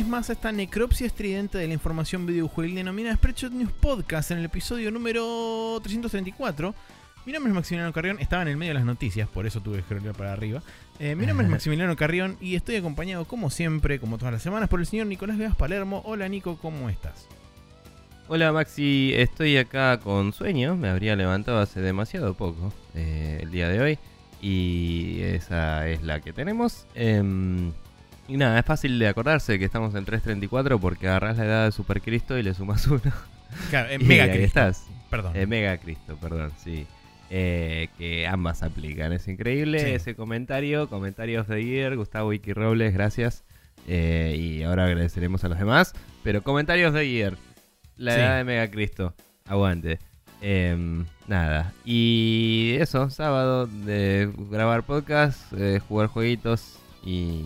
Vez más a esta necropsia estridente de la información videojuegil denominada Spreadshot News Podcast en el episodio número 334. Mi nombre es Maximiliano Carrión, estaba en el medio de las noticias, por eso tuve que scrollear para arriba. Eh, mi nombre es Maximiliano Carrión y estoy acompañado, como siempre, como todas las semanas, por el señor Nicolás Vegas Palermo. Hola Nico, ¿cómo estás? Hola Maxi, estoy acá con sueño, me habría levantado hace demasiado poco eh, el día de hoy y esa es la que tenemos. Em, y nada, es fácil de acordarse que estamos en 334 porque agarrás la edad de Super Cristo y le sumas uno. Claro, en Mega ahí Cristo. estás. Perdón. Eh, Mega Cristo, perdón, sí. Eh, que ambas aplican. Es increíble Sí. ese comentario. Comentarios de Year, Gustavo Iki Robles, gracias. Eh, y ahora agradeceremos a los demás. Pero comentarios de Year. La Sí. edad de Mega Cristo. Aguante. Em, nada. Y eso, sábado de grabar podcast, eh, jugar jueguitos y,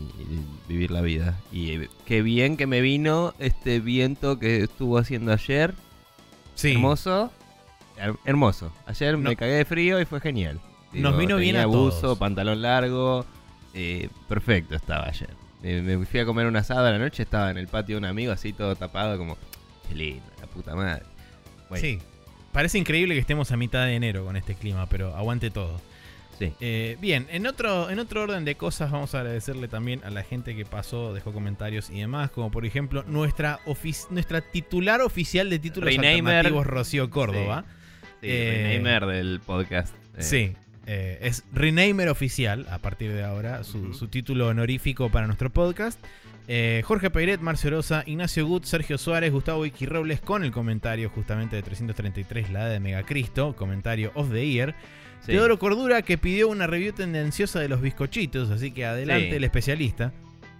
vivir la vida. Y qué bien que me vino este viento que estuvo haciendo ayer. Sí. Hermoso. Her- hermoso. Ayer No- me cagué de frío y fue genial. Nos vino bien a todos. pantalón largo. eh, perfecto estaba ayer. Eh, me fui a comer un asado a la noche, estaba en el patio de un amigo así todo tapado como... Qué lindo, la puta madre. Bueno, Sí. Parece increíble que estemos a mitad de enero con este clima, pero aguante todo. Sí. Eh, bien, en otro, en otro orden de cosas vamos a agradecerle también a la gente que pasó, dejó comentarios y demás, como por ejemplo nuestra, nuestra titular oficial de títulos alternativos, Rocío Córdoba. Sí, Eh, renamer del podcast. eh, Sí, eh, es Renamer oficial a partir de ahora, su, título honorífico para nuestro podcast. Eh, Jorge Peiret, Marcio Rosa, Ignacio Gut, Sergio Suárez, Gustavo Iki Robles con el comentario justamente de 333, la de Megacristo, comentario of the year. Sí. Teodoro Cordura que pidió una review tendenciosa de los bizcochitos, así que adelante Sí. el especialista.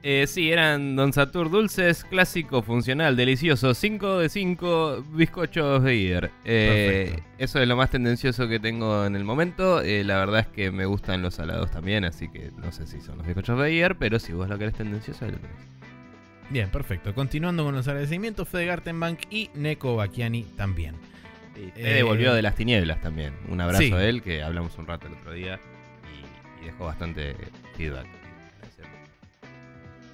Eh, sí, eran Don Satur dulces, clásico, funcional, delicioso. 5 de 5 bizcochos de Ider. Eh, eso es lo más tendencioso que tengo en el momento. Eh, la verdad es que me gustan los salados también, así que no sé si son los bizcochos de Ider, pero si vos lo querés tendencioso, ahí lo tenés. Bien, perfecto. Continuando con los agradecimientos, Fede Gartenbank y Neko Bakiani también. Sí, Eh, de las tinieblas también. Un abrazo sí. a él, que hablamos un rato el otro día y, y dejó bastante feedback.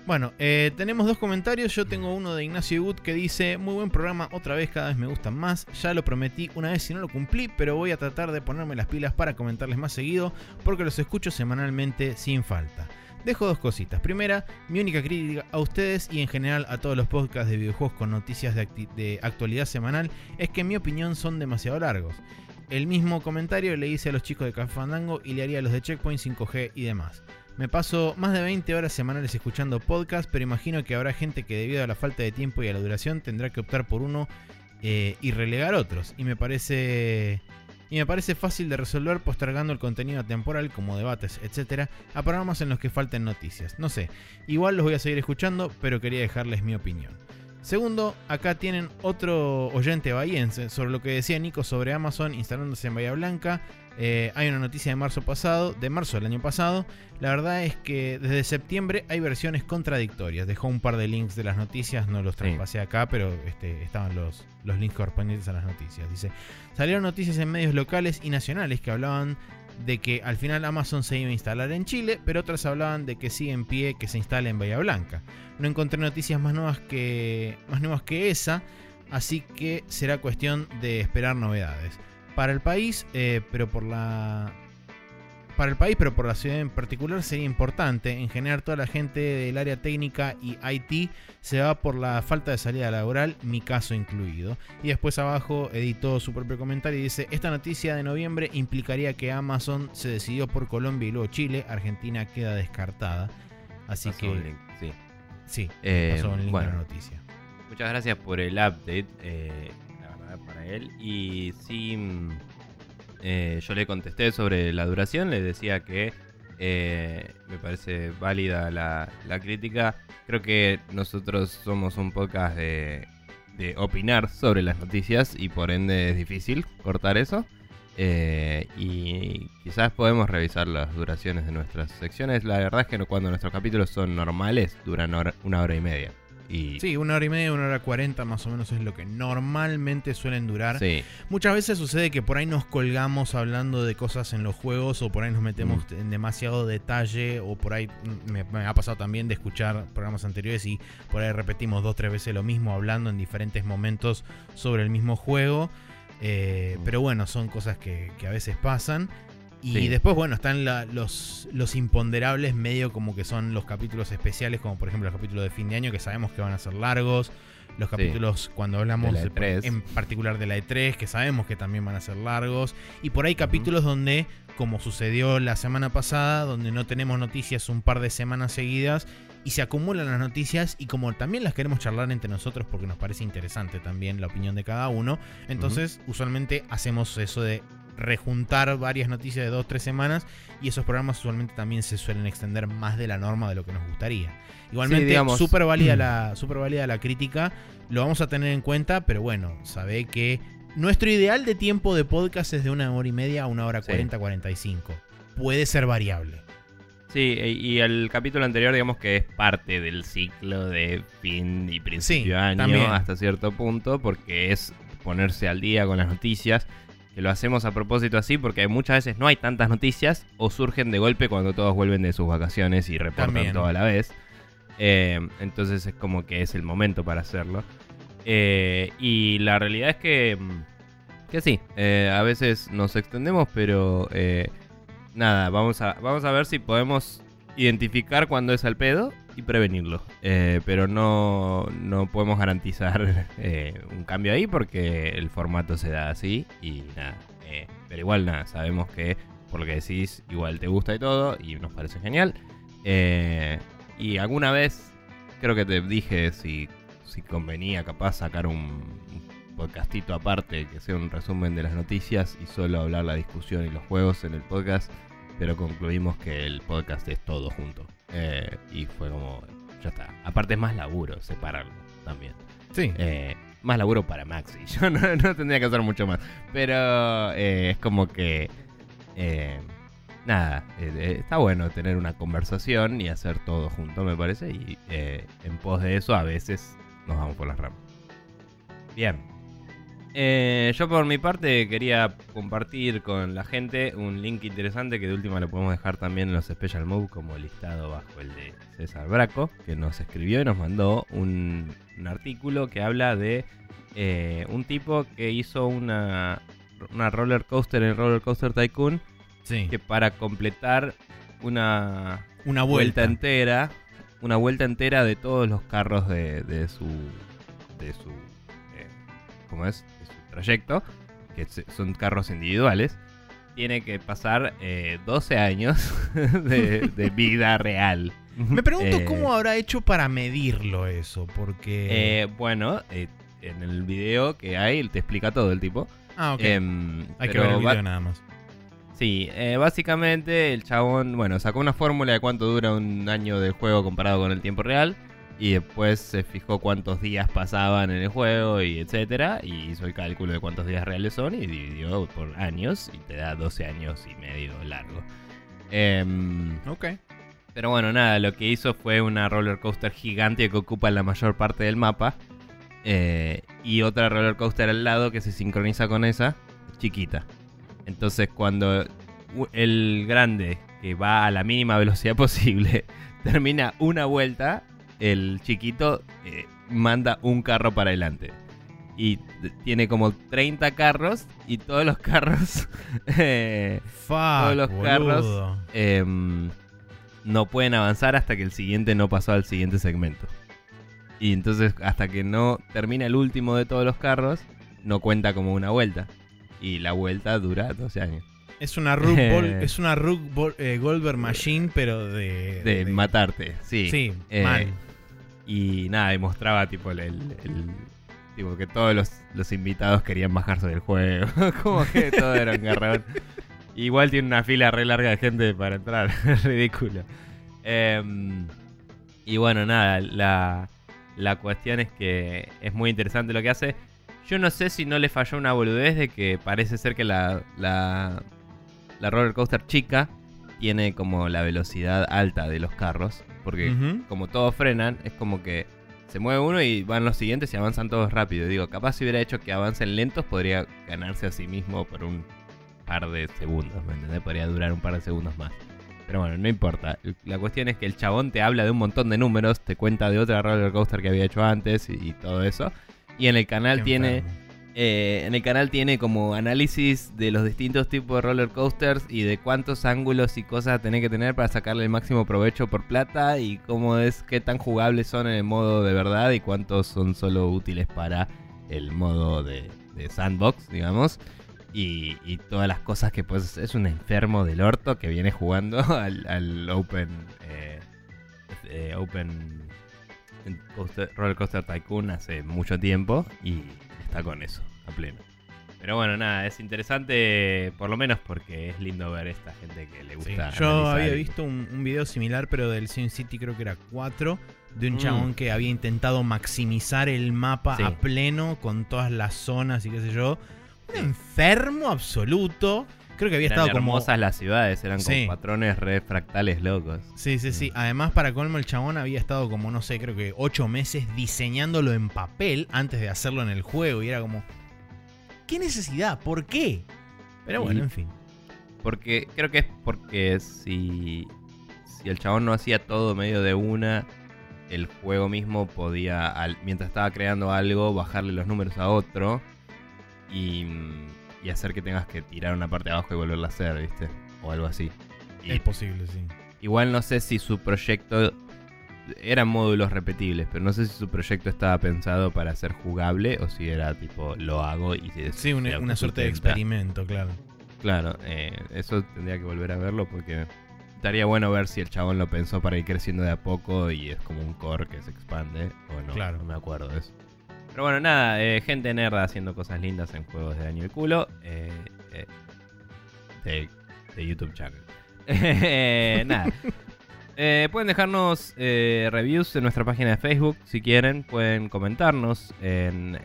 Bueno, eh, tenemos dos comentarios. Yo tengo uno de Ignacio Gut que dice: Muy buen programa, otra vez cada vez me gustan más. Ya lo prometí una vez y no lo cumplí, pero voy a tratar de ponerme las pilas para comentarles más seguido porque los escucho semanalmente sin falta. Dejo dos cositas. Primera, mi única crítica a ustedes y en general a todos los podcasts de videojuegos con noticias de, actualidad semanal es que en mi opinión son demasiado largos. El mismo comentario le hice a los chicos de Café Fandango y le haría a los de Checkpoint 5G y demás. Me paso más de 20 horas semanales escuchando podcast, pero imagino que habrá gente que debido a la falta de tiempo y a la duración tendrá que optar por uno eh, y relegar otros. Y me parece y me parece fácil de resolver postergando el contenido temporal como debates, etcétera, a programas en los que falten noticias. No sé, igual los voy a seguir escuchando, pero quería dejarles mi opinión. Segundo, acá tienen otro oyente bahiense sobre lo que decía Nico sobre Amazon instalándose en Bahía Blanca. Eh, hay una noticia de marzo pasado, de marzo del año pasado. La verdad es que desde septiembre hay versiones contradictorias. Dejó un par de links de las noticias, no los Sí. traspasé acá, pero este, estaban los, los links correspondientes a las noticias. Dice, salieron noticias en medios locales y nacionales que hablaban de que al final Amazon se iba a instalar en Chile, pero otras hablaban de que sigue en pie que se instale en Bahía Blanca. No encontré noticias más nuevas que, más nuevas que esa, así que será cuestión de esperar novedades. Para el país, eh, pero por la. Para el país, pero por la ciudad en particular, sería importante. En general, toda la gente del área técnica y IT se va por la falta de salida laboral, mi caso incluido. Y después abajo editó su propio comentario y dice: Esta noticia de noviembre implicaría que Amazon se decidió por Colombia y luego Chile. Argentina queda descartada. Así Pasó que. un link, sí. Sí, Eh, pasó un link bueno. a la noticia. Muchas gracias por el update, eh, Y sí, eh, yo le contesté sobre la duración, le decía que eh, me parece válida la, crítica. Creo que nosotros somos un podcast de, opinar sobre las noticias y por ende es difícil cortar eso. Eh, y quizás podemos revisar las duraciones de nuestras secciones. La verdad es que cuando nuestros capítulos son normales duran una hora y media. Y, Sí, una hora y media, una hora cuarenta más o menos es lo que normalmente suelen durar. sí. Muchas veces sucede que por ahí nos colgamos hablando de cosas en los juegos o por ahí nos metemos Mm. en demasiado detalle o por ahí me, me ha pasado también de escuchar programas anteriores y por ahí repetimos dos, tres veces lo mismo hablando en diferentes momentos sobre el mismo juego. Eh, Mm. pero bueno, son cosas que, que a veces pasan. Y Sí. después, bueno, están la- los, los imponderables medio como que son los capítulos especiales, como por ejemplo los capítulos de fin de año que sabemos que van a ser largos. Los Sí. capítulos cuando hablamos De la de- E3. en particular de la E3, que sabemos que también van a ser largos. Y por ahí capítulos donde, como sucedió la semana pasada, donde no tenemos noticias un par de semanas seguidas y se acumulan las noticias y como también las queremos charlar entre nosotros porque nos parece interesante también la opinión de cada uno, entonces usualmente hacemos eso de rejuntar varias noticias de dos tres semanas y esos programas usualmente también se suelen extender más de la norma de lo que nos gustaría. Igualmente, digamos- súper válida la, súper válida la crítica, lo vamos a tener en cuenta, pero bueno, sabe que nuestro ideal de tiempo de podcast es de una hora y media a una hora Sí. 40, 45. Puede ser variable. Sí, e- y el capítulo anterior, digamos que es parte del ciclo de fin y principio Sí, de año también. hasta cierto punto, porque es ponerse al día con las noticias. Que lo hacemos a propósito así, porque muchas veces no hay tantas noticias o surgen de golpe cuando todos vuelven de sus vacaciones y reportan También. todo a la vez. Eh, entonces es como que es el momento para hacerlo. Eh, y la realidad es que, que sí, eh, a veces nos extendemos, pero nada, vamos a, vamos a ver si podemos identificar cuándo es al pedo prevenirlo. Eh, pero no, no podemos garantizar eh, un cambio ahí porque el formato se da así y nada. eh, pero igual nada, sabemos que por lo que decís, igual te gusta y todo y nos parece genial. Eh, y alguna vez creo que te dije si, si convenía capaz sacar un podcastito aparte que sea un resumen de las noticias y solo hablar la discusión y los juegos en el podcast, pero concluimos que el podcast es todo junto. Eh, y fue como, ya está. Aparte es más laburo separarlo también. Sí. Eh, más laburo para Maxi. Yo no, no tendría que hacer mucho más. Pero eh, es como que... nada, está bueno tener una conversación y hacer todo junto, me parece. Y en pos de eso a veces nos vamos por las ramas. Bien. Eh, yo por mi parte quería compartir con la gente un link interesante que de última lo podemos dejar también en los Special Move como listado bajo el de César Braco, que nos escribió y nos mandó un, un artículo que habla de eh, un tipo que hizo una, una roller coaster en Roller Coaster Tycoon sí. que para completar una Una vuelta vuelta. entera, una vuelta entera de todos los carros de, de su, de su, eh, ¿cómo es? De trayecto, que son carros individuales, tiene que pasar eh, 12 años de, de vida real. Me pregunto Eh, cómo habrá hecho para medirlo eso, porque... eh, bueno, eh, en el video que hay te explica todo el tipo. ah, ok. Em, Hay que ver el video nada más. Sí, básicamente el chabón, bueno, sacó una fórmula de cuánto dura un año del juego comparado con el tiempo real. Y después se fijó cuántos días pasaban en el juego y etcétera. Y hizo el cálculo de cuántos días reales son y dividió por años y te da 12 años y medio largo. Em, Ok. pero bueno, nada, lo que hizo fue una roller coaster gigante que ocupa la mayor parte del mapa. eh, y otra roller coaster al lado que se sincroniza con esa, chiquita. Entonces cuando el grande, que va a la mínima velocidad posible, termina una vuelta, el chiquito eh, manda un carro para adelante. Y tiene como 30 carros y todos los carros... eh, Fuck, los boludo. carros. em, no pueden avanzar hasta que el siguiente no pasó al siguiente segmento. Y entonces hasta que no termina el último de todos los carros, no cuenta como una vuelta. Y la vuelta dura 12 años. Es una Bol- es una Bol- eh, Goldberg Machine, pero de... De matarte, sí. Sí, Eh, mal. Y nada, y mostraba tipo el- tipo que todos los, los invitados querían bajarse del juego. como que todo era un garrón. Igual tiene una fila re larga de gente para entrar. Ridículo. Em, y bueno, nada, la, la cuestión es que es muy interesante lo que hace. Yo no sé si no le falló una boludez de que parece ser que la, la, la roller coaster chica tiene como la velocidad alta de los carros. Porque como todos frenan, es como que se mueve uno y van los siguientes y avanzan todos rápido. Digo, capaz si hubiera hecho que avancen lentos, podría ganarse a sí mismo por un par de segundos, ¿me entendés? Podría durar un par de segundos más. Pero bueno, no importa. La cuestión es que el chabón te habla de un montón de números, te cuenta de otra roller coaster que había hecho antes y, todo eso. Y en el canal tiene eh, en el canal tiene como análisis de los distintos tipos de roller coasters y de cuántos ángulos y cosas tenés que tener para sacarle el máximo provecho por plata y cómo es, qué tan jugables son en el modo de verdad y cuántos son solo útiles para el modo de, sandbox, digamos. Y, todas las cosas que pues es un enfermo del orto que viene jugando al, Open eh, eh, Open Roller Coaster Tycoon hace mucho tiempo y está con eso, a pleno. Pero bueno, nada, es interesante por lo menos porque es lindo ver esta gente que le gusta. yo había visto un, video similar, pero del Sin City creo que era 4, de un mm. chabón que había intentado maximizar el mapa a pleno con todas las zonas y qué sé yo. Un enfermo absoluto. Creo que había estado como. hermosas las ciudades, eran como patrones refractales locos. Sí, sí, sí. Mm. Además, para colmo, el chabón había estado como, no sé, creo que ocho meses diseñándolo en papel antes de hacerlo en el juego. Y era como. ¿Qué necesidad? ¿Por qué? Pero bueno, en fin. Porque creo que es porque si, si el chabón no hacía todo medio de una, el juego mismo podía, mientras estaba creando algo, bajarle los números a otro. Y y hacer que tengas que tirar una parte de abajo y volverla a hacer, ¿viste? O algo así. es posible, sí. Igual no sé si su proyecto eran módulos repetibles, pero no sé si su proyecto estaba pensado para ser jugable o si era tipo lo hago y sí una, suerte de experimento, claro. Claro, eh, eso tendría que volver a verlo porque estaría bueno ver si el chabón lo pensó para ir creciendo de a poco y es como un core que se expande o no. Claro, no me acuerdo de eso. Pero bueno, nada, eh, gente nerda haciendo cosas lindas en juegos de daño y culo. Eh, eh, de, YouTube Channel. nada. pueden dejarnos reviews en nuestra página de Facebook si quieren. Pueden comentarnos en,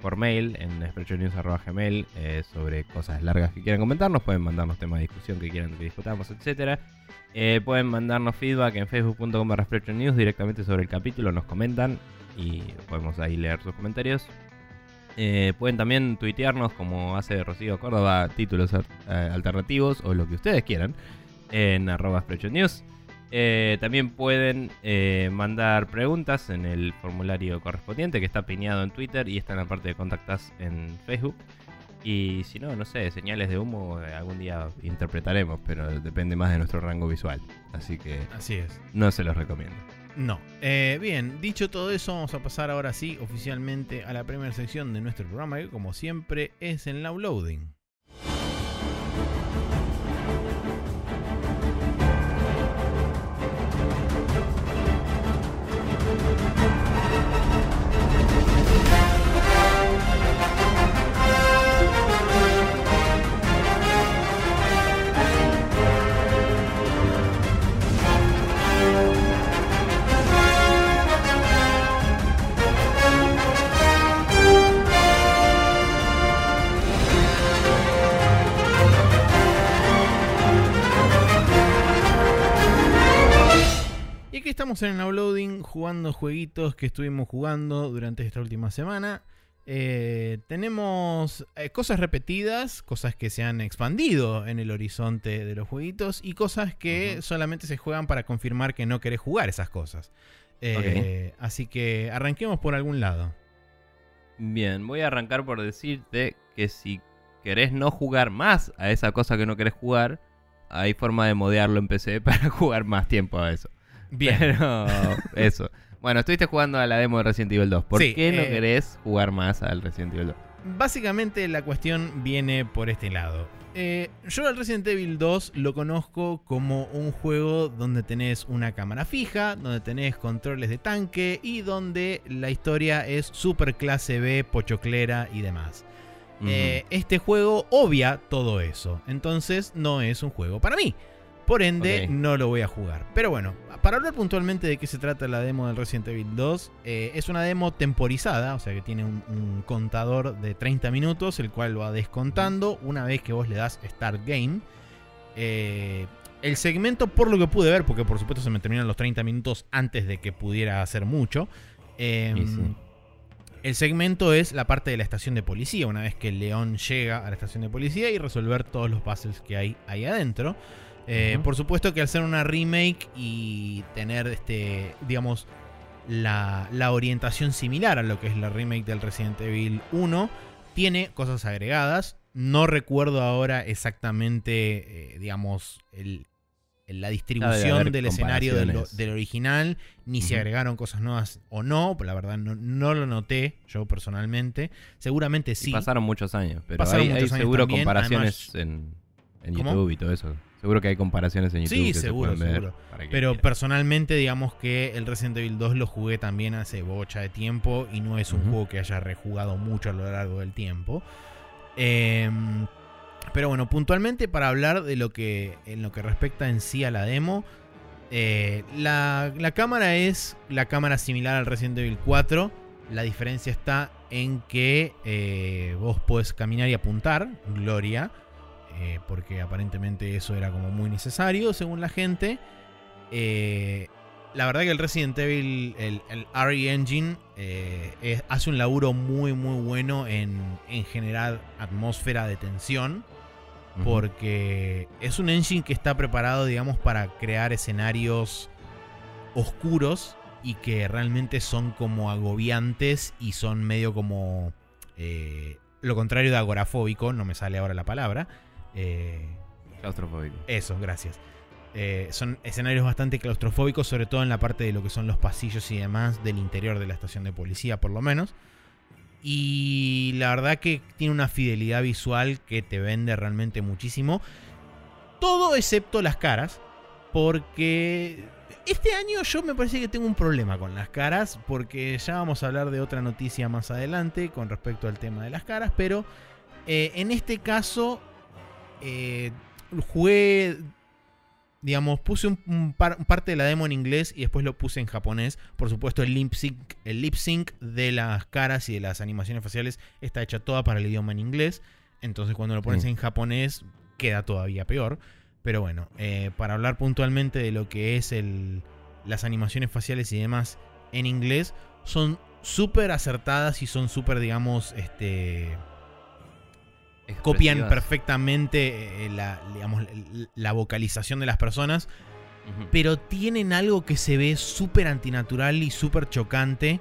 por mail en sprechonews.gmail sobre cosas largas que quieran comentarnos. Pueden mandarnos temas de discusión que quieran que discutamos, etc. pueden mandarnos feedback en facebook.com directamente sobre el capítulo. Nos comentan y podemos ahí leer sus comentarios. Eh, pueden también tuitearnos como hace Rocío Córdoba, títulos eh, alternativos o lo que ustedes quieran en arroba News. Eh, también pueden mandar preguntas en el formulario correspondiente que está piñado en Twitter y está en la parte de contactas en Facebook. Y si no, no sé, señales de humo algún día interpretaremos, pero depende más de nuestro rango visual. Así que Así es. no se los recomiendo. No. Eh, bien, dicho todo eso, vamos a pasar ahora sí oficialmente a la primera sección de nuestro programa, que como siempre es el downloading. aquí estamos en el uploading jugando jueguitos que estuvimos jugando durante esta última semana. Eh, tenemos eh, cosas repetidas, cosas que se han expandido en el horizonte de los jueguitos y cosas que solamente se juegan para confirmar que no querés jugar esas cosas. Eh, así que arranquemos por algún lado. Bien, voy a arrancar por decirte que si querés no jugar más a esa cosa que no querés jugar, hay forma de modearlo en PC para jugar más tiempo a eso. Bien. Pero eso. Bueno, estuviste jugando a la demo de Resident Evil 2. ¿Por qué no eh, querés jugar más al Resident Evil 2? Básicamente la cuestión viene por este lado. Eh, yo al Resident Evil 2 lo conozco como un juego donde tenés una cámara fija, donde tenés controles de tanque y donde la historia es super clase B, pochoclera y demás. Eh, este juego obvia todo eso, entonces no es un juego para mí. Por ende, no lo voy a jugar. Pero bueno, para hablar puntualmente de qué se trata la demo del Resident Evil 2, eh, es una demo temporizada, o sea que tiene un, contador de 30 minutos, el cual va descontando una vez que vos le das Start Game. Eh, el segmento, por lo que pude ver, porque por supuesto se me terminan los 30 minutos antes de que pudiera hacer mucho, Em, sí. El segmento es la parte de la estación de policía, una vez que el león llega a la estación de policía y resolver todos los puzzles que hay ahí adentro. Eh. Por supuesto que al ser una remake y tener, este, digamos, la, la orientación similar a lo que es la remake del Resident Evil 1, tiene cosas agregadas. No recuerdo ahora exactamente, eh, digamos, el- la distribución del escenario del, original, ni si agregaron cosas nuevas o no, la verdad no, no lo noté yo personalmente. Seguramente Y sí. pasaron muchos años, pero Pasaron hay, hay muchos años seguro también, comparaciones en. YouTube y todo eso. Seguro que hay comparaciones en YouTube. Sí, que se seguro, ver seguro. Pero quieran. personalmente, digamos que el Resident Evil 2 lo jugué también hace bocha de tiempo y no es un juego que haya rejugado mucho a lo largo del tiempo. Em, pero bueno, puntualmente para hablar de lo que en lo que respecta en sí a la demo, eh, la, la cámara es la cámara similar al Resident Evil 4. La diferencia está en que eh, vos podés caminar y apuntar, Gloria, eh, porque aparentemente eso era como muy necesario según la gente. Eh, la verdad que el Resident Evil, el, el RE Engine, eh, es- hace un laburo muy muy bueno en, en generar atmósfera de tensión. Porque es un engine que está preparado, digamos, para crear escenarios oscuros y que realmente son como agobiantes y son medio como eh, lo contrario de agorafóbico, no me sale ahora la palabra. Eh, Claustrofóbico. eso, gracias. Eh, son escenarios bastante claustrofóbicos, sobre todo en la parte de lo que son los pasillos y demás del interior de la estación de policía, por lo menos. Y la verdad que tiene una fidelidad visual que te vende realmente muchísimo. Todo excepto las caras, porque este año yo me parece que tengo un problema con las caras, porque ya vamos a hablar de otra noticia más adelante con respecto al tema de las caras, pero eh, en este caso eh, jugué, digamos, puse un, un par- parte de la demo en inglés y después lo puse en japonés. Por supuesto, el lip sync, el lip sync de las caras y de las animaciones faciales está hecha toda para el idioma en inglés. Entonces, cuando lo pones Sí. en japonés, queda todavía peor. Pero bueno, eh, para hablar puntualmente de lo que es el, las animaciones faciales y demás en inglés, son súper acertadas y son súper, digamos, este copian perfectamente eh, la, digamos, la vocalización de las personas, pero tienen algo que se ve súper antinatural y súper chocante.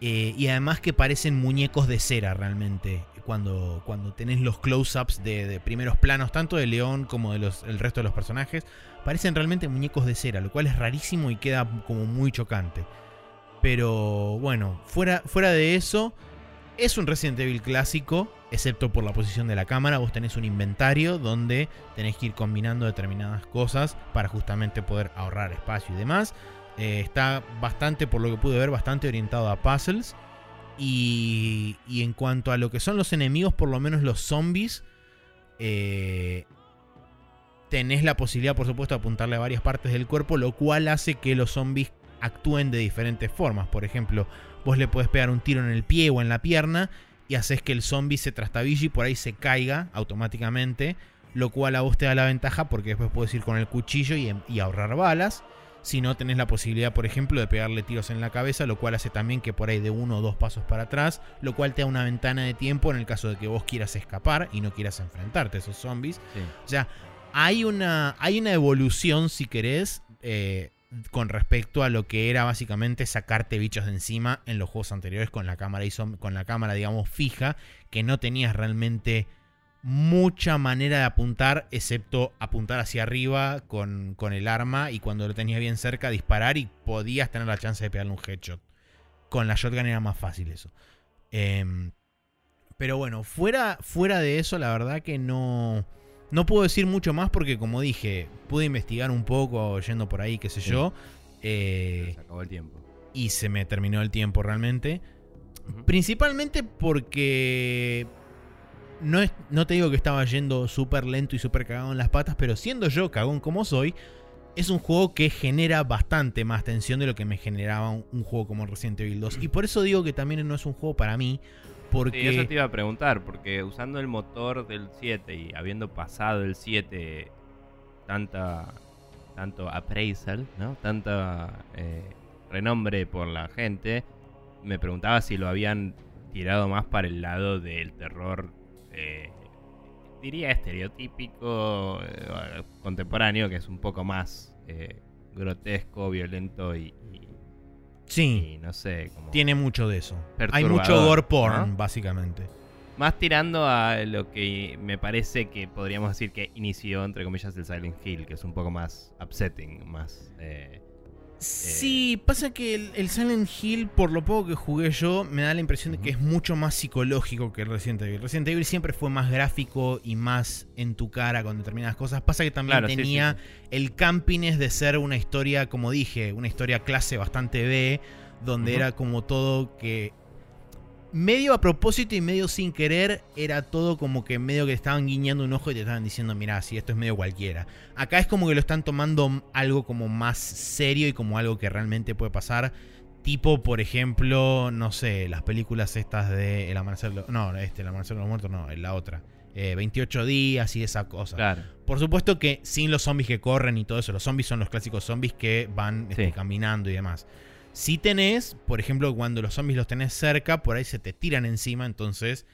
eh, y además que parecen muñecos de cera realmente. Cuando, cuando tenés los close-ups de, de primeros planos, tanto de León como del el resto de los personajes, parecen realmente muñecos de cera, lo cual es rarísimo y queda como muy chocante. Pero bueno, fuera, fuera de eso, es un Resident Evil clásico, excepto por la posición de la cámara. Vos tenés un inventario donde tenés que ir combinando determinadas cosas para justamente poder ahorrar espacio y demás. Eh, está bastante, por lo que pude ver, bastante orientado a puzzles. Y, y en cuanto a lo que son los enemigos, por lo menos los zombies, eh, tenés la posibilidad, por supuesto, de apuntarle a varias partes del cuerpo, lo cual hace que los zombies actúen de diferentes formas. Por ejemplo, vos le podés pegar un tiro en el pie o en la pierna y haces que el zombie se trastabille y por ahí se caiga automáticamente, lo cual a vos te da la ventaja porque después puedes ir con el cuchillo y, y ahorrar balas. Si no, tenés la posibilidad, por ejemplo, de pegarle tiros en la cabeza, lo cual hace también que por ahí de uno o dos pasos para atrás, lo cual te da una ventana de tiempo en el caso de que vos quieras escapar y no quieras enfrentarte a esos zombies. Sí. O sea, hay una, hay una evolución, si querés, eh, con respecto a lo que era básicamente sacarte bichos de encima en los juegos anteriores con la cámara, con la cámara digamos, fija, que no tenías realmente mucha manera de apuntar, excepto apuntar hacia arriba con, con el arma y cuando lo tenías bien cerca disparar y podías tener la chance de pegarle un headshot. Con la shotgun era más fácil eso. Em, pero bueno, fuera, fuera de eso, la verdad que no... No puedo decir mucho más porque, como dije, pude investigar un poco yendo por ahí, qué sé Sí. yo. eh, Se acabó el tiempo. y se me terminó el tiempo realmente. Principalmente porque no, es- no te digo que estaba yendo súper lento y súper cagado en las patas, pero siendo yo cagón como soy, es un juego que genera bastante más tensión de lo que me generaba un, un juego como Resident Evil 2. Y por eso digo que también no es un juego para mí, porque... Sí, eso te iba a preguntar, porque usando el motor del 7 y habiendo pasado el 7 tanta tanto appraisal, ¿no? Tanta eh, renombre por la gente, me preguntaba si lo habían tirado más para el lado del terror, eh, diría estereotípico, eh, contemporáneo, que es un poco más eh, grotesco, violento y, y- Sí, y no sé, como tiene mucho de eso. Hay mucho gore porn, ¿no? básicamente. más tirando a lo que me parece que podríamos decir que inició, entre comillas, el Silent Hill, que es un poco más upsetting, más... eh, Sí, pasa que el, el Silent Hill, por lo poco que jugué yo, me da la impresión de que es mucho más psicológico que el Resident Evil. Resident Evil siempre fue más gráfico y más en tu cara con determinadas cosas. Pasa que también Claro, sí, tenía sí, el campines de ser una historia, como dije, una historia clase bastante B, donde era como todo que medio a propósito y medio sin querer, era todo como que medio que te estaban guiñando un ojo y te estaban diciendo, mira, si esto es medio cualquiera. Acá es como que lo están tomando algo como más serio y como algo que realmente puede pasar. Tipo, por ejemplo, no sé, las películas estas de El Amanecer... de los- No, este, El Amanecer de los Muertos, no, la otra. Eh, 28 días y esa cosa. claro. Por supuesto que sin los zombies que corren y todo eso. Los zombies son los clásicos zombies que van este, Sí. caminando y demás. Si tenés, por ejemplo, cuando los zombies los tenés cerca, por ahí se te tiran encima, entonces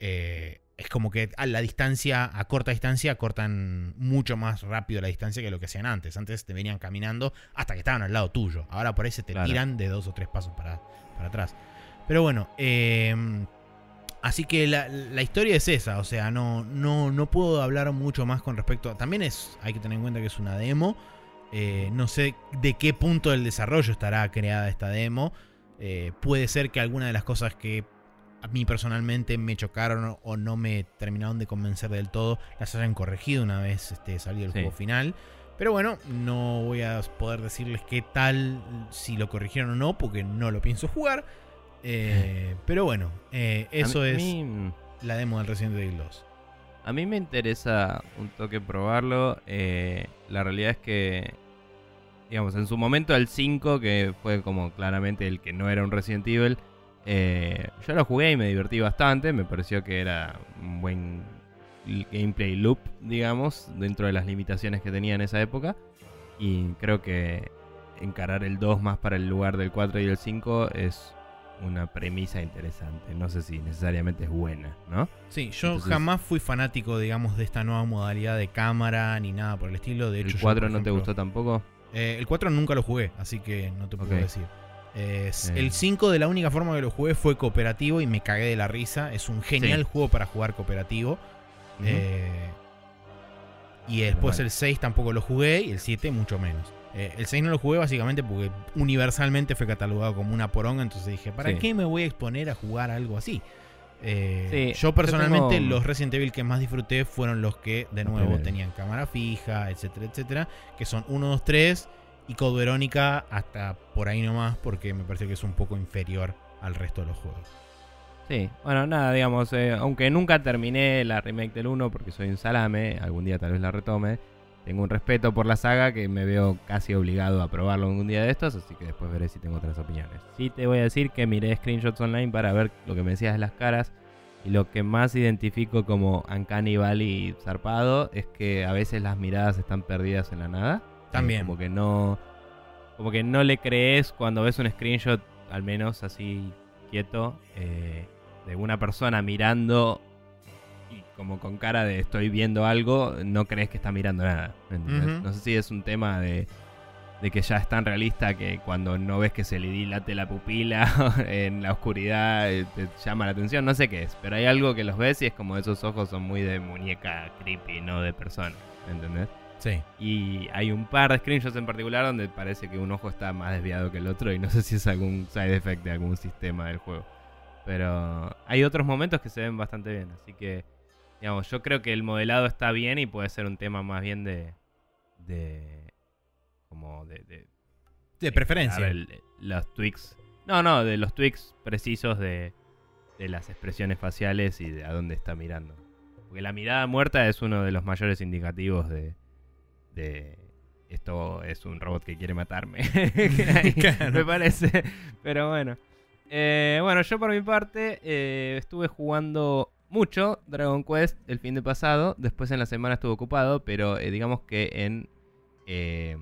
eh, es como que a la distancia, a corta distancia, cortan mucho más rápido la distancia que lo que hacían antes. Antes te venían caminando hasta que estaban al lado tuyo. Ahora por ahí se te Claro. tiran de dos o tres pasos para, para atrás. Pero bueno, eh, Así que la, la historia es esa, o sea, no, no, no puedo hablar mucho más con respecto a... También es, hay que tener en cuenta que es una demo. Eh, no sé de qué punto del desarrollo estará creada esta demo. eh, puede ser que alguna de las cosas que a mí personalmente me chocaron o no me terminaron de convencer del todo, las hayan corregido una vez este, salido el Sí. juego final. Pero bueno, no voy a poder decirles qué tal, si lo corrigieron o no, porque no lo pienso jugar. Eh, pero bueno, eso es mí- la demo del Resident Evil 2. A mí me interesa un toque probarlo. eh, la realidad es que, digamos, en su momento el 5, que fue como claramente el que no era un Resident Evil, eh, yo lo jugué y me divertí bastante. Me pareció que era un buen gameplay loop, digamos, dentro de las limitaciones que tenía en esa época. Y creo que encarar el 2 más para el lugar del 4 y el 5 es una premisa interesante. No sé si necesariamente es buena, ¿no? Sí, yo Entonces- jamás fui fanático, digamos, de esta nueva modalidad de cámara ni nada por el estilo. De hecho, ¿El yo, 4 por no te gustó tampoco? Eh, el 4 nunca lo jugué, así que no te puedo decir. Eh, Eh. El 5 de la única forma que lo jugué fue cooperativo y me cagué de la risa. Es un genial Sí. juego para jugar cooperativo. Eh, y después el 6 tampoco lo jugué y el 7 mucho menos. El 6 no lo jugué básicamente porque universalmente fue catalogado como una poronga, entonces dije, ¿para Sí. qué me voy a exponer a jugar algo así? Eh, Sí, yo yo personalmente tengo- los Resident Evil que más disfruté fueron los que de nuevo tenían cámara fija, etcétera, etcétera, que son 1, 2, 3 y Code Verónica hasta por ahí nomás porque me parece que es un poco inferior al resto de los juegos. Sí, bueno, nada, digamos, eh, aunque nunca terminé la remake del 1 porque soy un salame, algún día tal vez la retome, tengo un respeto por la saga que me veo casi obligado a probarlo algún día de estos, así que después veré si tengo otras opiniones. Sí te voy a decir que miré screenshots online para ver lo que me decías de las caras y lo que más identifico como Uncanny Valley zarpado es que a veces las miradas están perdidas en la nada. Eh, También. como que no como que no le crees cuando ves un screenshot, al menos así quieto, eh, de una persona mirando como con cara de estoy viendo algo, no crees que está mirando nada. ¿me entendés? Ujú. No sé si es un tema de, de que ya es tan realista que cuando no ves que se le dilate la pupila en la oscuridad eh, te llama la atención, no sé qué es, pero hay algo que los ves y es como esos ojos son muy de muñeca creepy, no de persona, ¿me ¿entendés? Sí. Y hay un par de screenshots en particular donde parece que un ojo está más desviado que el otro y no sé si es algún side effect de algún sistema del juego. Pero hay otros momentos que se ven bastante bien, así que digamos, yo creo que el modelado está bien y puede ser un tema más bien de de como de, de De preferencia. el- los tweaks. No, no, de los tweaks precisos de, de las expresiones faciales y de a dónde está mirando. Porque la mirada muerta es uno de los mayores indicativos de, de esto es un robot que quiere matarme. Claro. Me parece. Pero bueno. Eh, bueno, yo por mi parte eh, estuve jugando mucho Dragon Quest el fin de pasado. Después en la semana estuve ocupado, pero eh, digamos que en... eh,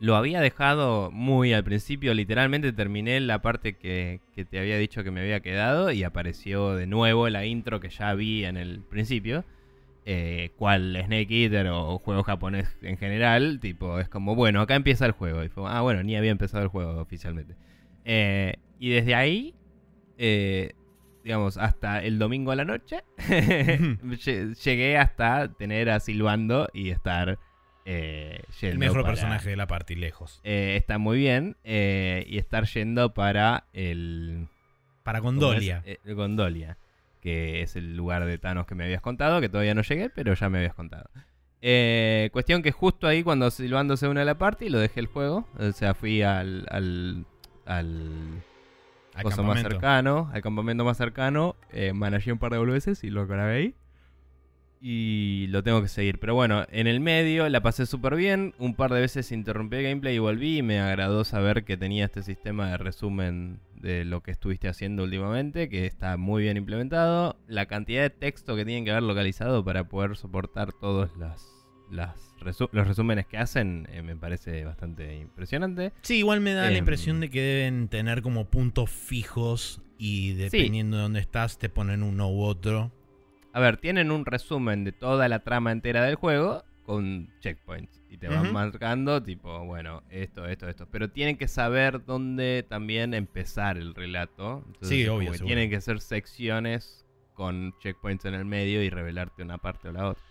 lo había dejado muy al principio, literalmente terminé la parte que, que te había dicho que me había quedado y apareció de nuevo la intro que ya vi en el principio. Eh, cual Snake Eater o juego japonés en general, tipo, es como, bueno, acá empieza el juego. Y fue, ah, bueno, ni había empezado el juego oficialmente. Eh, y desde ahí, eh, digamos, hasta el domingo a la noche, lle- llegué hasta tener a Silbando y estar eh, yendo El mejor para- personaje de la party, lejos. eh, está muy bien. eh, y estar yendo para el. Para ¿cómo Gondolia. es? Gondolia. Que es el lugar de Thanos que me habías contado. Que todavía no llegué, pero ya me habías contado. Cuestión que justo ahí, cuando Silvando se une a la party, lo dejé el juego. O sea, fui al. al. al. Al coso más campamento. cercano, al campamento más cercano. Eh, manejé un par de boludeces y lo grabé ahí. Y lo tengo que seguir. Pero bueno, en el medio la pasé súper bien. Un par de veces interrumpí el gameplay y volví. Y me agradó saber que tenía este sistema de resumen de lo que estuviste haciendo últimamente. Que está muy bien implementado. La cantidad de texto que tienen que haber localizado para poder soportar todos las, las resu- los resúmenes que hacen eh, me parece bastante impresionante. Sí, igual me da la Em. impresión de que deben tener como puntos fijos y dependiendo de dónde estás te ponen uno u otro. A ver, tienen un resumen de toda la trama entera del juego con checkpoints. Y te van marcando, tipo, bueno, esto, esto, esto. Pero tienen que saber dónde también empezar el relato. Entonces, Sí, obvio. Tienen que ser secciones con checkpoints en el medio y revelarte una parte o la otra.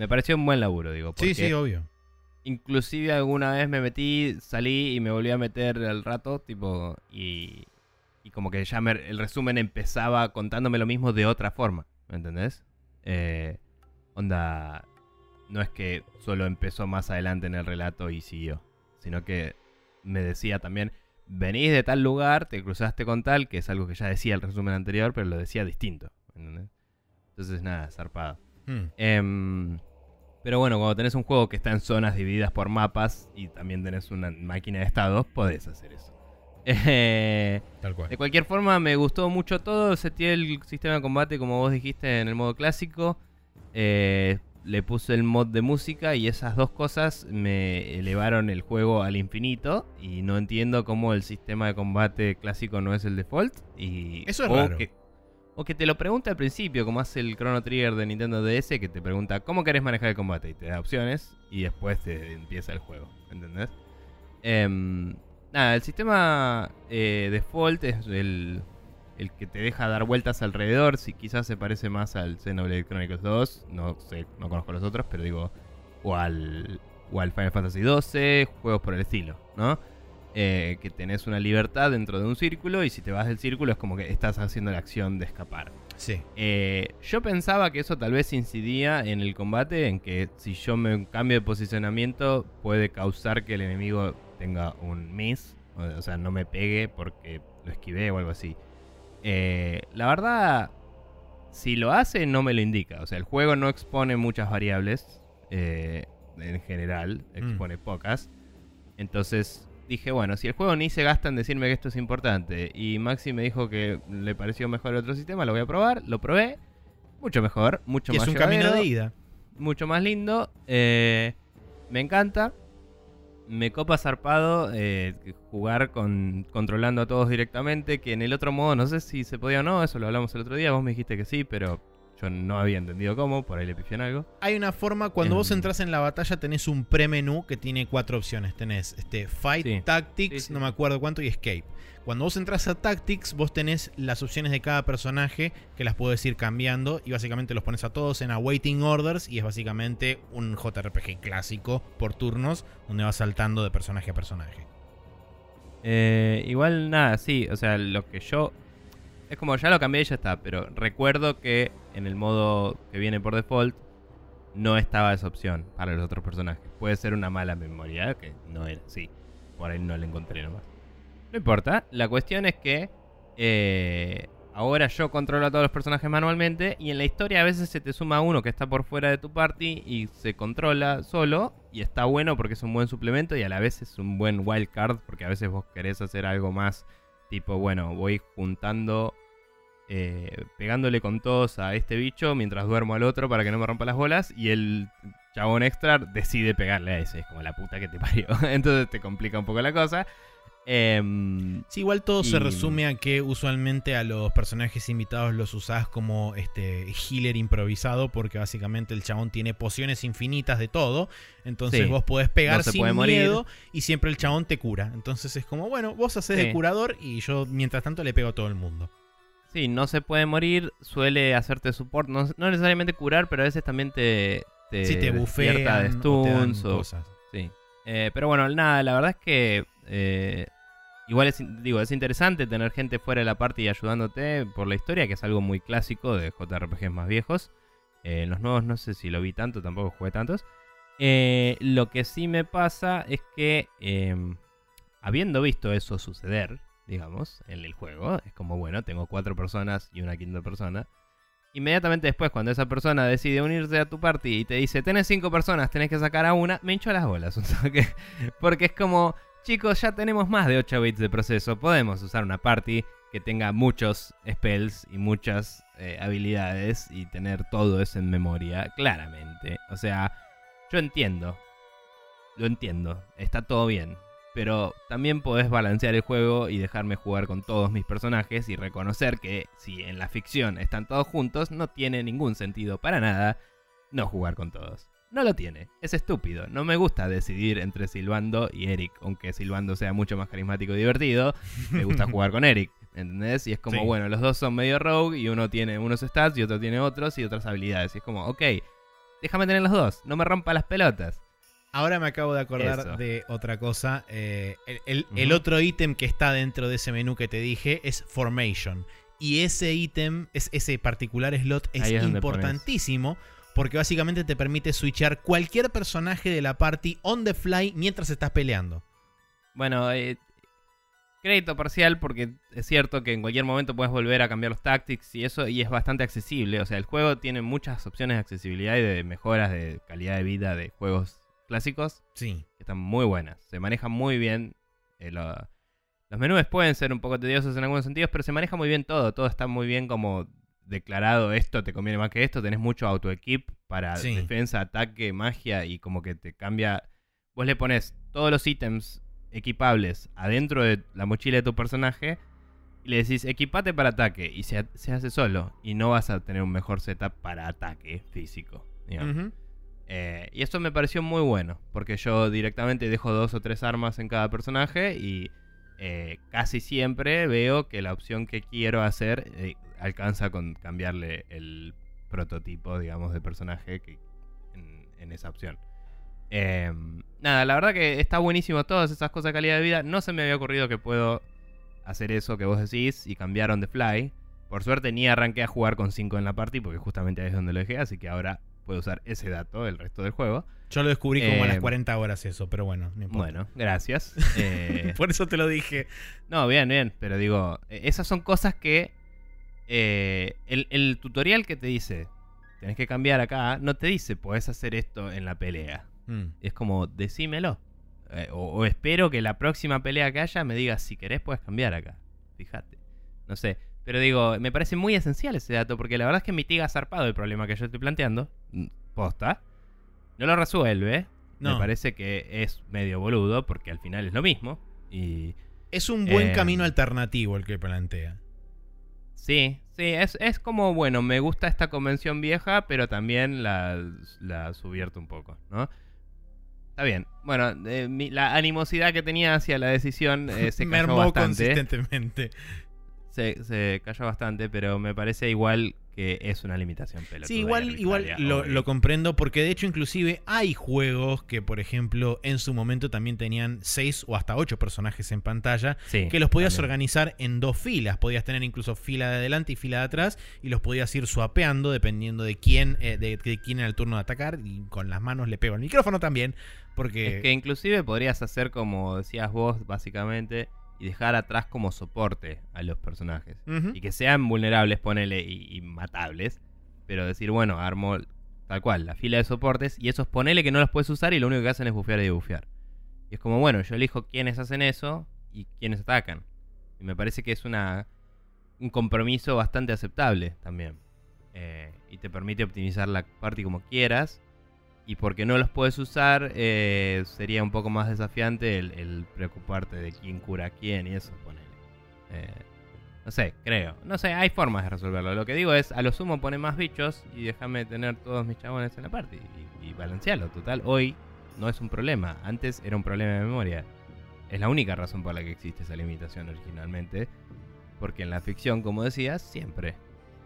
Me pareció un buen laburo, digo. Porque Sí, sí, obvio. Inclusive alguna vez me metí, salí y me volví a meter al rato, tipo, y, y como que ya me- el resumen empezaba contándome lo mismo de otra forma, ¿me entendés? Eh, onda, no es que solo empezó más adelante en el relato y siguió, sino que me decía también, venís de tal lugar, te cruzaste con tal, que es algo que ya decía el resumen anterior, pero lo decía distinto, ¿me ¿entendés? Entonces nada, zarpado. Em, pero bueno, cuando tenés un juego que está en zonas divididas por mapas y también tenés una máquina de estados, podés hacer eso. Eh, Tal cual. de cualquier forma, me gustó mucho todo. Seteé el sistema de combate, como vos dijiste, en el modo clásico. Eh, le puse el mod de música y esas dos cosas me elevaron el juego al infinito. Y no entiendo cómo el sistema de combate clásico no es el default. Y, Eso es o raro. Que, o que te lo pregunte al principio, como hace el Chrono Trigger de Nintendo DS, que te pregunta cómo querés manejar el combate y te da opciones. Y después te empieza el juego. ¿Entendés? Em, nada, el sistema eh, default es el, el que te deja dar vueltas alrededor. Si quizás se parece más al Xenoblade Chronicles 2, no sé, no conozco los otros, pero digo, o al, o al Final Fantasy XII, juegos por el estilo, ¿no? Eh, que tenés una libertad dentro de un círculo y si te vas del círculo es como que estás haciendo la acción de escapar. Sí. Eh, yo pensaba que eso tal vez incidía en el combate, en que si yo me cambio de posicionamiento puede causar que el enemigo tenga un miss, o, sea, no me pegue porque lo esquivé o algo así. Eh, la verdad, si lo hace no me lo indica, o sea, el juego no expone muchas variables en general, expone pocas. Entonces dije, bueno, si el juego ni se gasta en decirme que esto es importante y Maxi me dijo que le pareció mejor el otro sistema, lo voy a probar, lo probé. Mucho mejor, mucho Y es más un camino de ida. mucho más lindo. eh, me encanta. Me copa zarpado eh, jugar con controlando a todos directamente. Que en el otro modo no sé si se podía o no. Eso lo hablamos el otro día. Vos me dijiste que sí, pero yo no había entendido cómo. Por ahí le pifié en algo. Hay una forma, cuando vos Em. entras en la batalla tenés un premenú que tiene cuatro opciones. Tenés este, Fight, Sí. Tactics, Sí, sí. no me acuerdo cuánto, y Escape. Cuando vos entras a Tactics, vos tenés las opciones de cada personaje que las puedes ir cambiando y básicamente los pones a todos en Awaiting Orders y es básicamente un JRPG clásico por turnos donde vas saltando de personaje a personaje. Eh, igual nada, sí. O sea, lo que yo. Es como ya lo cambié y ya está. Pero recuerdo que en el modo que viene por default. No estaba esa opción para los otros personajes. Puede ser una mala memoria, que no era así. Por ahí no la encontré nomás. No importa. La cuestión es que. eh, ahora yo controlo a todos los personajes manualmente. Y en la historia a veces se te suma uno que está por fuera de tu party. Y se controla solo. Y está bueno porque es un buen suplemento. Y a la vez es un buen wild card. Porque a veces vos querés hacer algo más. Tipo, bueno, voy juntando eh, pegándole con todos a este bicho mientras duermo al otro para que no me rompa las bolas. Y el chabón extra decide pegarle a ese. Es como la puta que te parió. Entonces te complica un poco la cosa. Em, Sí, igual todo se resume a que usualmente a los personajes invitados los usás como este healer improvisado porque básicamente el chabón tiene pociones infinitas de todo. Entonces Sí. vos podés pegar No sin puede miedo y siempre el chabón te cura. Entonces es como, bueno, vos haces de Sí. curador y yo mientras tanto le pego a todo el mundo. Sí, no se puede morir, suele hacerte support, no, no necesariamente curar, pero a veces también te, te, si te de o stuns o- cosas. Sí. Eh, pero bueno, nada, la verdad es que eh, igual es, digo, es interesante tener gente fuera de la party ayudándote por la historia, que es algo muy clásico de JRPGs más viejos. Eh, en los nuevos no sé si lo vi tanto, tampoco jugué tantos. Eh, lo que sí me pasa es que eh, habiendo visto eso suceder, digamos, en el juego, es como, bueno, tengo cuatro personas y una quinta persona. Inmediatamente después, cuando esa persona decide unirse a tu party y te dice, tenés cinco personas, tenés que sacar a una, me hincho las bolas. Porque es como, chicos, ya tenemos más de 8 bits de proceso, podemos usar una party que tenga muchos spells y muchas eh, habilidades y tener todo eso en memoria, claramente. O sea, yo entiendo, lo entiendo, está todo bien. Pero también podés balancear el juego y dejarme jugar con todos mis personajes y reconocer que si en la ficción están todos juntos, no tiene ningún sentido para nada no jugar con todos. No lo tiene, es estúpido. No me gusta decidir entre Silvando y Eric, aunque Silvando sea mucho más carismático y divertido, me gusta jugar con Eric. ¿Entendés? Y es como, Sí. bueno, los dos son medio rogue y uno tiene unos stats y otro tiene otros y otras habilidades. Y es como, ok, déjame tener los dos, no me rompa las pelotas. Ahora me acabo de acordar Eso. de otra cosa. eh, el, el- el Ujú. otro ítem que está dentro de ese menú que te dije es Formation. Y ese ítem, es, ese particular slot es, importantísimo porque básicamente te permite switchar cualquier personaje de la party on the fly mientras estás peleando. Bueno, eh, crédito parcial porque es cierto que en cualquier momento puedes volver a cambiar los tactics y eso y es bastante accesible. O sea, el juego tiene muchas opciones de accesibilidad y de mejoras de calidad de vida de juegos clásicos Sí. que están muy buenas. Se manejan muy bien. eh, lo- los menús pueden ser un poco tediosos en algunos sentidos, pero se maneja muy bien todo. Todo está muy bien como declarado esto te conviene más que esto. Tenés mucho auto-equip para Sí. defensa, ataque, magia y como que te cambia. Vos le pones todos los ítems equipables adentro de la mochila de tu personaje y le decís equipate para ataque y se, se hace solo y no vas a tener un mejor setup para ataque físico. Ujú. Eh, y eso me pareció muy bueno, porque yo directamente dejo dos o tres armas en cada personaje y eh, casi siempre veo que la opción que quiero hacer eh, alcanza con cambiarle el prototipo, digamos, de personaje que, en, esa opción. Eh, nada, la verdad que está buenísimo todas esas cosas de calidad de vida. No se me había ocurrido que puedo hacer eso que vos decís y cambiar on the fly. Por suerte ni arranqué a jugar con 5 en la party porque justamente ahí es donde lo dejé, así que ahora puedo usar ese dato el resto del juego. Yo lo descubrí como a las Eh, 40 horas eso, pero bueno, no importa. Bueno, gracias. Eh, Por eso te lo dije. no, bien, bien, pero digo, eh, esas son cosas que eh, el, el tutorial que te dice, tenés que cambiar acá, no te dice, podés hacer esto en la pelea. Mm. Es como, decímelo. Eh, o, o espero que la próxima pelea que haya me digas, si querés puedes cambiar acá. Fíjate. No sé. Pero digo, me parece muy esencial ese dato porque la verdad es que mitiga zarpado el problema que yo estoy planteando. Mm, Posta. No lo resuelve. No. Me parece que es medio boludo porque al final es lo mismo. Y Es un buen Eh, camino alternativo el que plantea. sí, sí, es, es como, bueno, me gusta esta convención vieja, pero también la, la subvierto un poco, ¿no? Está bien. Bueno, eh, mi- la animosidad que tenía hacia la decisión eh, se cayó Mermó bastante. consistentemente. Se, se cayó bastante, pero me parece igual que es una limitación pelotuda. Sí, igual, igual lo, comprendo porque de hecho inclusive hay juegos que por ejemplo en su momento también tenían 6 o hasta 8 personajes en pantalla Sí, que los podías también. organizar en dos filas. Podías tener incluso fila de adelante y fila de atrás y los podías ir swapeando dependiendo de quién, eh, de, de quién era el turno de atacar y con las manos le pego al micrófono también porque... Es que inclusive podrías hacer como decías vos, básicamente, y dejar atrás como soporte a los personajes. Y que sean vulnerables, ponele, y, y matables. Pero decir, bueno, armo tal cual, la fila de soportes, y esos ponele que no los puedes usar y lo único que hacen es bufear y bufear. Y es como, bueno, yo elijo quiénes hacen eso y quiénes atacan. Y me parece que es una un compromiso bastante aceptable también. Eh, y te permite optimizar la party como quieras. Y porque no los puedes usar, eh, sería un poco más desafiante el, preocuparte de quién cura a quién y eso, ponele. Eh, no sé, creo. No sé, hay formas de resolverlo. Lo que digo es, a lo sumo pone más bichos y déjame tener todos mis chabones en la party. Y, y balancearlo. Total, hoy no es un problema. Antes era un problema de memoria. Es la única razón por la que existe esa limitación originalmente. Porque en la ficción, como decías, siempre,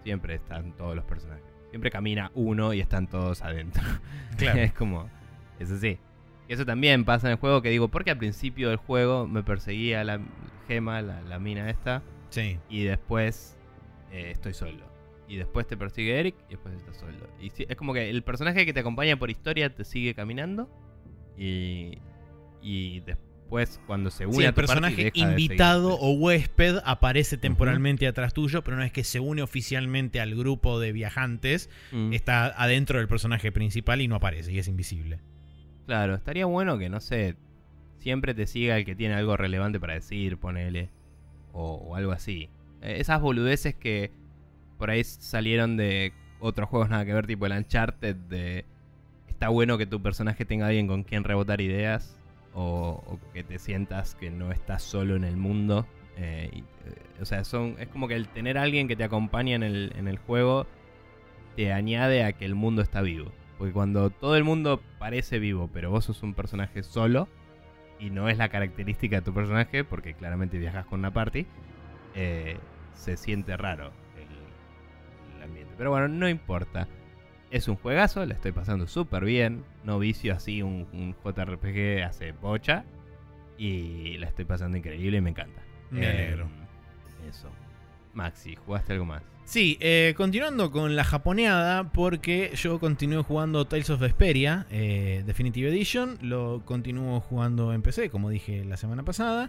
siempre están todos los personajes. Siempre camina uno y están todos adentro. Claro. es como, es así. Eso también pasa en el juego que digo, porque al principio del juego me perseguía la gema, la, mina esta. Sí. Y después eh, estoy solo. Y después te persigue Eric y después estás solo. Y es como que el personaje que te acompaña por historia te sigue caminando. Y, y después después cuando se une el personaje invitado o huésped aparece temporalmente atrás tuyo, pero no es que se une oficialmente al grupo de viajantes, mm. está adentro del personaje principal y no aparece y es invisible. Claro, estaría bueno que no sé, siempre te siga el que tiene algo relevante para decir, ponele o, algo así. Eh, esas boludeces que por ahí salieron de otros juegos nada que ver, tipo el Uncharted de está bueno que tu personaje tenga alguien con quien rebotar ideas o, que te sientas que no estás solo en el mundo. Eh, eh, o sea, son, es como que el tener a alguien que te acompaña en el, en el juego te añade a que el mundo está vivo. Porque cuando todo el mundo parece vivo, pero vos sos un personaje solo, y no es la característica de tu personaje, porque claramente viajas con una party, eh, se siente raro el ambiente. Pero bueno, no importa. Es un juegazo, le estoy pasando súper bien. No vicio así un, JRPG hace bocha. Y la estoy pasando increíble y me encanta. Me alegro. Em, eso. Maxi, ¿jugaste algo más? Sí, eh, continuando con la japoneada, porque yo continúo jugando Tales of Vesperia eh, Definitive Edition, lo continúo jugando en PC, como dije la semana pasada.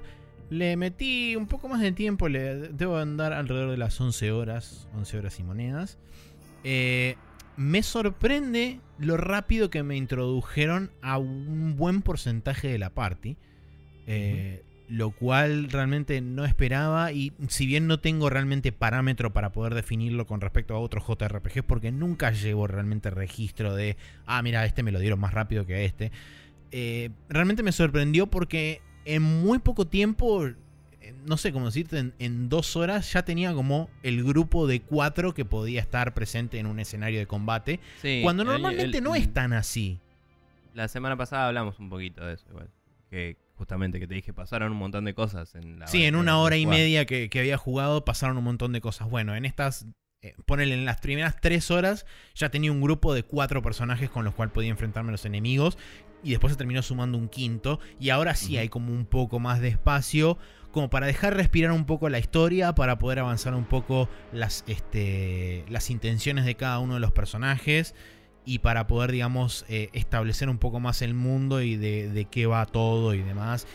Le metí un poco más de tiempo, le debo andar alrededor de las 11 horas, 11 horas y monedas. Eh, me sorprende lo rápido que me introdujeron a un buen porcentaje de la party. Eh, lo cual realmente no esperaba y si bien no tengo realmente parámetro para poder definirlo con respecto a otros JRPGs porque nunca llevo realmente registro de, ah, mira, este me lo dieron más rápido que este, eh, realmente me sorprendió porque en muy poco tiempo no sé cómo decirte, en, dos horas ya tenía como el grupo de cuatro que podía estar presente en un escenario de combate. cuando normalmente no es tan así. La semana pasada hablamos un poquito de eso, igual. Que justamente que te dije, pasaron un montón de cosas en la Sí, en una hora y media que, había jugado pasaron un montón de cosas. Bueno, en estas, eh, ponele en las primeras tres horas, ya tenía un grupo de cuatro personajes con los cuales podía enfrentarme a los enemigos. Y después se terminó sumando un quinto. Y ahora sí hay como un poco más de espacio como para dejar respirar un poco la historia, para poder avanzar un poco las, este, las intenciones de cada uno de los personajes y para poder, digamos, eh, establecer un poco más el mundo y de, qué va todo y demás.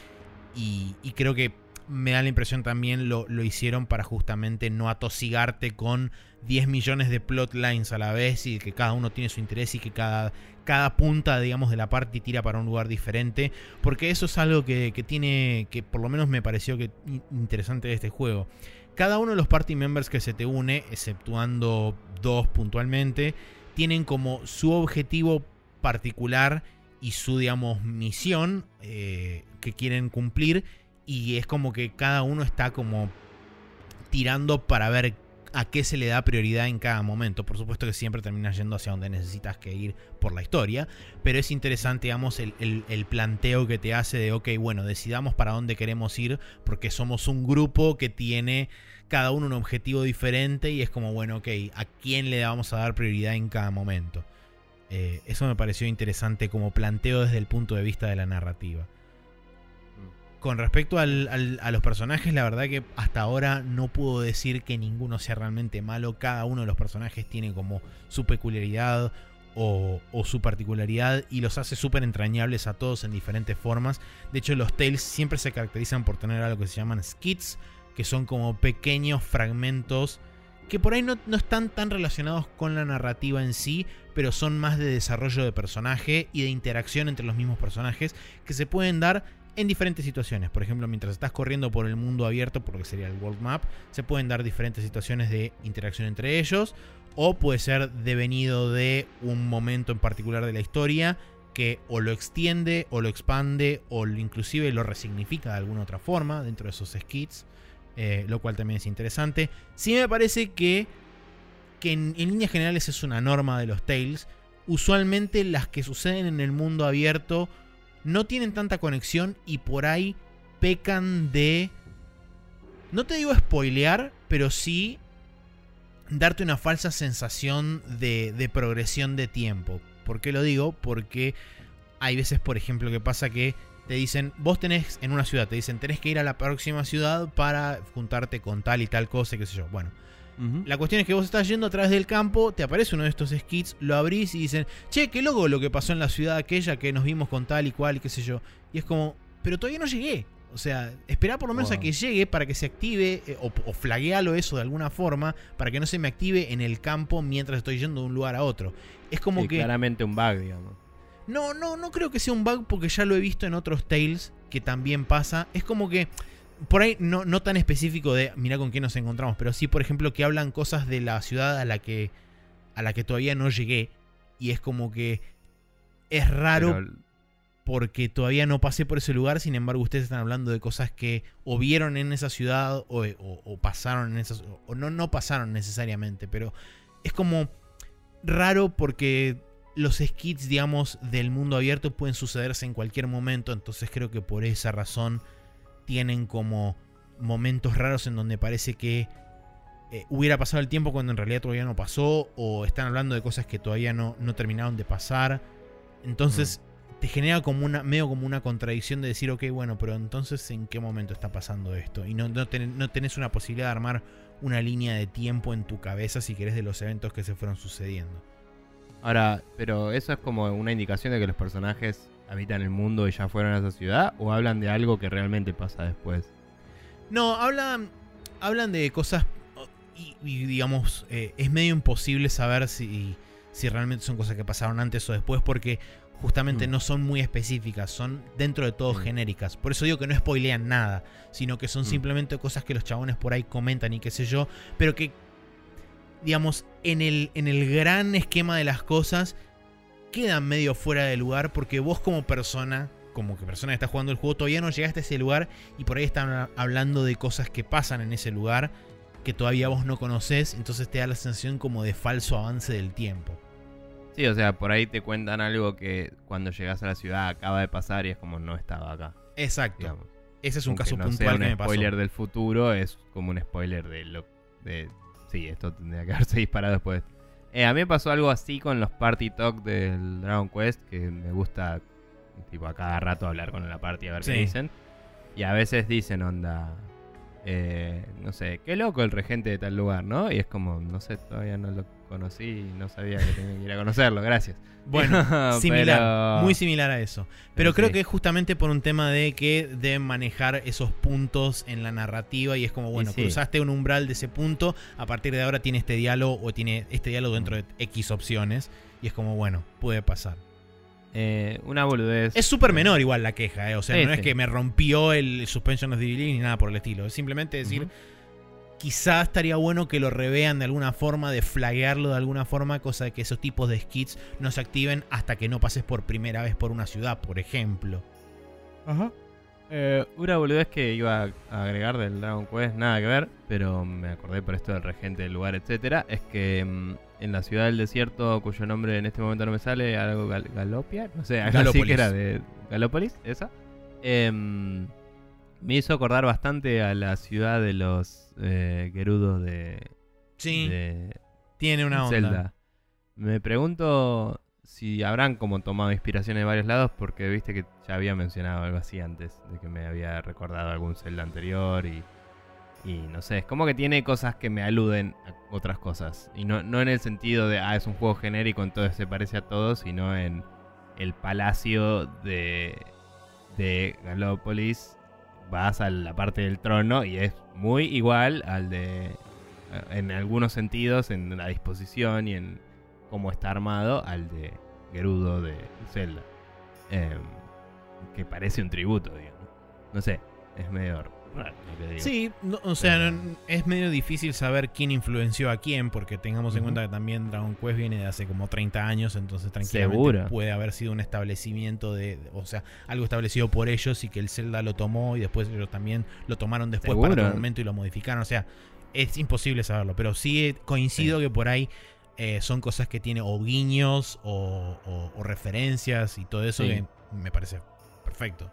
Y, creo que me da la impresión también lo, lo, hicieron para justamente no atosigarte con 10 millones de plotlines a la vez y que cada uno tiene su interés y que cada, cada punta, digamos, de la party tira para un lugar diferente. Porque eso es algo que, tiene, que por lo menos me pareció que interesante de este juego. Cada uno de los party members que se te une, exceptuando dos puntualmente, tienen como su objetivo particular y su, digamos, misión eh, que quieren cumplir. Y es como que cada uno está como tirando para ver a qué se le da prioridad en cada momento. Por supuesto que siempre terminas yendo hacia donde necesitas que ir por la historia, pero es interesante, digamos, el, planteo que te hace de, ok, bueno, decidamos para dónde queremos ir, porque somos un grupo que tiene cada uno un objetivo diferente y es como, bueno, ok, ¿a quién le vamos a dar prioridad en cada momento? Eh, eso me pareció interesante como planteo desde el punto de vista de la narrativa. Con respecto a los personajes, la verdad que hasta ahora no puedo decir que ninguno sea realmente malo. Cada uno de los personajes tiene como su peculiaridad o, su particularidad y los hace súper entrañables a todos en diferentes formas. De hecho, los Tales siempre se caracterizan por tener algo que se llaman skits, que son como pequeños fragmentos que por ahí no, no, están tan relacionados con la narrativa en sí, pero son más de desarrollo de personaje y de interacción entre los mismos personajes que se pueden dar en diferentes situaciones. Por ejemplo, mientras estás corriendo por el mundo abierto, por lo que sería el World Map, se pueden dar diferentes situaciones de interacción entre ellos. O puede ser devenido de un momento en particular de la historia que o lo extiende o lo expande o inclusive lo resignifica de alguna otra forma dentro de esos skits. Eh, lo cual también es interesante. Sí me parece que, que en, en líneas generales es una norma de los Tales. Usualmente las que suceden en el mundo abierto no tienen tanta conexión y por ahí pecan de... No te digo spoilear, pero sí darte una falsa sensación de, de progresión de tiempo. ¿Por qué lo digo? Porque hay veces, por ejemplo, que pasa que te dicen, vos tenés en una ciudad, te dicen, tenés que ir a la próxima ciudad para juntarte con tal y tal cosa, qué sé yo. Bueno, la cuestión es que vos estás yendo a través del campo, te aparece uno de estos skits, lo abrís y dicen, che, qué loco lo que pasó en la ciudad aquella que nos vimos con tal y cual y qué sé yo. Y es como, pero todavía no llegué. O sea, espera por lo menos a que llegue para que se active eh, o, o flaguealo eso de alguna forma para que no se me active en el campo mientras estoy yendo de un lugar a otro. Es como Sí, que... Claramente un bug, digamos. No, no, no creo que sea un bug porque ya lo he visto en otros Tales que también pasa. Es como que por ahí no, no tan específico de mira con quién nos encontramos, pero sí, por ejemplo, que hablan cosas de la ciudad a la que a la que todavía no llegué y es como que es raro Pero- porque todavía no pasé por ese lugar, sin embargo ustedes están hablando de cosas que o vieron en esa ciudad o, o- o pasaron en esas o no no pasaron necesariamente, pero es como raro porque los skits, digamos, del mundo abierto pueden sucederse en cualquier momento, entonces creo que por esa razón tienen como momentos raros en donde parece que eh, hubiera pasado el tiempo cuando en realidad todavía no pasó, o están hablando de cosas que todavía no, no terminaron de pasar. Entonces te genera como una, medio como una contradicción de decir, ok, bueno, pero entonces en qué momento está pasando esto? Y no, no, ten- no tenés una posibilidad de armar una línea de tiempo en tu cabeza si querés de los eventos que se fueron sucediendo. Ahora, pero eso es como una indicación de que los personajes habitan el mundo y ya fueron a esa ciudad o hablan de algo que realmente pasa después. No, hablan, hablan de cosas y, digamos, eh, es medio imposible saber si, si realmente son cosas que pasaron antes o después porque justamente Mm. no son muy específicas, son dentro de todo Mm. genéricas. Por eso digo que no spoilean nada, sino que son Mm. simplemente cosas que los chabones por ahí comentan y qué sé yo, pero que, digamos, en el, en el gran esquema de las cosas quedan medio fuera de lugar porque vos como persona, como que persona que está jugando el juego, todavía no llegaste a ese lugar y por ahí están hablando de cosas que pasan en ese lugar que todavía vos no conoces, entonces te da la sensación como de falso avance del tiempo. Sí, o sea, por ahí te cuentan algo que cuando llegas a la ciudad acaba de pasar y es como no estaba acá. Exacto. Digamos. Ese es un Aunque caso no puntual sea que un me pasó. spoiler del futuro, es como un spoiler de lo de sí, esto tendría que haberse disparado después. Eh, a mí me pasó algo así con los party talk del Dragon Quest que me gusta tipo a cada rato hablar con la party a ver Sí. qué dicen. Y a veces dicen onda eh, no sé, qué loco el regente de tal lugar, ¿no? Y es como, no sé, todavía no lo conocí y no sabía que tenía que ir a conocerlo, gracias. Bueno, similar, Pero- muy similar a eso. Pero Pero creo sí. que es justamente por un tema de que deben manejar esos puntos en la narrativa y es como, bueno, sí. cruzaste un umbral de ese punto, a partir de ahora tiene este diálogo o tiene este diálogo dentro de X opciones y es como, bueno, puede pasar. Eh, una boludez. Es súper menor igual la queja, ¿eh? o sea, Sí, no es que me rompió el suspension of disbelief ni nada por el estilo, es simplemente decir. Quizás estaría bueno que lo revean de alguna forma, de flaguearlo de alguna forma, cosa de que esos tipos de skits no se activen hasta que no pases por primera vez por una ciudad, por ejemplo. Ajá. Eh, una boludez que iba a agregar del Dragon Quest, nada que ver, pero me acordé por esto del regente del lugar, etcétera, es que mm, en la ciudad del desierto, cuyo nombre en este momento no me sale, algo Gal- Galopia, no sé, algo así que era de Galópolis, esa, em, me hizo acordar bastante a la ciudad de los eh, Gerudos de, Sí, de tiene una onda. Zelda. Me pregunto si habrán como tomado inspiración de varios lados, porque viste que ya había mencionado algo así antes, de que me había recordado algún Zelda anterior y, y no sé, es como que tiene cosas que me aluden a otras cosas. Y no, no en el sentido de, ah, es un juego genérico, entonces se parece a todos, sino en el palacio de, de Galópolis. Vas a la parte del trono y es muy igual al de en algunos sentidos, en la disposición y en cómo está armado, al de Gerudo de Zelda. Em, que parece un tributo, digamos. no sé, es medio Sí, no, o sea, no- es medio difícil saber quién influenció a quién, porque tengamos en cuenta que también Dragon Quest viene de hace como 30 años, entonces tranquilamente Seguro. puede haber sido un establecimiento de, o sea, algo establecido por ellos y que el Zelda lo tomó y después ellos también lo tomaron después para Seguro. otro momento y lo modificaron, o sea, es imposible saberlo, pero sí coincido que por ahí eh, son cosas que tiene o guiños o, o- o referencias y todo eso Sí. que me parece perfecto.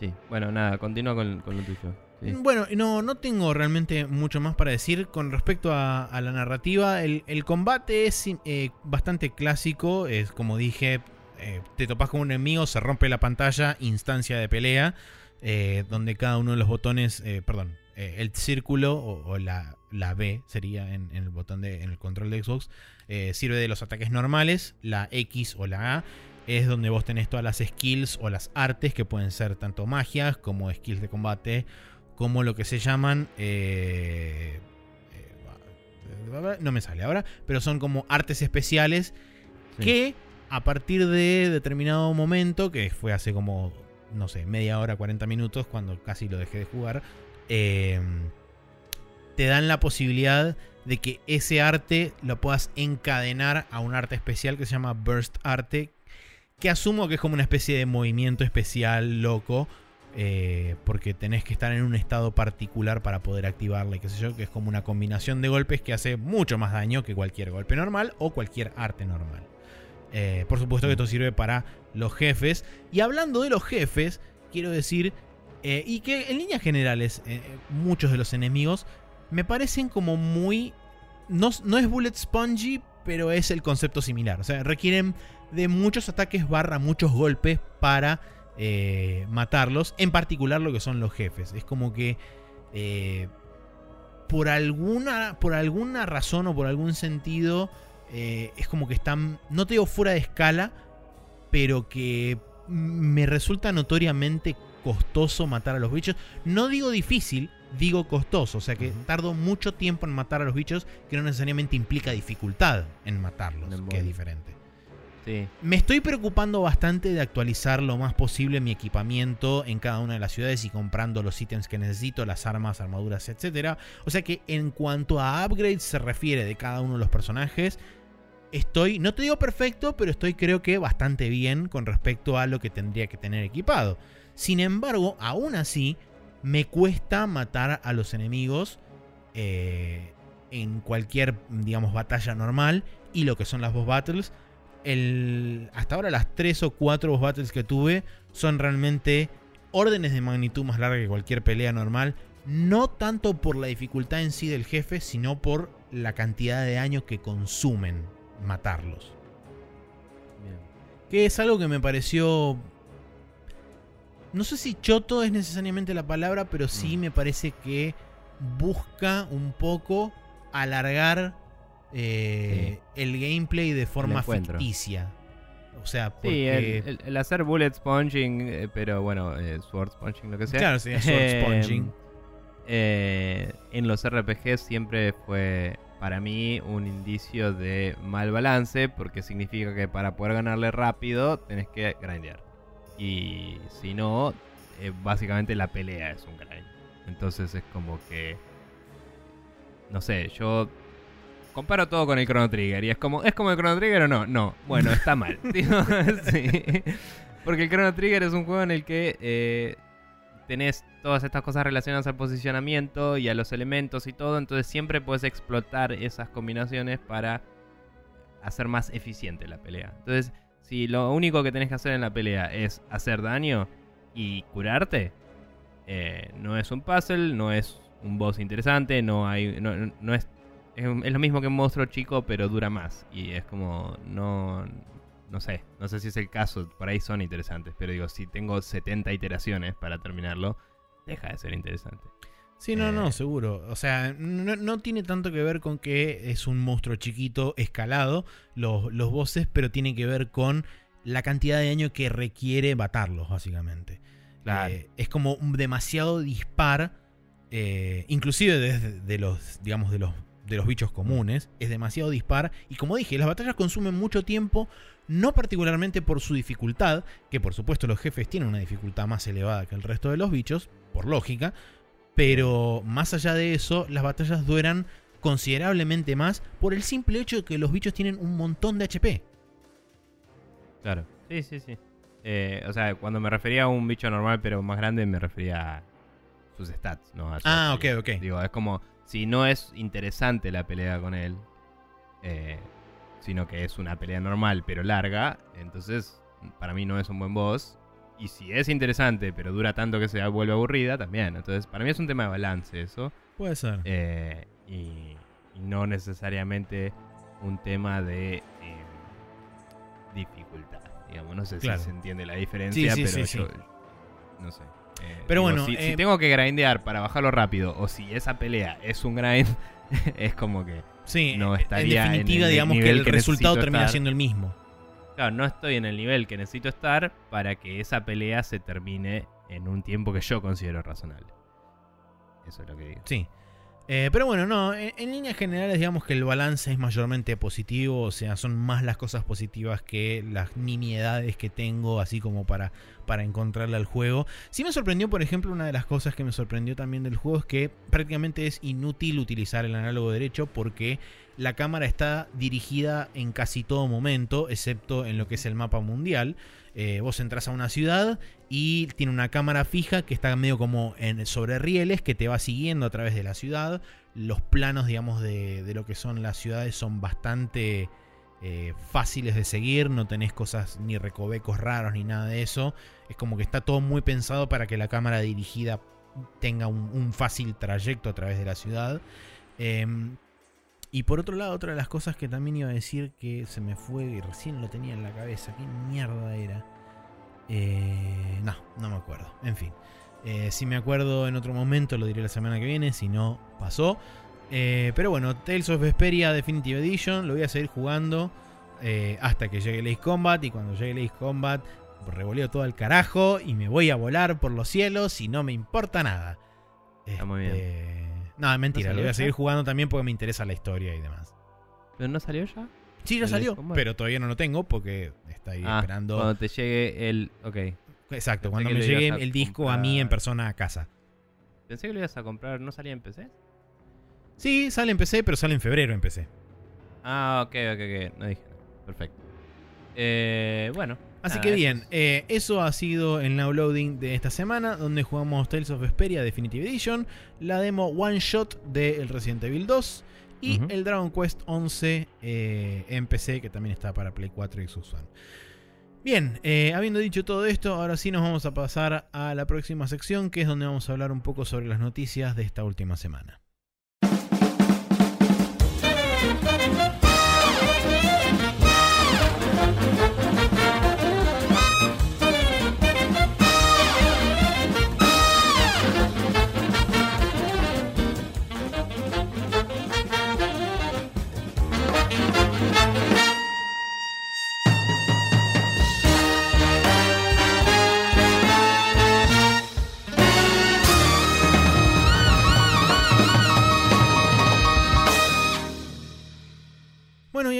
Sí, bueno, nada, continúa con, lo tuyo. Sí. Bueno, no, no tengo realmente mucho más para decir con respecto a, la narrativa. El, combate es eh, bastante clásico. Es como dije, eh, te topas con un enemigo, se rompe la pantalla, instancia de pelea, eh, donde cada uno de los botones, perdón, el círculo o, la, la B sería en, en el botón de, en el control de Xbox, sirve de los ataques normales, la X o la A es donde vos tenés todas las skills o las artes que pueden ser tanto magias como skills de combate, como lo que se llaman... eh, eh, no me sale ahora, pero son como artes especiales Sí. que a partir de determinado momento, que fue hace como, no sé, media hora, 40 minutos, cuando casi lo dejé de jugar, eh, te dan la posibilidad de que ese arte lo puedas encadenar a un arte especial que se llama Burst Arte, que asumo que es como una especie de movimiento especial loco, eh, porque tenés que estar en un estado particular para poder activarla y qué sé yo, que es como una combinación de golpes que hace mucho más daño que cualquier golpe normal o cualquier arte normal. Eh, por supuesto que esto sirve para los jefes. Y hablando de los jefes, quiero decir, eh, y que en líneas generales, muchos de los enemigos me parecen como muy... No, no es bullet spongy, pero es el concepto similar. O sea, requieren de muchos ataques barra muchos golpes para eh, matarlos. En particular lo que son los jefes. Es como que... eh, por alguna, por alguna razón o por algún sentido, eh, es como que están, no te digo fuera de escala, pero que me resulta notoriamente costoso matar a los bichos. No digo difícil, digo costoso. O sea que tardo mucho tiempo en matar a los bichos, que no necesariamente implica dificultad en matarlos, que es diferente. Me estoy preocupando bastante de actualizar lo más posible mi equipamiento en cada una de las ciudades y comprando los ítems que necesito, las armas, armaduras, etc. O sea que en cuanto a upgrades se refiere de cada uno de los personajes, estoy, no te digo perfecto, pero estoy creo que bastante bien con respecto a lo que tendría que tener equipado. Sin embargo, aún así, me cuesta matar a los enemigos eh, en cualquier, digamos, batalla normal y lo que son las boss battles el, hasta ahora las 3 o 4 boss battles que tuve son realmente órdenes de magnitud más larga que cualquier pelea normal. No tanto por la dificultad en sí del jefe, sino por la cantidad de daño que consumen matarlos. Bien. Que es algo que me pareció... No sé si choto es necesariamente la palabra, pero sí Mm. me parece que busca un poco alargar eh, el gameplay de forma ficticia. O sea, Sí, porque... el, el- el hacer bullet sponging, eh, pero bueno, eh, sword sponging, lo que sea. Claro, sí, sword Eh, sponging. eh, en los RPG siempre fue para mí un indicio de mal balance, porque significa que para poder ganarle rápido tenés que grindear. Y si no, básicamente la pelea es un grind. Entonces es como que. No sé, yo comparo todo con el Chrono Trigger y es como, ¿es como el Chrono Trigger o no? No, bueno, está mal. Sí. Porque el Chrono Trigger es un juego en el que eh, tenés todas estas cosas relacionadas al posicionamiento y a los elementos y todo, entonces siempre puedes explotar esas combinaciones para hacer más eficiente la pelea. Entonces, si lo único que tenés que hacer en la pelea es hacer daño y curarte, eh, no es un puzzle, no es un boss interesante, no hay, no- no es, es, lo mismo que un monstruo chico, pero dura más. Y es como, no, no sé, no sé si es el caso, por ahí son interesantes, pero digo, si tengo 70 iteraciones para terminarlo, deja de ser interesante. Sí, no, no, eh, seguro. O sea, no, no tiene tanto que ver con que es un monstruo chiquito escalado, los, los bosses, pero tiene que ver con la cantidad de daño que requiere matarlos, básicamente. Claro. Eh, es como demasiado dispar, eh, inclusive desde de los, digamos, de los, de los bichos comunes, es demasiado dispar y como dije, las batallas consumen mucho tiempo, no particularmente por su dificultad, que por supuesto los jefes tienen una dificultad más elevada que el resto de los bichos, por lógica, pero más allá de eso, las batallas duran considerablemente más por el simple hecho de que los bichos tienen un montón de HP. Claro, sí, sí, sí. Eh, o sea, cuando me refería a un bicho normal pero más grande, me refería a sus stats, ¿no? A su Ah, ok, ok. Digo, es como, si no es interesante la pelea con él, eh, sino que es una pelea normal pero larga, entonces para mí no es un buen boss. Y si es interesante pero dura tanto que se vuelve aburrida, también. Entonces, para mí es un tema de balance eso. Puede ser. eh, y, y no necesariamente un tema de eh, dificultad. Digamos, no sé Claro. si se entiende la diferencia, Sí, sí, pero sí, yo sí. no sé. Eh, Pero digo, bueno, si, si eh, tengo que grindear para bajarlo rápido, o si esa pelea es un grind, es como que. Sí, no estaría en definitiva, el digamos que nivel el que resultado necesito termina estar. siendo el mismo. Claro, no estoy en el nivel que necesito estar para que esa pelea se termine en un tiempo que yo considero razonable. Eso es lo que digo. Sí. Eh, pero bueno, no, en, líneas generales digamos que el balance es mayormente positivo, o sea, son más las cosas positivas que las nimiedades que tengo, así como para, para encontrarle al juego. Sí me sorprendió, por ejemplo, una de las cosas que me sorprendió también del juego es que prácticamente es inútil utilizar el análogo derecho porque la cámara está dirigida en casi todo momento, excepto en lo que es el mapa mundial. Eh, vos entras a una ciudad y tiene una cámara fija que está medio como en, sobre rieles que te va siguiendo a través de la ciudad. Los planos, digamos, de, de lo que son las ciudades son bastante eh, fáciles de seguir. No tenés cosas ni recovecos raros ni nada de eso. Es como que está todo muy pensado para que la cámara dirigida tenga un, fácil trayecto a través de la ciudad. Em, y por otro lado, otra de las cosas que también iba a decir que se me fue y recién lo tenía en la cabeza. ¿Qué mierda era? Eh, no, no me acuerdo. En fin. Eh, si me acuerdo en otro momento, lo diré la semana que viene. Si no, pasó. Eh, pero bueno, Tales of Vesperia Definitive Edition. Lo voy a seguir jugando eh, hasta que llegue el Ace Combat. Y cuando llegue el Ace Combat, revoleo todo al carajo. Y me voy a volar por los cielos. Y no me importa nada. Está muy Este, No, es mentira. ¿No lo voy a seguir ya? jugando también porque me interesa la historia y demás. ¿Pero no salió ya? Sí, ya ¿El salió, pero todavía no lo tengo porque está ahí Ah, esperando. Cuando te llegue el. Ok. Exacto, pensé cuando me llegue el disco a mí en persona a casa. Pensé que lo ibas a comprar. ¿No salía en PC? Sí, sale en PC, pero sale en febrero en PC. Ah, ok, ok, ok. No dije. Perfecto. Eh, bueno. Así nada, que bien, eh, eso ha sido el now loading de esta semana, donde jugamos Tales of Vesperia Definitive Edition, la demo One Shot de el Resident Evil 2 y el Dragon Quest 11 eh, en PC, que también está para Play 4 y Xbox One. Bien, eh, habiendo dicho todo esto, ahora sí nos vamos a pasar a la próxima sección, que es donde vamos a hablar un poco sobre las noticias de esta última semana.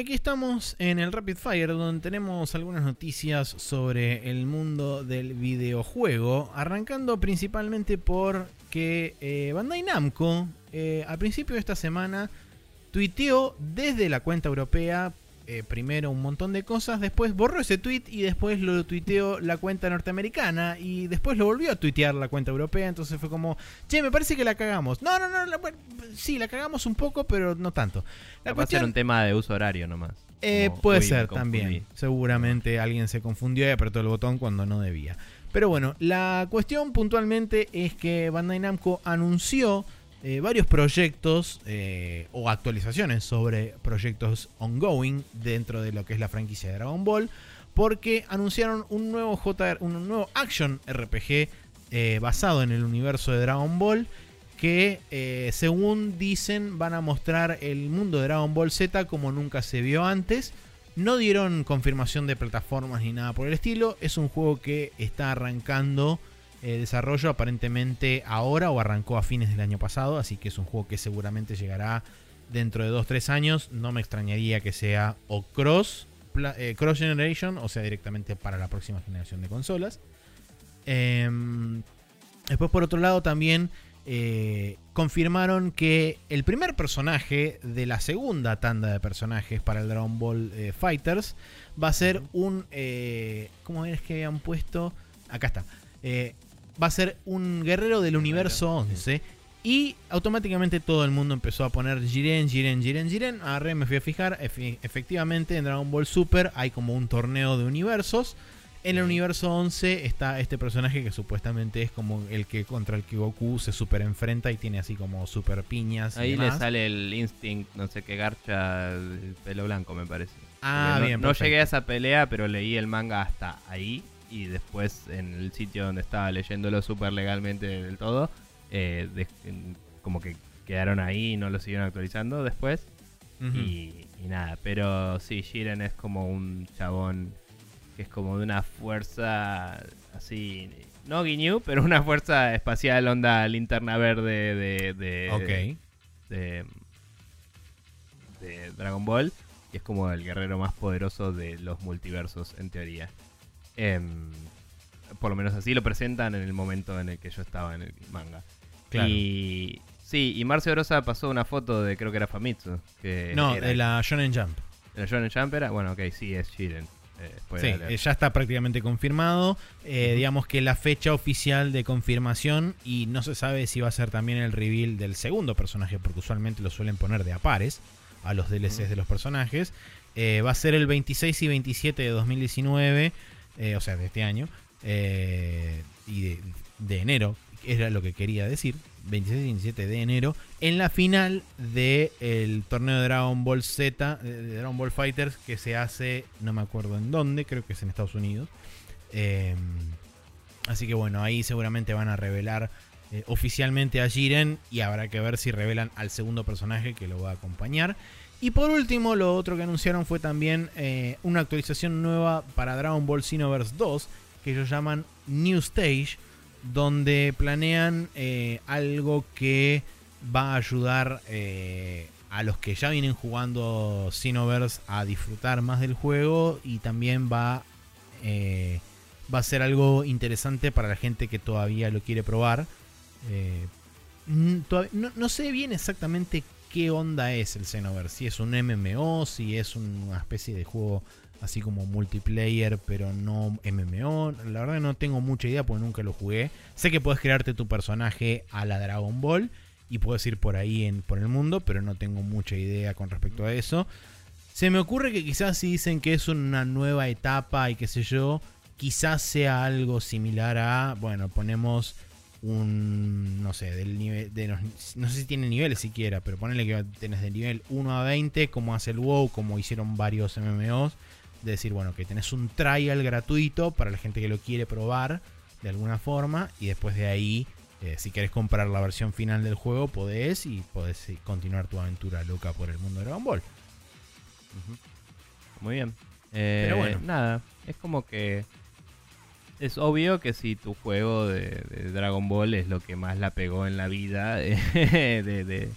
Aquí estamos en el Rapid Fire, donde tenemos algunas noticias sobre el mundo del videojuego, arrancando principalmente por que eh, Bandai Namco eh, al principio de esta semana tuiteó desde la cuenta europea eh, primero un montón de cosas, después borró ese tweet y después lo tuiteó la cuenta norteamericana y después lo volvió a tuitear la cuenta europea, entonces fue como, che, me parece que la cagamos. No, no, no, la- sí, la cagamos un poco, pero no tanto. La Capaz era un tema de uso horario nomás. eh, puede ser también. Seguramente alguien se confundió y apretó el botón cuando no debía. Pero bueno, la cuestión puntualmente es que Bandai Namco anunció eh, varios proyectos eh, o actualizaciones sobre proyectos ongoing dentro de lo que es la franquicia de Dragon Ball. Porque anunciaron un nuevo JR, un nuevo action RPG eh, basado en el universo de Dragon Ball que según dicen van a mostrar el mundo de Dragon Ball Z como nunca se vio antes. No dieron confirmación de plataformas ni nada por el estilo. Es un juego que está arrancando el desarrollo aparentemente ahora o arrancó a fines del año pasado. Así que es un juego que seguramente llegará dentro de 2-3 años no me extrañaría que sea o cross, eh, cross generation, o sea, directamente para la próxima generación de consolas. Em, después, por otro lado, también eh, confirmaron que el primer personaje de la segunda tanda de personajes para el Dragon Ball eh, Fighters va a ser un... ¿Cómo es que habían puesto? Acá está. Va a ser un guerrero del universo 11 y automáticamente todo el mundo empezó a poner Jiren, Jiren, Jiren, Jiren. Arre, me fui a fijar. efectivamente, en Dragon Ball Super hay como un torneo de universos. En el universo 11 está este personaje que supuestamente es como el que contra el que Goku se super enfrenta y tiene así como super piñas. Ahí le sale el Instinct, no sé qué garcha, el pelo blanco me parece. Ah, no, bien. No llegué a esa pelea, pero leí el manga hasta ahí. Y después en el sitio donde estaba leyéndolo super legalmente del todo, eh, como que quedaron ahí y no lo siguieron actualizando después. y, nada, pero sí, Jiren es como un chabón que es como de una fuerza así, no Ginyu, pero una fuerza espacial onda linterna verde de, de, de, de Dragon Ball. Y es como el guerrero más poderoso de los multiversos, en teoría. Em, por lo menos así lo presentan en el momento en el que yo estaba en el manga. Y sí, y Marcio Rosa pasó una foto de creo que era Famitsu. Que no, de la Shonen Jump. ¿De la Shonen Jump era? Bueno, ok, sí, es Shiren. Eh, sí, eh, ya está prácticamente confirmado. Eh, digamos que la fecha oficial de confirmación y no se sabe si va a ser también el reveal del segundo personaje, porque usualmente lo suelen poner de a pares a los DLCs de los personajes. va a ser el 26 y 27 de 2019, o sea, de este año, y de, de enero, era lo que quería decir, 26 y 27 de enero, en la final del torneo de Dragon Ball Z, de Dragon Ball Fighters, que se hace, no me acuerdo en dónde, creo que es en Estados Unidos. Así que bueno, ahí seguramente van a revelar eh, oficialmente a Jiren y habrá que ver si revelan al segundo personaje que lo va a acompañar. Y por último, lo otro que anunciaron fue también eh, una actualización nueva para Dragon Ball Xenoverse 2, que ellos llaman New Stage donde planean eh, algo que va a ayudar eh, a los que ya vienen jugando Xenoverse a disfrutar más del juego y también va, va a ser algo interesante para la gente que todavía lo quiere probar. no, no, sé bien exactamente qué onda es el Xenoverse, si es un MMO, si es una especie de juego así como multiplayer, pero no MMO. La verdad no tengo mucha idea porque nunca lo jugué. Sé que puedes crearte tu personaje a la Dragon Ball y puedes ir por ahí en, por el mundo, pero no tengo mucha idea con respecto a eso. Se me ocurre que quizás si dicen que es una nueva etapa y qué sé yo, quizás sea algo similar a, bueno, ponemos un, no sé, del nivel, de no sé si tiene niveles siquiera, pero ponele que tenés de nivel 1 a 20, como hace el WoW, como hicieron varios MMOs de decir, bueno, que tenés un trial gratuito para la gente que lo quiere probar de alguna forma y después de ahí, eh, si querés comprar la versión final del juego, podés y podés eh, continuar tu aventura loca por el mundo de Dragon Ball. Muy bien. Pero bueno. Eh, nada, es como que es obvio que si tu juego de, Dragon Ball es lo que más la pegó en la vida de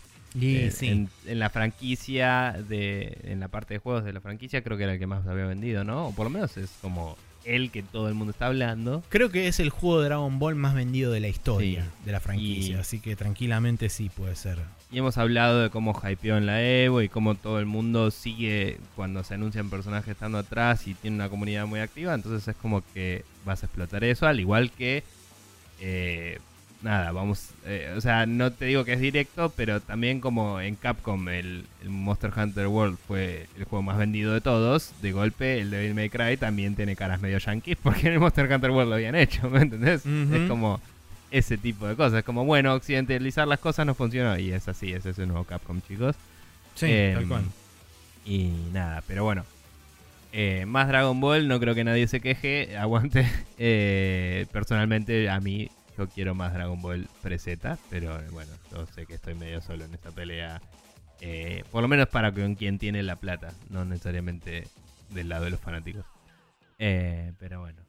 en, la franquicia, de, en la parte de juegos de la franquicia, creo que era el que más había vendido, ¿no? O por lo menos es como el que todo el mundo está hablando. Creo que es el juego de Dragon Ball más vendido de la historia de la franquicia, así que tranquilamente sí puede ser. Y hemos hablado de cómo hypeó en la Evo y cómo todo el mundo sigue cuando se anuncian personajes estando atrás y tiene una comunidad muy activa, entonces es como que vas a explotar eso, al igual que eh, nada, vamos, eh, o sea, no te digo que es directo, pero también como en Capcom el, Monster Hunter World fue el juego más vendido de todos, de golpe el Devil May Cry también tiene caras medio yankees porque en el Monster Hunter World lo habían hecho, ¿me entendés? Es como ese tipo de cosas, es como, bueno, occidentalizar las cosas no funcionó y es así, es ese nuevo Capcom, chicos. Sí, tal em, cual. Y nada, pero bueno. Eh, más Dragon Ball, no creo que nadie se queje. Aguante. Eh, personalmente, a mí yo quiero más Dragon Ball preseta, pero bueno, yo sé que estoy medio solo en esta pelea. Eh, por lo menos para con quien tiene la plata, no necesariamente del lado de los fanáticos. Eh, pero bueno.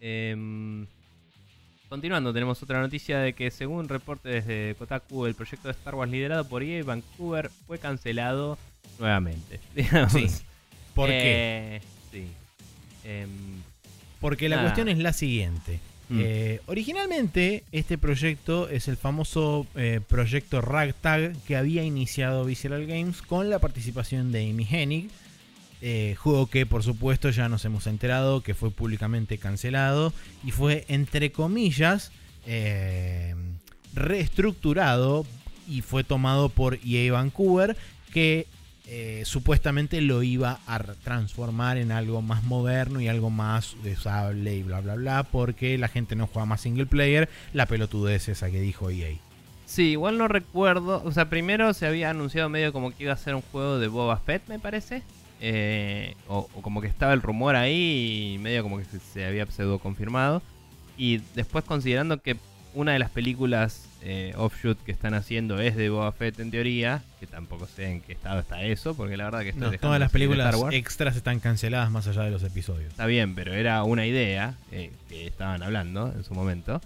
Em, continuando, tenemos otra noticia de que según reporte desde Kotaku, el proyecto de Star Wars liderado por EA Vancouver fue cancelado nuevamente. digamos. Sí. ¿Por qué? Eh, Sí. Em, Porque la nada. cuestión es la siguiente. Mm. Eh, originalmente este proyecto es el famoso eh, proyecto Ragtag que había iniciado Visceral Games con la participación de Amy Hennig. eh, juego que por supuesto ya nos hemos enterado que fue públicamente cancelado y fue entre comillas reestructurado y fue tomado por EA Vancouver que eh, supuestamente lo iba a transformar en algo más moderno y algo más usable y bla bla bla porque la gente no juega más single player la pelotudez esa que dijo EA Sí, igual no recuerdo. O sea, primero se había anunciado medio como que iba a ser un juego de Boba Fett, me parece. Eh, o, o como que estaba el rumor ahí y medio como que se, se había pseudo confirmado. Y después considerando que una de las películas eh, offshoot que están haciendo es de Boba Fett en teoría, que tampoco sé en qué estado está eso, porque la verdad que No, todas las películas extras están canceladas más allá de los episodios Está bien, pero era una idea eh, que estaban hablando en su momento.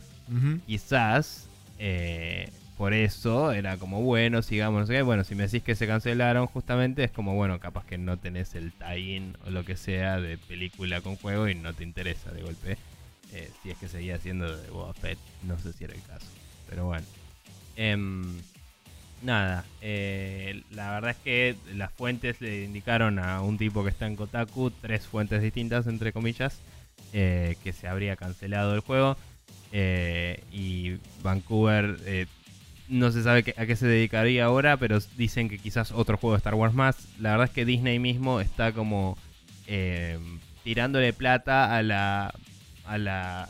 Quizás eh, por eso era como bueno, sigamos, no sé qué. Bueno, si me decís que se cancelaron justamente, es como bueno, capaz que no tenés el tie-in o lo que sea de película con juego y no te interesa de golpe. Eh, si es que seguía siendo de Boba Fett, no sé si era el caso. Pero bueno. Em, nada, eh, la verdad es que las fuentes le indicaron a un tipo que está en Kotaku, tres fuentes distintas, entre comillas, eh, que se habría cancelado el juego. Y Vancouver no se sabe a qué se dedicaría ahora, pero dicen que quizás otro juego de Star Wars más. La verdad es que Disney mismo está como tirándole plata a la, a la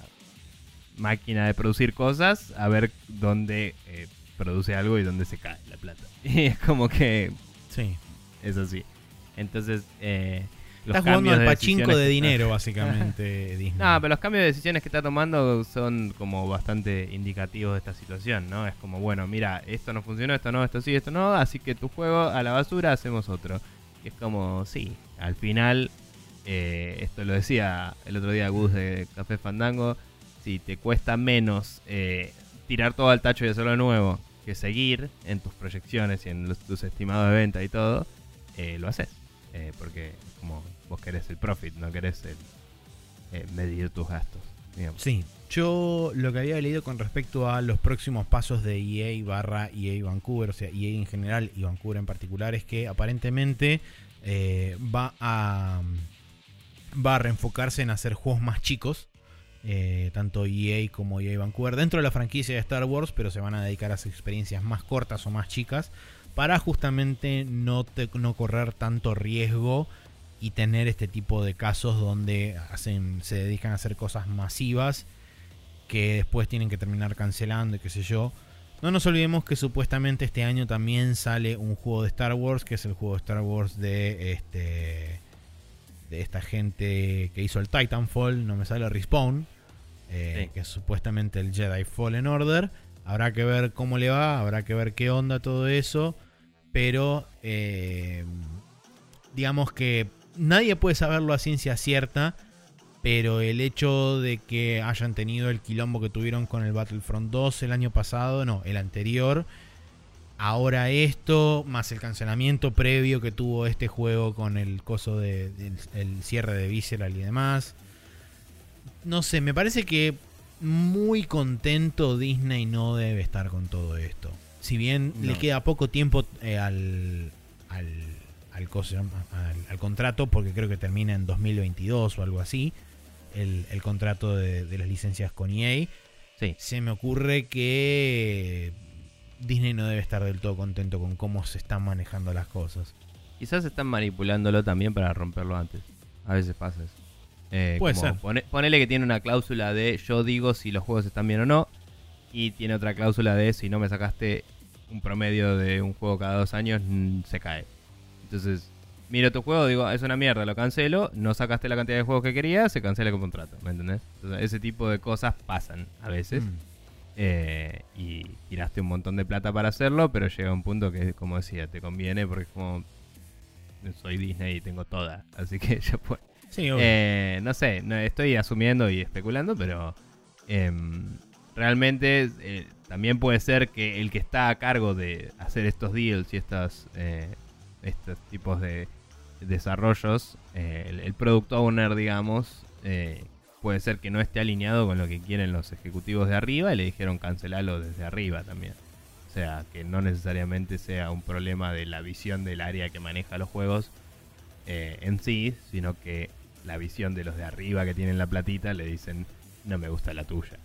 máquina de producir cosas a ver dónde eh, produce algo y dónde se cae la plata. Y es como que sí es así. Entonces, eh, los está jugando al de pachinko de dinero básicamente Disney no, pero los cambios de decisiones que está tomando son como bastante indicativos de esta situación, ¿no? Es como, bueno, mira, esto no funcionó, esto no, esto sí, esto no, así que tu juego a la basura hacemos otro. Y es como, sí, al final, eh, esto lo decía el otro día Gus de Café Fandango, si te cuesta menos eh, tirar todo al tacho y hacerlo nuevo que seguir en tus proyecciones y en tus estimados de venta y todo, eh, lo haces. Eh, porque como vos querés el profit, no querés el, medir tus gastos. Sí, yo lo que había leído con respecto a los próximos pasos de EA barra EA Vancouver, o sea, EA en general y Vancouver en particular, es que aparentemente va a va a reenfocarse en hacer juegos más chicos, eh, tanto EA como EA Vancouver, dentro de la franquicia de Star Wars, pero se van a dedicar a hacer experiencias más cortas o más chicas, para justamente no, no correr tanto riesgo y tener este tipo de casos donde hacen, se dedican a hacer cosas masivas que después tienen que terminar cancelando y qué sé yo. No nos olvidemos que supuestamente este año también sale un juego de Star Wars, que es el juego de Star Wars de este de esta gente que hizo el Titanfall, no me sale Respawn, eh, Sí. que es supuestamente el Jedi Fallen Order. Habrá que ver cómo le va, habrá que ver qué onda todo eso, pero eh, digamos que nadie puede saberlo a ciencia cierta, pero el hecho de que hayan tenido el quilombo que tuvieron con el Battlefront 2 el año pasado, no, el anterior, ahora esto, más el cancelamiento previo que tuvo este juego con el coso de, el cierre de Visceral y demás. No sé, me parece que muy contento Disney no debe estar con todo esto. Si bien No. le queda poco tiempo eh, al, al, al, coso- al- al contrato, porque creo que termina en 2022 o algo así, el, el contrato de, de las licencias con EA, Sí. se me ocurre que Disney no debe estar del todo contento con cómo se están manejando las cosas. Quizás están manipulándolo también para romperlo antes. A veces pasa eso. Eh, Puede como ser. pone- ponele que tiene una cláusula de yo digo si los juegos están bien o no. Y tiene otra cláusula de si no me sacaste un promedio de un juego cada dos años, se cae. Entonces, miro tu juego, digo, es una mierda, lo cancelo. No sacaste la cantidad de juegos que querías, se cancela el contrato. ¿Me entendés? Entonces, ese tipo de cosas pasan a veces. Mm. Eh, y tiraste un montón de plata para hacerlo, pero llega un punto que, como decía, te conviene porque es como soy Disney y tengo toda, así que ya. Sí. Eh, no sé, no, estoy asumiendo y especulando, pero em, realmente eh, también puede ser que el que está a cargo de hacer estos deals y estas, estos tipos de desarrollos, el, el product owner, digamos, puede ser que no esté alineado con lo que quieren los ejecutivos de arriba y le dijeron cancelarlo desde arriba también. O sea, que no necesariamente sea un problema de la visión del área que maneja los juegos eh, en sí, sino que la visión de los de arriba que tienen la platita le dicen, no me gusta la tuya.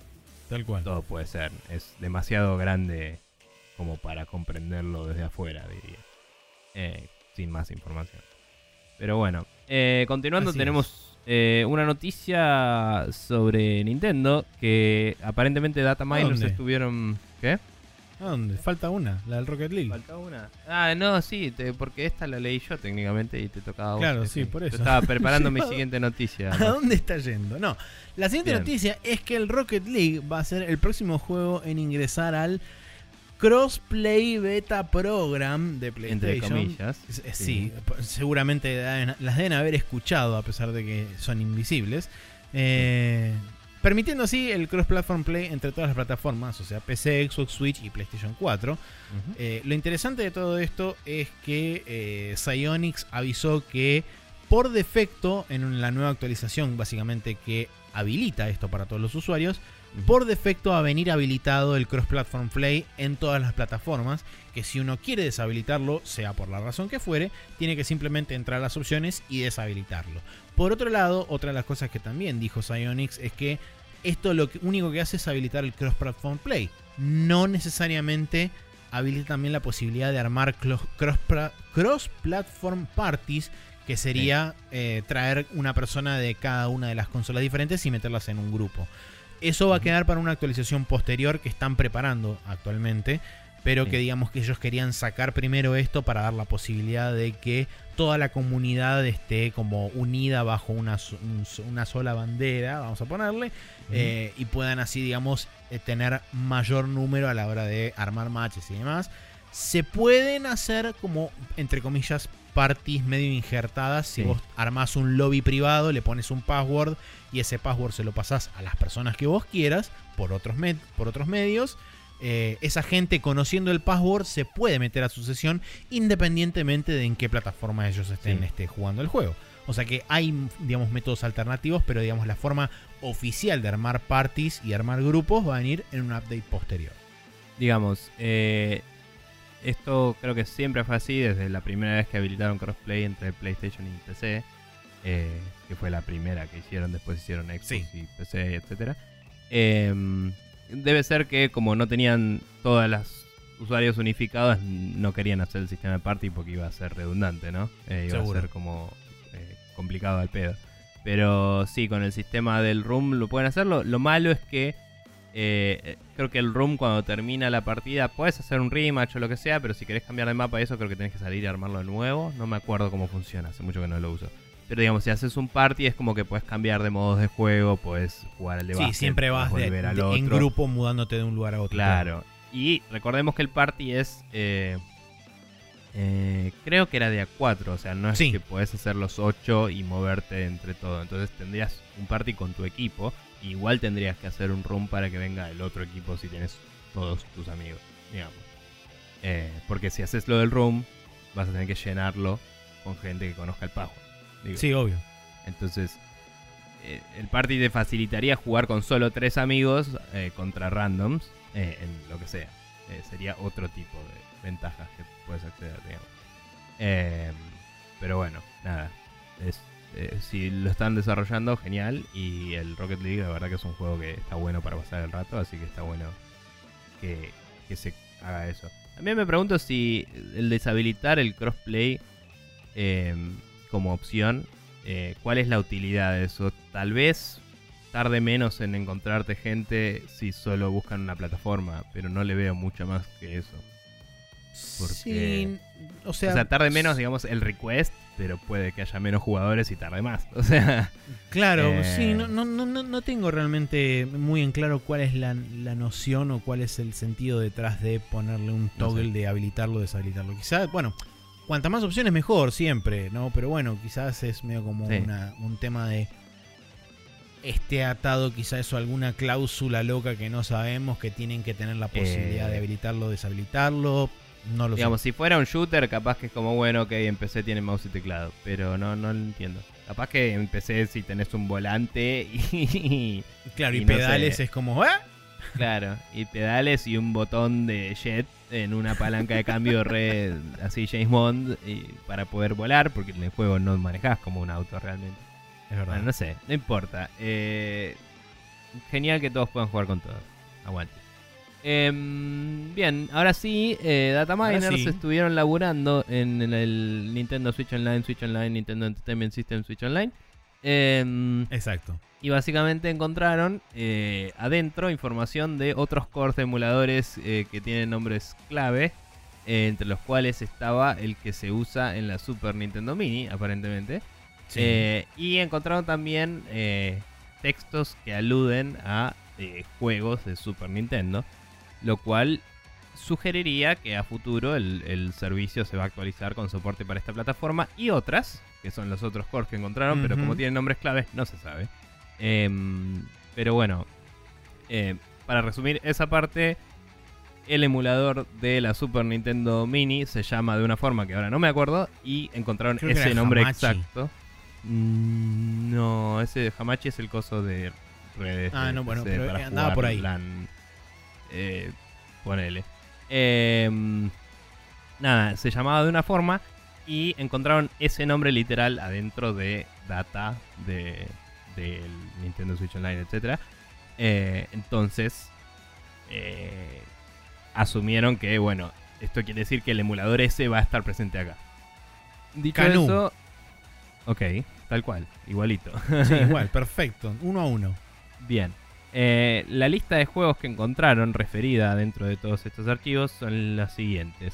Tal cual. Todo puede ser. Es demasiado grande como para comprenderlo desde afuera, diría. Eh, sin más información. Pero bueno, eh, continuando Así tenemos eh, una noticia sobre Nintendo que aparentemente Data Miners estuvieron... ¿Qué? ¿A dónde? Falta una, la del Rocket League. Falta una. Ah, no, sí, te- porque esta la leí yo técnicamente y te tocaba vos. Claro, sí, por Yo eso. estaba preparando mi Sí, ¿a- siguiente noticia. ¿A dónde está yendo? No. La siguiente Bien. noticia es que el Rocket League va a ser el próximo juego en ingresar al Crossplay Beta Program de Entre PlayStation. comillas. Es- es- Sí, seguramente las deben haber escuchado a pesar de que son invisibles. Eh, permitiendo así el cross-platform play entre todas las plataformas, o sea, PC, Xbox, Switch y PlayStation 4. Ujú. Eh, lo interesante de todo esto es que eh, Psyonix avisó que por defecto en la nueva actualización, básicamente que habilita esto para todos los usuarios. Por defecto va a venir habilitado el cross-platform play en todas las plataformas, que si uno quiere deshabilitarlo, sea por la razón que fuere, tiene que simplemente entrar a las opciones y deshabilitarlo. Por otro lado, otra de las cosas que también dijo Psyonix es que esto lo único que hace es habilitar el cross-platform play. No necesariamente habilita también la posibilidad de armar cross-platform parties, que sería eh, traer una persona de cada una de las consolas diferentes y meterlas en un grupo. Eso va a quedar para una actualización posterior que están preparando actualmente, pero que digamos que ellos querían sacar primero esto para dar la posibilidad de que toda la comunidad esté como unida bajo una, so- un so- una sola bandera, vamos a ponerle, eh, y puedan así, digamos, eh, tener mayor número a la hora de armar matches y demás. Se pueden hacer como, entre comillas, parties medio injertadas. Si Sí. vos armás un lobby privado, le pones un password y ese password se lo pasás a las personas que vos quieras por otros, med- por otros medios. Eh, esa gente conociendo el password se puede meter a su sesión independientemente de en qué plataforma ellos estén Sí. este, jugando el juego. O sea que hay, digamos, métodos alternativos, pero digamos la forma oficial de armar parties y armar grupos va a venir en un update posterior. digamos, eh, esto creo que siempre fue así desde la primera vez que habilitaron crossplay entre PlayStation y PC, eh, que fue la primera que hicieron, después hicieron Xbox Sí. y PC, etcétera. Eh, debe ser que como no tenían todas las usuarios unificados, no querían hacer el sistema de party porque iba a ser redundante, ¿no? Eh, iba Seguro. a ser como eh, complicado al pedo. Pero sí, con el sistema del room lo pueden hacerlo. Lo malo es que eh, creo que el room cuando termina la partida puedes hacer un rematch o lo que sea, pero si querés cambiar de mapa eso creo que tenés que salir y armarlo de nuevo. No me acuerdo cómo funciona, hace mucho que no lo uso. Pero digamos, si haces un party es como que puedes cambiar de modos de juego, puedes jugar al de Sí, siempre vas de- en grupo mudándote de un lugar a otro. Claro. Y recordemos que el party es. eh, eh, creo que era de A4, o sea, no es Sí. que podés hacer los 8 y moverte entre todo. Entonces tendrías un party con tu equipo. Igual tendrías que hacer un room para que venga el otro equipo si tienes todos tus amigos, digamos. Eh, porque si haces lo del room, vas a tener que llenarlo con gente que conozca el password. Digo. Sí, obvio. Entonces, eh, el party te facilitaría jugar con solo tres amigos eh, contra randoms, eh, en lo que sea. Eh, sería otro tipo de ventajas que puedes acceder, digamos. Eh, pero bueno, nada. Es, si lo están desarrollando, genial. Y el Rocket League, la verdad que es un juego que está bueno para pasar el rato, así que está bueno que, que se haga eso. También me pregunto si el deshabilitar el crossplay eh, como opción, eh, ¿cuál es la utilidad de eso? Tal vez tarde menos en encontrarte gente si solo buscan una plataforma, pero no le veo mucho más que eso. Porque- Sí, o O sea, sea, tarde menos, digamos, el request, pero puede que haya menos jugadores y tarde más. O sea, Claro, Eh, sí, no, no, no, no- no tengo realmente muy en claro cuál es la, la noción o cuál es el sentido detrás de ponerle un No toggle sé. de habilitarlo o deshabilitarlo. Quizás, bueno, cuanta más opciones mejor siempre, ¿no? Pero bueno, quizás es medio como Sí. una- un tema de esté atado quizá eso a alguna cláusula loca que no sabemos, que tienen que tener la posibilidad Eh. de habilitarlo o deshabilitarlo. No lo Digamos, si fuera un shooter, capaz que es como, bueno, que en PC tiene mouse y teclado. Pero no, no lo entiendo. Capaz que en PC si tenés un volante y... Claro, y, y no pedales sé. es como, ¿ah? Claro, y pedales y un botón de jet en una palanca de cambio re así James Bond y para poder volar, porque en el juego no manejás como un auto realmente. Es verdad. Bueno, no sé, no importa. Eh, genial que todos puedan jugar con todos. Aguante. Em, bien, ahora sí, eh, Data Ahora Miners sí. estuvieron laburando en, en el Nintendo Switch Online, Switch Online, Nintendo Entertainment System, Switch Online. Em, Exacto. Y básicamente encontraron eh, adentro información de otros cores de emuladores eh, que tienen nombres clave, eh, entre los cuales estaba el que se usa en la Super Nintendo Mini, aparentemente. Sí. Eh, y encontraron también textos que aluden a juegos de Super Nintendo, lo cual sugeriría que a futuro el, el servicio se va a actualizar con soporte para esta plataforma y otras, que son los otros cores que encontraron, pero como tienen nombres claves no se sabe. Em, pero bueno, eh, para resumir esa parte, el emulador de la Super Nintendo Mini se llama de una forma que ahora no me acuerdo y encontraron Creo ese nombre Hamachi. exacto. Mm, no, ese Hamachi es el coso de redes. Ah, de no, bueno, pero para andaba jugar por ahí. plan, eh, ponele. Em, nada, se llamaba de una forma y encontraron ese nombre literal adentro de data de del Nintendo Switch Online, etc. entonces, eh, asumieron que, bueno, esto quiere decir que el emulador ese va a estar presente acá. Dicho Canú. eso, ok, tal cual, igualito. Sí, igual, perfecto. Uno a uno. Bien. Eh, la lista de juegos que encontraron referida dentro de todos estos archivos son las siguientes: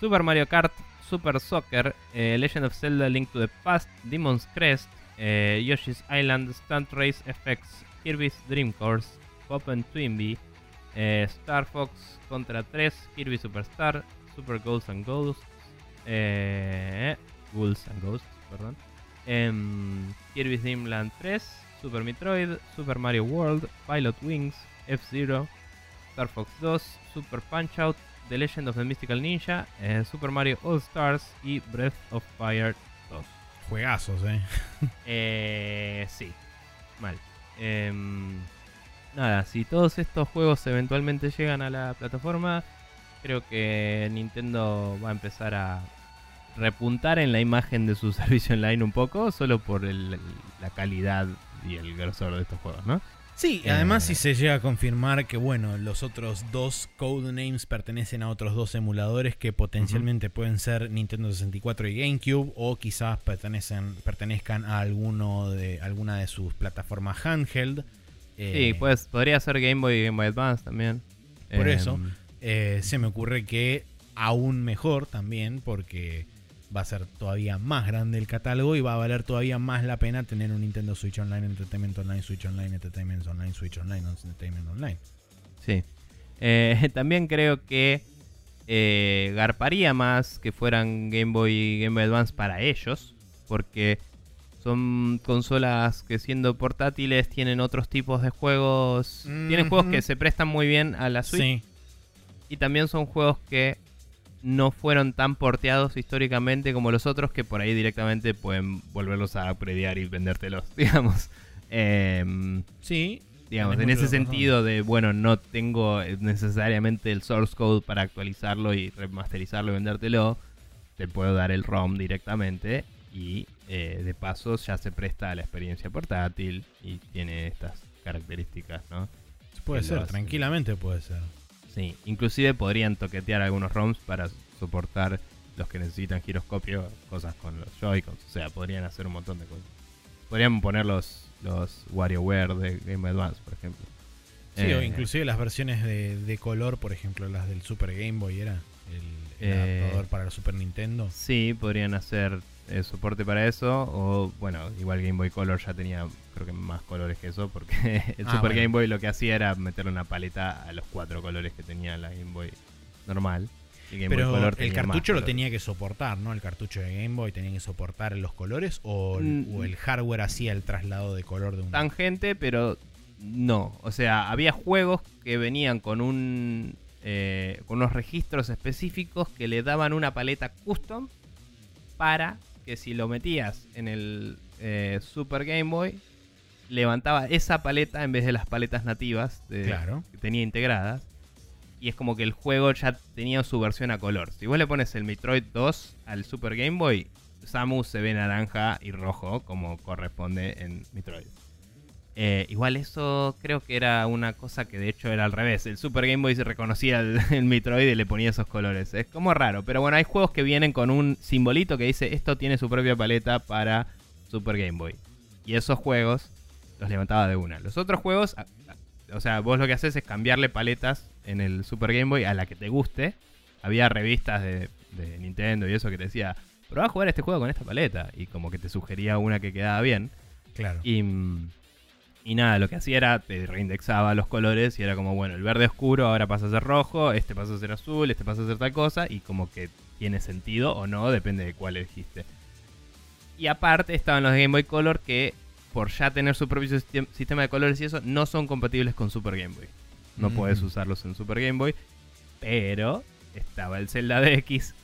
Super Mario Kart, Super Soccer, eh, Legend of Zelda Link to the Past, Demon's Crest, eh, Yoshi's Island, Stunt Race FX, Kirby's Dream Course, Pop and Twinbee, eh, Star Fox Contra 3, Kirby Superstar, Super Ghosts and Ghosts, eh, and Ghosts, perdón. Em, Kirby's Dream Land 3, Super Metroid, Super Mario World, Pilot Wings, F-Zero, Star Fox 2, Super Punch Out, The Legend of the Mystical Ninja, eh, Super Mario All Stars y Breath of Fire 2. Juegazos, eh. Eh, sí, mal. Em, nada, si todos estos juegos eventualmente llegan a la plataforma, creo que Nintendo va a empezar a repuntar en la imagen de su servicio online un poco, solo por el- la calidad y el grosor de estos juegos, ¿no? Sí, Eh, además si se llega a confirmar que bueno, los otros dos codenames pertenecen a otros dos emuladores que potencialmente pueden ser Nintendo 64 y GameCube o quizás pertenecen, pertenezcan a alguno de alguna de sus plataformas handheld. Eh, Sí, pues podría ser Game Boy y Game Boy Advance también. Por Em, eso. eh, se me ocurre que aún mejor también porque va a ser todavía más grande el catálogo y va a valer todavía más la pena tener un Nintendo Switch Online, Entertainment Online, Switch Online, Entertainment Online, Switch Online, Entertainment Online. Sí. Eh, también creo que eh, garparía más que fueran Game Boy y Game Boy Advance para ellos, porque son consolas que siendo portátiles tienen otros tipos de juegos. Tienen juegos Ujú. que se prestan muy bien a la Switch Sí, y también son juegos que no fueron tan porteados históricamente como los otros que por ahí directamente pueden volverlos a upgradear y vendértelos, digamos. Em, sí. digamos, en ese sentido de, bueno, no tengo eh, necesariamente el source code para actualizarlo y remasterizarlo y vendértelo, te puedo dar el ROM directamente y eh, de paso ya se presta a la experiencia portátil y tiene estas características, ¿no? Puede que ser, tranquilamente puede ser. Sí, inclusive podrían toquetear algunos ROMs para soportar los que necesitan giroscopio, cosas con los Joy-Cons, o sea, podrían hacer un montón de cosas. Podrían poner los, los WarioWare de Game Advance, por ejemplo. Sí, Eh, o inclusive las versiones de, de color, por ejemplo, las del Super Game Boy era el, el Eh, adaptador para el Super Nintendo. Sí, podrían hacer eh, soporte para eso. O bueno, igual Game Boy Color ya tenía creo que más colores que eso. Porque el Ah, Super bueno. Game Boy lo que hacía era meterle una paleta a los cuatro colores que tenía la Game Boy normal. El Game Boy Pero Color el cartucho lo tenía que soportar, ¿no? El cartucho de Game Boy tenía que soportar los colores o, Mm. o el hardware hacía el traslado de color de un... tangente, pero no. O sea, había juegos que venían con un eh, con unos registros específicos que le daban una paleta custom para que si lo metías en el eh, Super Game Boy levantaba esa paleta en vez de las paletas nativas de- Claro. que tenía integradas. Y es como que el juego ya tenía su versión a color. Si vos le pones el Metroid 2 al Super Game Boy, Samus se ve naranja y rojo como corresponde en Metroid. Eh, igual eso creo que era una cosa que de hecho era al revés. El Super Game Boy se reconocía el, el Metroid y le ponía esos colores. Es como raro, pero bueno, hay juegos que vienen con un simbolito que dice esto tiene su propia paleta para Super Game Boy. Y esos juegos los levantaba de una. Los otros juegos, o sea, vos lo que haces es cambiarle paletas en el Super Game Boy a la que te guste. Había revistas de, de Nintendo y eso que te decía, probá a jugar este juego con esta paleta. Y como que te sugería una que quedaba bien. Claro. Y, mm, y nada, lo que hacía era, te reindexaba los colores y era como, bueno, el verde oscuro ahora pasa a ser rojo, este pasa a ser azul, este pasa a ser tal cosa, y como que tiene sentido o no, depende de cuál elegiste. Y aparte estaban los de Game Boy Color que, por ya tener su propio sistem- sistema de colores y eso, no son compatibles con Super Game Boy. No Mm. puedes usarlos en Super Game Boy, pero estaba el Zelda DX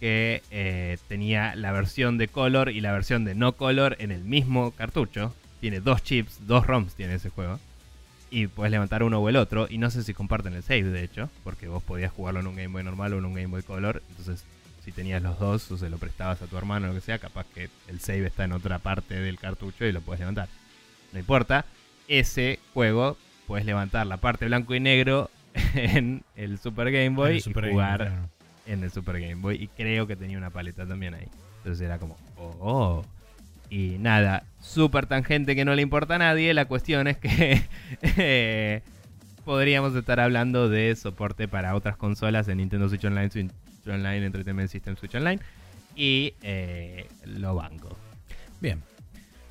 que eh, tenía la versión de color y la versión de no color en el mismo cartucho. Tiene dos chips, dos ROMs tiene ese juego. Y puedes levantar uno o el otro. Y no sé si comparten el save, de hecho. Porque vos podías jugarlo en un Game Boy normal o en un Game Boy Color. Entonces, si tenías los dos o se lo prestabas a tu hermano o lo que sea, capaz que el save está en otra parte del cartucho y lo puedes levantar. No importa. Ese juego puedes levantar la parte blanco y negro en el Super Game Boy Super y Game Boy, jugar claro. en el Super Game Boy. Y creo que tenía una paleta también ahí. Entonces era como, oh, oh. Y nada, súper tangente que no le importa a nadie. La cuestión es que eh, podríamos estar hablando de soporte para otras consolas en Nintendo Switch Online, Switch Online, Entertainment System, Switch Online. Y eh, lo banco. Bien.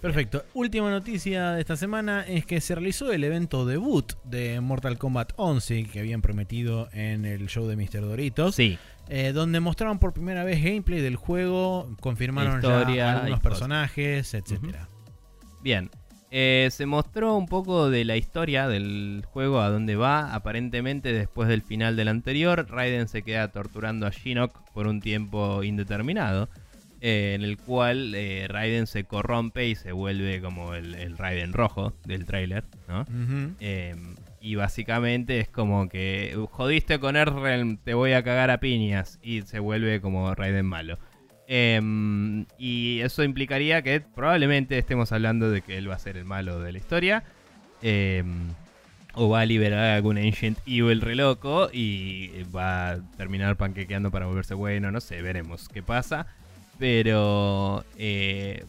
Perfecto. Última noticia de esta semana es que se realizó el evento debut de Mortal Kombat 11 que habían prometido en el show de Mr. Doritos. Sí, eh, donde mostraron por primera vez gameplay del juego, confirmaron Historia ya algunos personajes, etcétera. Bien. Eh, se mostró un poco de la historia del juego, a dónde va. Aparentemente, después del final del anterior, Raiden se queda torturando a Shinnok por un tiempo indeterminado. eh, en el cual eh, Raiden se corrompe y se vuelve como el, el Raiden rojo del tráiler, ¿no? Y básicamente es como que jodiste con Earthrealm, te voy a cagar a piñas. Y se vuelve como Raiden malo. Eh, y eso implicaría que probablemente estemos hablando de que él va a ser el malo de la historia. Eh, o va a liberar algún Ancient Evil re loco y va a terminar panquequeando para volverse bueno. No sé, veremos qué pasa. Pero eh,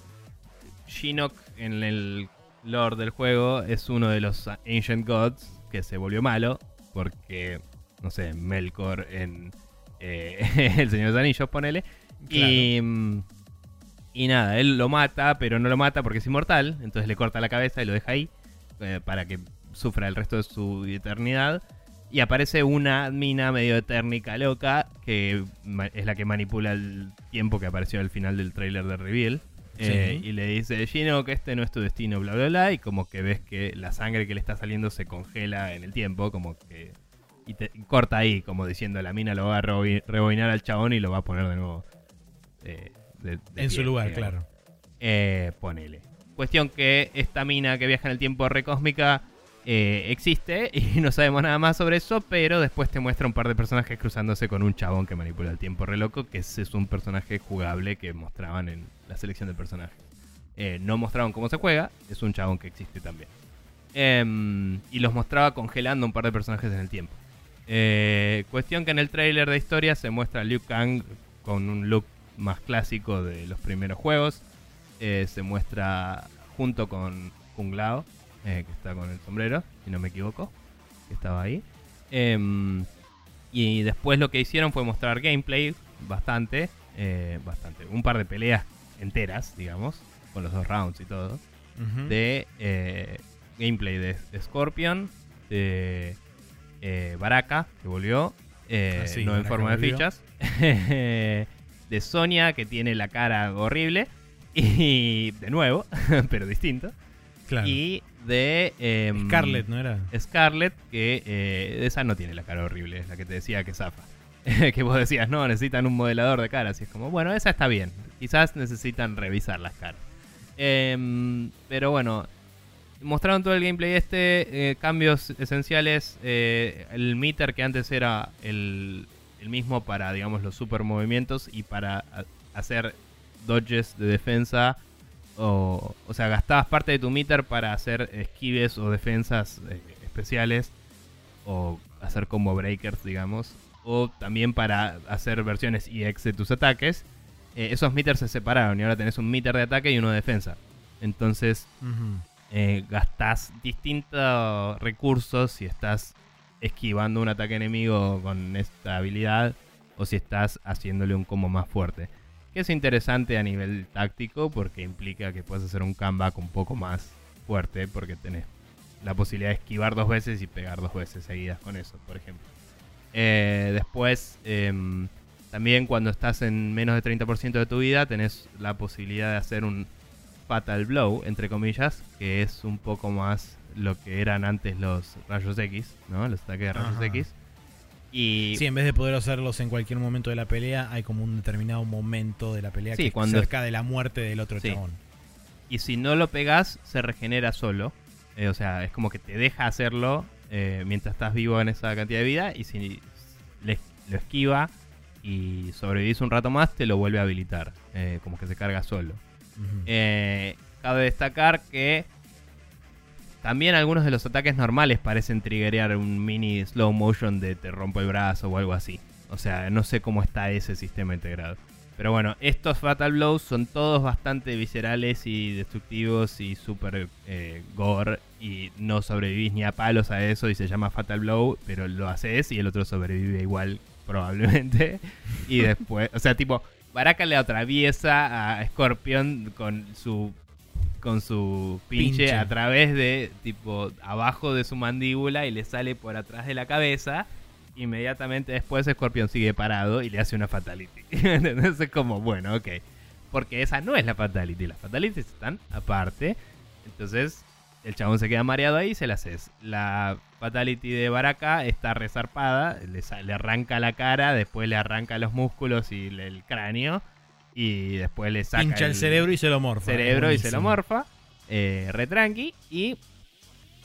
Shinnok en el lore del juego es uno de los Ancient Gods que se volvió malo porque, no sé, Melkor en eh, El Señor de los Anillos, ponele. Y, y nada, él lo mata, pero no lo mata porque es inmortal, entonces le corta la cabeza y lo deja ahí eh, para que sufra el resto de su eternidad. Y aparece una mina medio etérnica loca que es la que manipula el tiempo que apareció al final del tráiler de Reveal. Eh, Sí. y le dice, Gino, que este no es tu destino, bla, bla, bla. Y como que ves que la sangre que le está saliendo se congela en el tiempo, como que... Y, te- y corta ahí, como diciendo, la mina lo va a rebobi- rebobinar al chabón y lo va a poner de nuevo. eh, de- de En su lugar, digamos. claro. Eh, ponele. Cuestión que esta mina que viaja en el tiempo recósmica existe y no sabemos nada más sobre eso, pero después te muestra un par de personajes cruzándose con un chabón que manipula el tiempo re loco, que ese es un personaje jugable que mostraban en la selección de personajes. Eh, no mostraron cómo se juega, es un chabón que existe también. Em, y los mostraba congelando un par de personajes en el tiempo. Eh, cuestión que en el trailer de historia se muestra a Liu Kang con un look más clásico de los primeros juegos. Eh, se muestra junto con Kung Lao, que está con el sombrero, si no me equivoco, que estaba ahí. Em, y después lo que hicieron fue mostrar gameplay bastante, bastante, un par de peleas enteras, digamos, con los dos rounds y todo de eh, gameplay de Scorpion, de eh, Baraka, que volvió, eh, Ah, sí, no en forma de fichas. de Sonia, que tiene la cara horrible. Y de nuevo, pero distinto. Claro. Y de em, Scarlett, ¿no era? Scarlett, que eh, esa no tiene la cara horrible, es la que te decía que zafa. que vos decías, no, necesitan un modelador de caras. Y es como, bueno, esa está bien. Quizás necesitan revisar las caras. Em, pero bueno, mostraron todo el gameplay este, eh, cambios esenciales. eh, el meter que antes era el, mismo para, digamos, los super movimientos y para hacer dodges de defensa. O, o sea, gastabas parte de tu meter para hacer esquives o defensas eh, especiales. O hacer combo breakers, digamos. O también para hacer versiones EX de tus ataques. Eh, esos meters se separaron y ahora tenés un meter de ataque y uno de defensa. Entonces Ujú. eh, gastás distintos recursos si estás esquivando un ataque enemigo con esta habilidad o si estás haciéndole un combo más fuerte. Que es interesante a nivel táctico porque implica que puedes hacer un comeback un poco más fuerte porque tenés la posibilidad de esquivar dos veces y pegar dos veces seguidas con eso, por ejemplo. Eh, después, em, también cuando estás en menos de 30% de tu vida, tenés la posibilidad de hacer un Fatal Blow, entre comillas, que es un poco más lo que eran antes los rayos X, ¿no? Los ataques de rayos Ajá. X. Y Sí, en vez de poder hacerlos en cualquier momento de la pelea, hay como un determinado momento de la pelea Sí, que cuando- es cerca de la muerte del otro Sí. chabón. Y si no lo pegas, se regenera solo. Eh, o sea, es como que te deja hacerlo eh, mientras estás vivo en esa cantidad de vida. Y si le- lo esquiva y sobrevivís un rato más, te lo vuelve a habilitar. eh, como que se carga solo. Eh, cabe destacar que también algunos de los ataques normales parecen triggerear un mini slow motion de te rompo el brazo o algo así. O sea, no sé cómo está ese sistema integrado. Pero bueno, estos Fatal Blows son todos bastante viscerales y destructivos y super eh, gore. Y no sobrevivís ni a palos a eso y se llama Fatal Blow, pero lo haces y el otro sobrevive igual, probablemente. Y después, o sea, tipo, Baraka le atraviesa a Scorpion con su con su pinche, Pinche. a través de tipo abajo de su mandíbula y le sale por atrás de la cabeza. Inmediatamente después Scorpion sigue parado y le hace una fatality. ¿Entendés? Es como, bueno, ok. Porque esa no es la fatality. Las fatalities están aparte. Entonces el chabón se queda mareado ahí y se la haces. La fatality de Baraka está resarpada. Le, arranca la cara, después le arranca los músculos y le- el cráneo. Y después le saca Pincha el, cerebro y se lo morfa. cerebro y se lo morfa. Eh, re tranqui. Y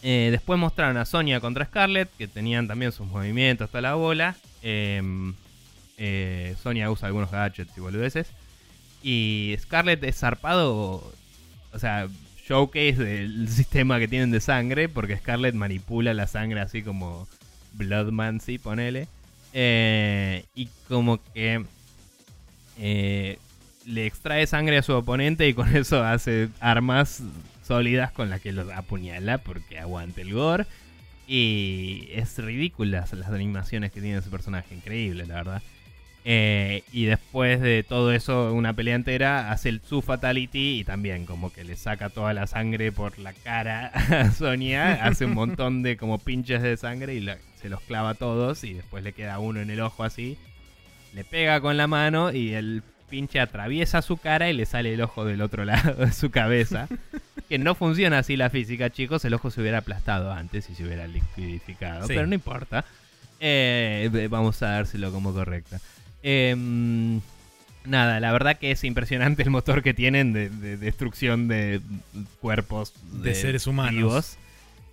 eh, después mostraron a Sonia contra Scarlett, que tenían también sus movimientos, toda la bola. Em, eh, Sonia usa algunos gadgets y boludeces. Y Scarlett es zarpado. O sea, showcase del sistema que tienen de sangre. Porque Scarlett manipula la sangre así como Bloodmancy, ponele. Eh, y como que eh, le extrae sangre a su oponente y con eso hace armas sólidas con las que los apuñala porque aguante el gore. Y es ridículas las animaciones que tiene ese personaje, increíble, la verdad. Eh, y después de todo eso, una pelea entera, hace el, su fatality y también como que le saca toda la sangre por la cara a Sonia, hace un montón de como pinches de sangre y se los clava todos y después le queda uno en el ojo así. Le pega con la mano y el pinche atraviesa su cara y le sale el ojo del otro lado de su cabeza. que no funciona así la física, chicos. El ojo se hubiera aplastado antes y se hubiera liquidificado. Sí. Pero no importa. Eh, vamos a dárselo como correcta. Em, nada, la verdad que es impresionante el motor que tienen de, de destrucción de cuerpos De seres humanos. vivos.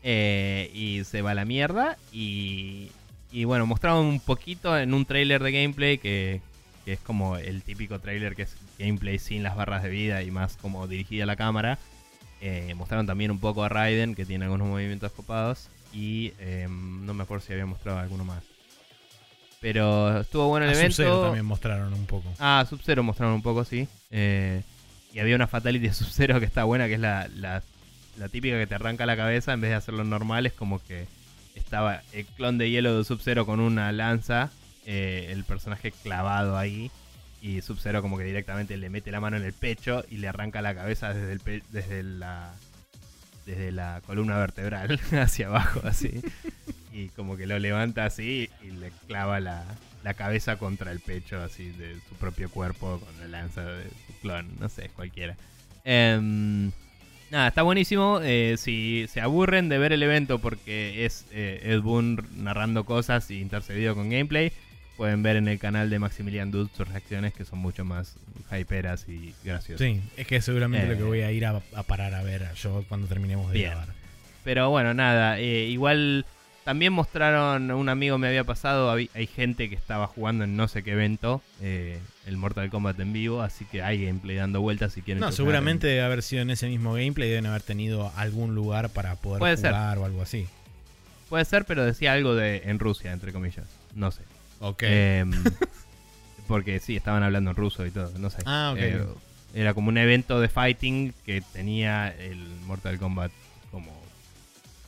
Eh, y se va a la mierda. Y, y bueno, mostraron un poquito en un trailer de gameplay que, que es como el típico trailer que es gameplay sin las barras de vida y más como dirigida a la cámara. Eh, mostraron también un poco a Raiden que tiene algunos movimientos copados. Y em, no me acuerdo si había mostrado alguno más. Pero estuvo bueno el A evento. Sub-Zero también mostraron un poco. Ah, Sub-Zero mostraron un poco, sí. Eh, y había una Fatality de Sub-Zero que está buena, que es la, la, la típica que te arranca la cabeza en vez de hacerlo normal. Es como que estaba el clon de hielo de Sub-Zero con una lanza, eh, el personaje clavado ahí. Y Sub-Zero como que directamente le mete la mano en el pecho y le arranca la cabeza desde, el pe- desde la desde la columna vertebral hacia abajo, así. y como que lo levanta así y le clava la, la cabeza contra el pecho así de su propio cuerpo con la lanza de su clon, no sé, cualquiera. Em, nada, está buenísimo. eh, si se aburren de ver el evento porque es eh, Ed Boon narrando cosas y intercedido con gameplay, pueden ver en el canal de Maximilian Dude sus reacciones que son mucho más hyperas y graciosas. Sí, es que seguramente lo que Eh. voy a ir a, a parar a ver yo cuando terminemos de Bien. grabar. Pero bueno, nada, eh, igual también mostraron, un amigo me había pasado, hay gente que estaba jugando en no sé qué evento, eh, el Mortal Kombat en vivo, así que hay gameplay dando vueltas si quieren. No, seguramente debe haber sido en ese mismo gameplay, deben haber tenido algún lugar para poder Puede ser. jugar o algo así. en- Puede ser, pero decía algo de en Rusia, entre comillas. No sé. Ok. Em, porque sí, estaban hablando en ruso y todo, no sé. Ah, ok. Eh, era como un evento de fighting que tenía el Mortal Kombat como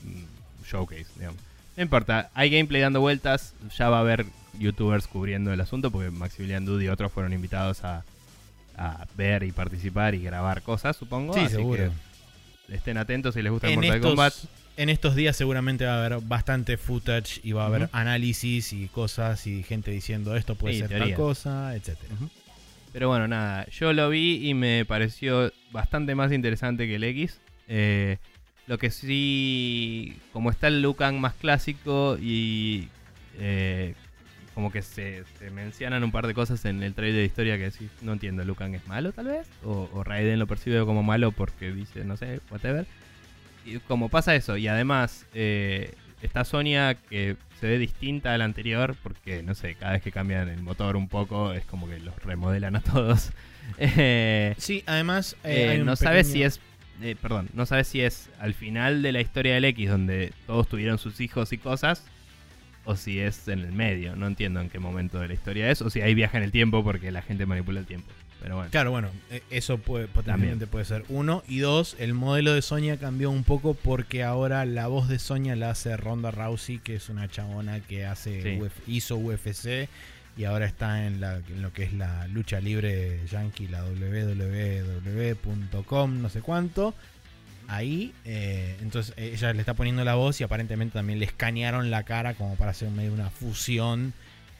mm, showcase, digamos. No importa, hay gameplay dando vueltas, ya va a haber youtubers cubriendo el asunto porque Maximilian Dude y otros fueron invitados a, a ver y participar y grabar cosas, supongo. sí, así seguro. que estén atentos si les gusta el En Mortal estos, Kombat. En estos días seguramente va a haber bastante footage y va a haber análisis y cosas y gente diciendo esto puede Sí, ser teorías. tal cosa. Ujú. Pero bueno, nada, yo lo vi y me pareció bastante más interesante que el X. Eh, lo que sí, como está el Lucan más clásico y eh, como que se, se mencionan un par de cosas en el trailer de historia que decís, no entiendo, Lucan es malo tal vez, o, o Raiden lo percibe como malo porque dice, no sé, whatever. Y como pasa eso, y además eh, está Sonia que se ve distinta a la anterior, porque no sé, cada vez que cambian el motor un poco es como que los remodelan a todos. Eh, Sí, además eh, eh, no sabes si es, eh, perdón, no sabes si es al final de la historia del X donde todos tuvieron sus hijos y cosas, o si es en el medio. No entiendo en qué momento de la historia es, o si hay viaje en el tiempo porque la gente manipula el tiempo. Pero bueno. Claro, bueno, eh, eso puede, potencialmente puede ser uno. Y dos, el modelo de Sonia cambió un poco porque ahora la voz de Sonia la hace Ronda Rousey, que es una chabona que hace Sí. UF hizo UFC y ahora está en, la, en lo que es la lucha libre yankee, la www.com, no sé cuánto. Ahí, eh, entonces ella le está poniendo la voz y aparentemente también le escanearon la cara como para hacer medio una fusión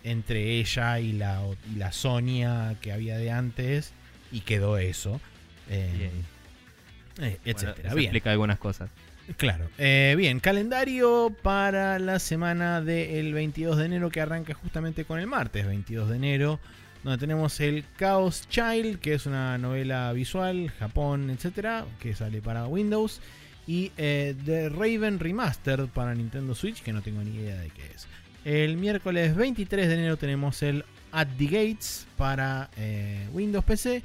entre ella y la, y la Sonia que había de antes y quedó eso. Eh, Bien. eh, Bueno, etcétera. eso bien, explica algunas cosas. claro. Eh, bien, calendario para la semana del 22 de enero que arranca justamente con el martes 22 de enero, donde tenemos el Chaos Child, que es una novela visual, Japón, etcétera, que sale para Windows. Y eh, The Raven Remastered para Nintendo Switch, que no tengo ni idea de qué es. El miércoles 23 de enero tenemos el At the Gates para eh, Windows PC.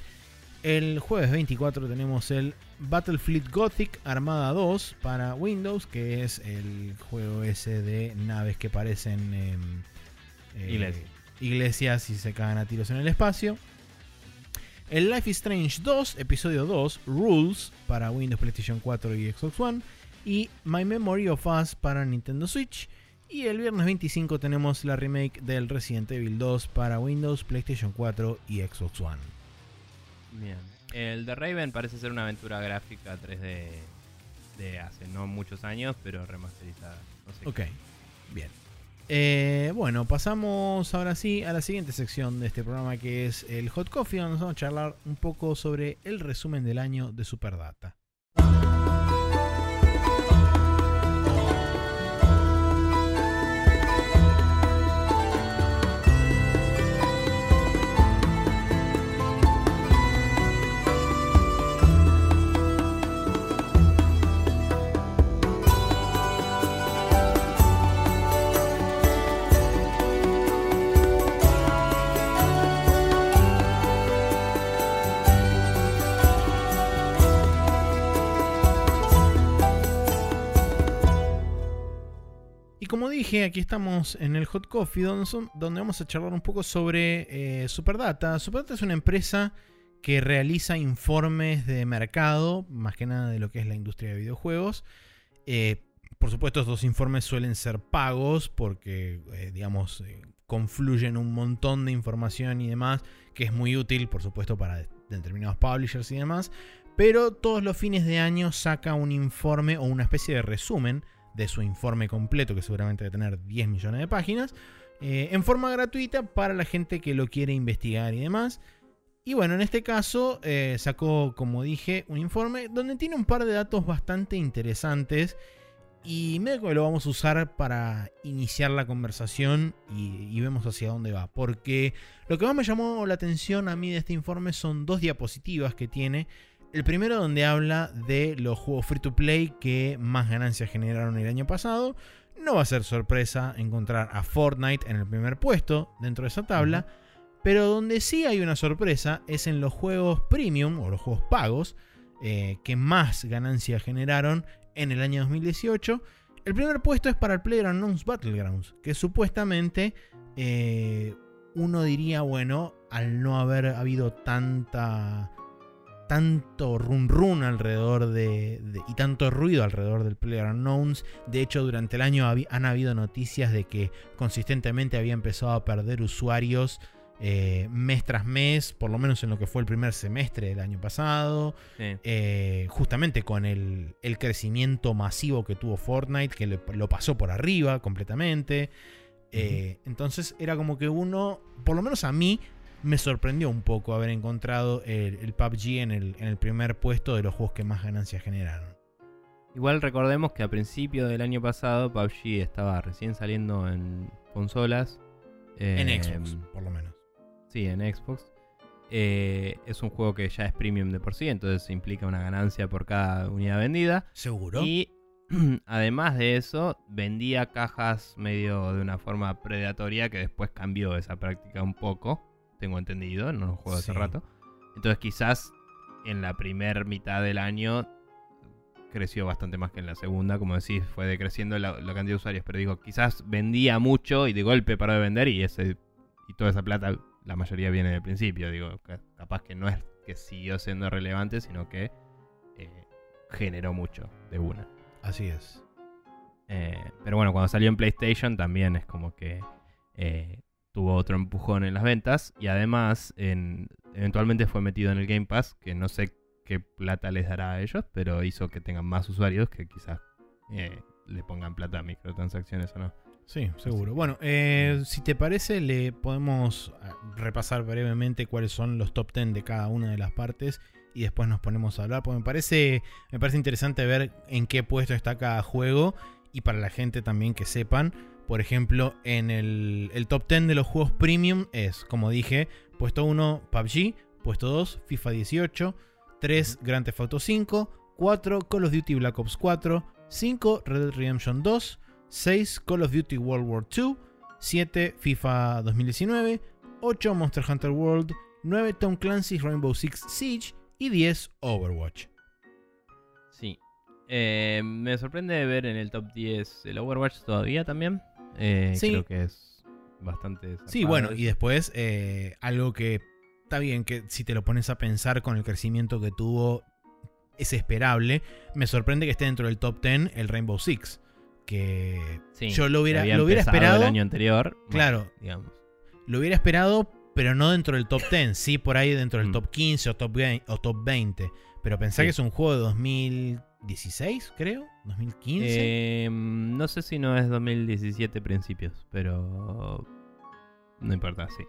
El jueves 24 tenemos el Battlefleet Gothic Armada 2 para Windows, que es el juego ese de naves que parecen em, eh, Iglesias. iglesias y se cagan a tiros en el espacio. El Life is Strange 2, episodio 2, Rules para Windows, PlayStation 4 y Xbox One. Y My Memory of Us para Nintendo Switch. Y el viernes 25 tenemos la remake del Resident Evil 2 para Windows, PlayStation 4 y Xbox One. Bien. El de Raven parece ser una aventura gráfica 3D de hace no muchos años, pero remasterizada. No sé Ok, bien. Eh, bueno, pasamos ahora sí a la siguiente sección de este programa que es el Hot Coffee, donde vamos a charlar un poco sobre el resumen del año de Superdata. Y como dije, aquí estamos en el Hot Coffee, donde, vamos a charlar un poco sobre eh, Superdata. Superdata es una empresa que realiza informes de mercado, más que nada de lo que es la industria de videojuegos. Eh, por supuesto, estos informes suelen ser pagos porque, eh, digamos, eh, confluyen un montón de información y demás, que es muy útil, por supuesto, para de- determinados publishers y demás. Pero todos los fines de año saca un informe o una especie de resumen de su informe completo, que seguramente debe tener 10 millones de páginas, eh, en forma gratuita para la gente que lo quiere investigar y demás. Y bueno, en este caso eh, sacó, como dije, un informe donde tiene un par de datos bastante interesantes y medio que lo vamos a usar para iniciar la conversación y, vemos hacia dónde va. Porque lo que más me llamó la atención a mí de este informe son dos diapositivas que tiene. El primero donde habla de los juegos free to play que más ganancias generaron el año pasado. No va a ser sorpresa encontrar a Fortnite en el primer puesto dentro de esa tabla. Pero donde sí hay una sorpresa es en los juegos premium o los juegos pagos eh, que más ganancias generaron en el año 2018. El primer puesto es para el PlayerUnknown's Battlegrounds, que supuestamente eh, uno diría, bueno, al no haber habido tanta tanto run run alrededor de, y tanto ruido alrededor del PlayerUnknown's. De hecho, durante el año han habido noticias de que consistentemente había empezado a perder usuarios eh, mes tras mes, por lo menos en lo que fue el primer semestre del año pasado, eh, justamente con el, crecimiento masivo que tuvo Fortnite, que lo pasó por arriba completamente. Eh, entonces era como que uno, por lo menos a mí, me sorprendió un poco haber encontrado el, PUBG en el, en el primer puesto de los juegos que más ganancias generaron. Igual recordemos que a principio del año pasado PUBG estaba recién saliendo en consolas. en Xbox, por lo menos. Sí, en Xbox. Eh, es un juego que ya es premium de por sí, entonces implica una ganancia por cada unidad vendida. Seguro. Y además de eso, vendía cajas medio de una forma predatoria que después cambió esa práctica un poco, tengo entendido, no lo juego hace rato. Entonces quizás en la primera mitad del año creció bastante más que en la segunda, como decís, fue decreciendo la, la cantidad de usuarios, pero digo, quizás vendía mucho y de golpe paró de vender y ese y toda esa plata la mayoría viene del principio. Digo, capaz que no es que siguió siendo relevante, sino que eh, generó mucho de una. Así es. Eh, pero bueno, cuando salió en PlayStation también es como que eh, tuvo otro empujón en las ventas y además eventualmente fue metido en el Game Pass, que no sé qué plata les dará a ellos, pero hizo que tengan más usuarios que quizás le pongan plata a microtransacciones o no. Sí, seguro. Bueno, eh, si te parece, le podemos ah, repasar brevemente cuáles son los top 10 de cada una de las partes y después nos ponemos a hablar. Porque me parece, me parece interesante ver en qué puesto está cada juego y para la gente también que sepan. Por ejemplo, en el, el top 10 de los juegos premium es, como dije, puesto 1 PUBG, puesto 2 FIFA 18, 3 Grand Theft Auto 5, 4 Call of Duty Black Ops 4, 5 Red Dead Redemption 2, 6 Call of Duty World War II, 7 FIFA 2019, 8 Monster Hunter World, 9 Tom Clancy's Rainbow Six Siege y 10 Overwatch. Sí. Eh, me sorprende ver en el top 10 el Overwatch todavía también. Eh, sí. Creo que es bastante... Sí, bueno, y después eh, algo que está bien que si te lo pones a pensar con el crecimiento que tuvo es esperable. Me sorprende que esté dentro del top 10 el Rainbow Six que yo lo hubiera, lo hubiera esperado. el año anterior. Claro. digamos. Lo hubiera esperado, pero no dentro del top 10. Sí, por ahí dentro del mm. top 15 o top, o top 20. Pero pensá que es un juego de 2016, creo. 2015. Em, no sé si no es 2017 principios, pero. No importa, sí.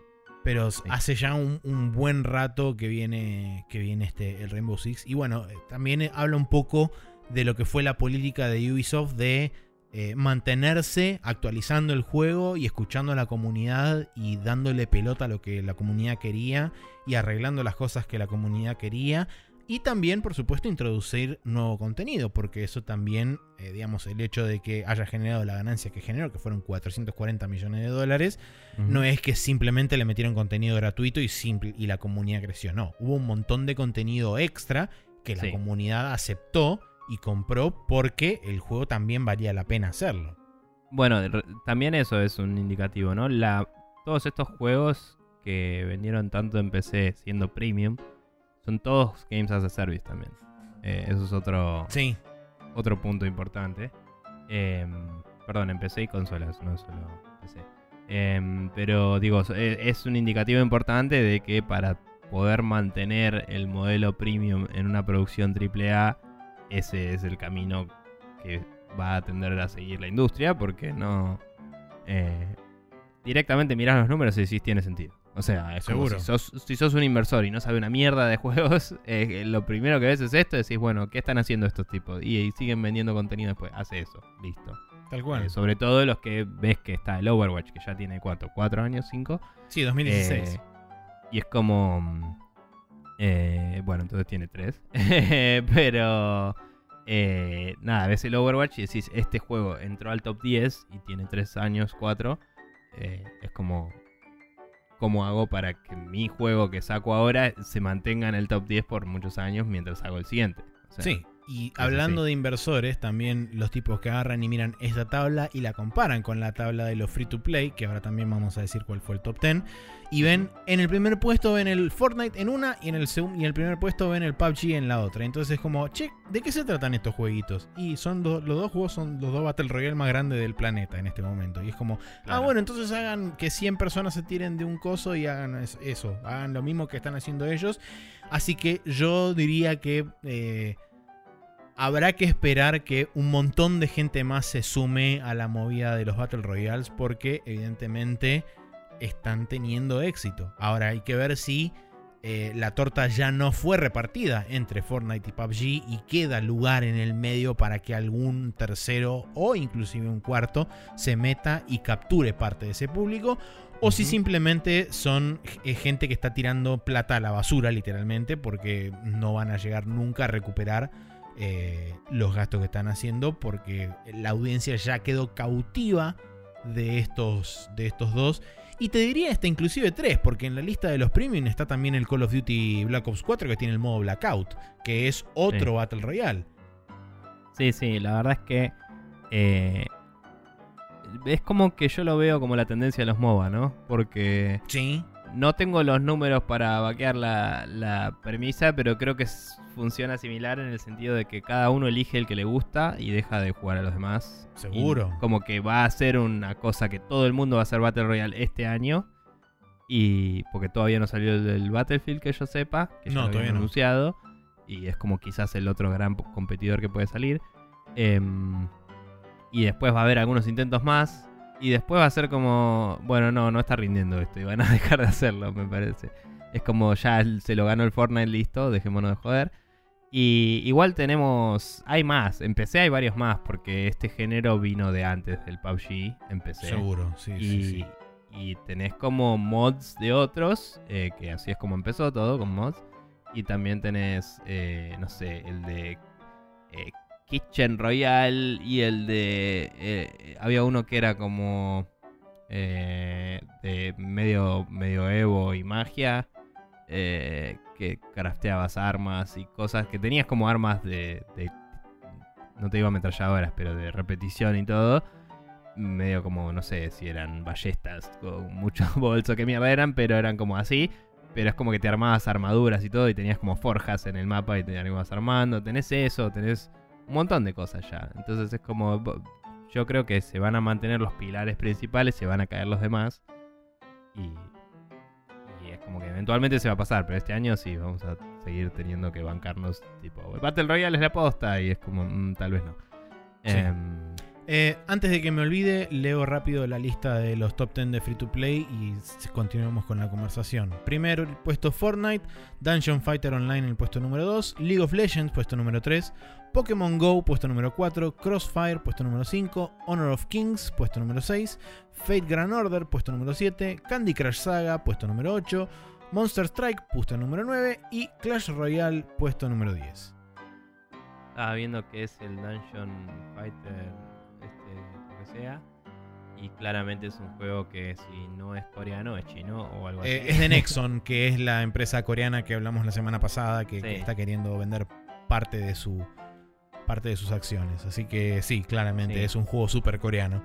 Pero hace ya un, un, buen rato que viene, que viene este, el Rainbow Six. Y bueno, eh, también habla un poco de lo que fue la política de Ubisoft de eh, mantenerse actualizando el juego y escuchando a la comunidad y dándole pelota a lo que la comunidad quería y arreglando las cosas que la comunidad quería. Y también, por supuesto, introducir nuevo contenido, porque eso también, eh, digamos, el hecho de que haya generado la ganancia que generó, que fueron 440 millones de dólares, no es que simplemente le metieron contenido gratuito y, simple, y la comunidad creció. No, hubo un montón de contenido extra que la comunidad aceptó y compró porque el juego también valía la pena hacerlo. Bueno, también eso es un indicativo, ¿no? La, todos estos juegos que vendieron tanto en PC siendo premium son todos Games as a Service también. Eh, eso es otro, sí. otro punto importante. Em, perdón, en PC y consolas, no solo PC. Em, pero digo, e, es un indicativo importante de que para poder mantener el modelo premium en una producción AAA ese es el camino que va a tender a seguir la industria porque no... eh, directamente mirás los números y decís tiene sentido. O sea, es como Seguro. si sos, si sos un inversor y no sabes una mierda de juegos, eh, lo primero que ves es esto, decís, bueno, ¿qué están haciendo estos tipos? Y, y siguen vendiendo contenido después, hace eso, listo. Tal cual. Eh, sobre todo los que ves que está el Overwatch, que ya tiene cuatro, cuatro años, cinco. Sí, 2016. Eh, y es como. mm, eh, bueno, entonces tiene tres. Pero. eh, nada, ves el Overwatch y decís, este juego entró al top 10 y tiene tres años, cuatro. eh, es como. ¿Cómo hago para que mi juego que saco ahora se mantenga en el top 10 por muchos años mientras hago el siguiente? Sí. Y hablando de inversores, también los tipos que agarran y miran esta tabla y la comparan con la tabla de los free to play, que ahora también vamos a decir cuál fue el top 10, y ven en el primer puesto ven el Fortnite en una y en el segun- y en el primer puesto ven el PUBG en la otra. Entonces es como, che, ¿de qué se tratan estos jueguitos? Y son do- los dos juegos son los dos Battle Royale más grandes del planeta en este momento. Y es como, ah, bueno, entonces hagan que 100 personas se tiren de un coso y hagan es- eso, hagan lo mismo que están haciendo ellos. Así que yo diría que eh, habrá que esperar que un montón de gente más se sume a la movida de los Battle Royales porque evidentemente están teniendo éxito. Ahora hay que ver si eh, la torta ya no fue repartida entre Fortnite y PUBG y queda lugar en el medio para que algún tercero o inclusive un cuarto se meta y capture parte de ese público. O si simplemente son eh, gente que está tirando plata a la basura, literalmente, porque no van a llegar nunca a recuperar eh, los gastos que están haciendo, porque la audiencia ya quedó cautiva de estos, de estos dos. Y te diría hasta inclusive tres, porque en la lista de los premium está también el Call of Duty Black Ops 4 que tiene el modo Blackout, que es otro Sí. Battle Royale. Sí, sí, la verdad es que eh, es como que yo lo veo como la tendencia de los MOBA, ¿no? Porque Sí, no tengo los números para vaquear la, la premisa, pero creo que s- funciona similar en el sentido de que cada uno elige el que le gusta y deja de jugar a los demás. Seguro. Y como que va a ser una cosa que todo el mundo va a hacer Battle Royale este año. Y porque todavía no salió el Battlefield que yo sepa, que ya No, lo habían todavía no. anunciado. Y es como quizás el otro gran competidor que puede salir. Em, y después va a haber algunos intentos más. Y después va a ser como, bueno, no, no está rindiendo esto. Y van a dejar de hacerlo, me parece. Es como ya se lo ganó el Fortnite, listo, dejémonos de joder. Y igual tenemos, hay más, en PC hay varios más, porque este género vino de antes del PUBG, en PC. seguro, sí, Y, sí, sí. y tenés como mods de otros, eh, que así es como empezó todo, con mods. Y también tenés, eh, no sé, el de eh, Kitchen Royale y el de... había uno que era como eh, de medio, medio Evo y magia, eh, que crafteabas armas y cosas, que tenías como armas de... no te digo ametralladoras, pero de repetición y todo medio como, no sé si eran ballestas con muchos bolsos que mierda eran, pero eran como así. Pero es como que te armabas armaduras y todo y tenías como forjas en el mapa y te ibas armando. Tenés eso, tenés un montón de cosas ya. Entonces es como, yo creo que se van a mantener los pilares principales, se van a caer los demás. Y, como que eventualmente se va a pasar, pero este año sí, vamos a seguir teniendo que bancarnos tipo, Battle Royale es la posta y es como, mm, tal vez no. Sí. Em, Eh, antes de que me olvide, leo rápido la lista de los top 10 de Free to Play y continuamos con la conversación. Primero, el puesto Fortnite, Dungeon Fighter Online en el puesto número 2, League of Legends, puesto número 3, Pokémon Go, puesto número 4, Crossfire, puesto número 5, Honor of Kings, puesto número 6, Fate Grand Order, puesto número 7, Candy Crush Saga, puesto número 8, Monster Strike, puesto número 9 y Clash Royale, puesto número 10. Estaba viendo que es el Dungeon Fighter, este, lo que sea. Y claramente es un juego que si no es coreano, es chino o algo así. Eh, es de Nexon, que es la empresa coreana que hablamos la semana pasada, que, está queriendo vender parte de su parte de sus acciones. Así que sí, claramente Sí. es un juego súper coreano.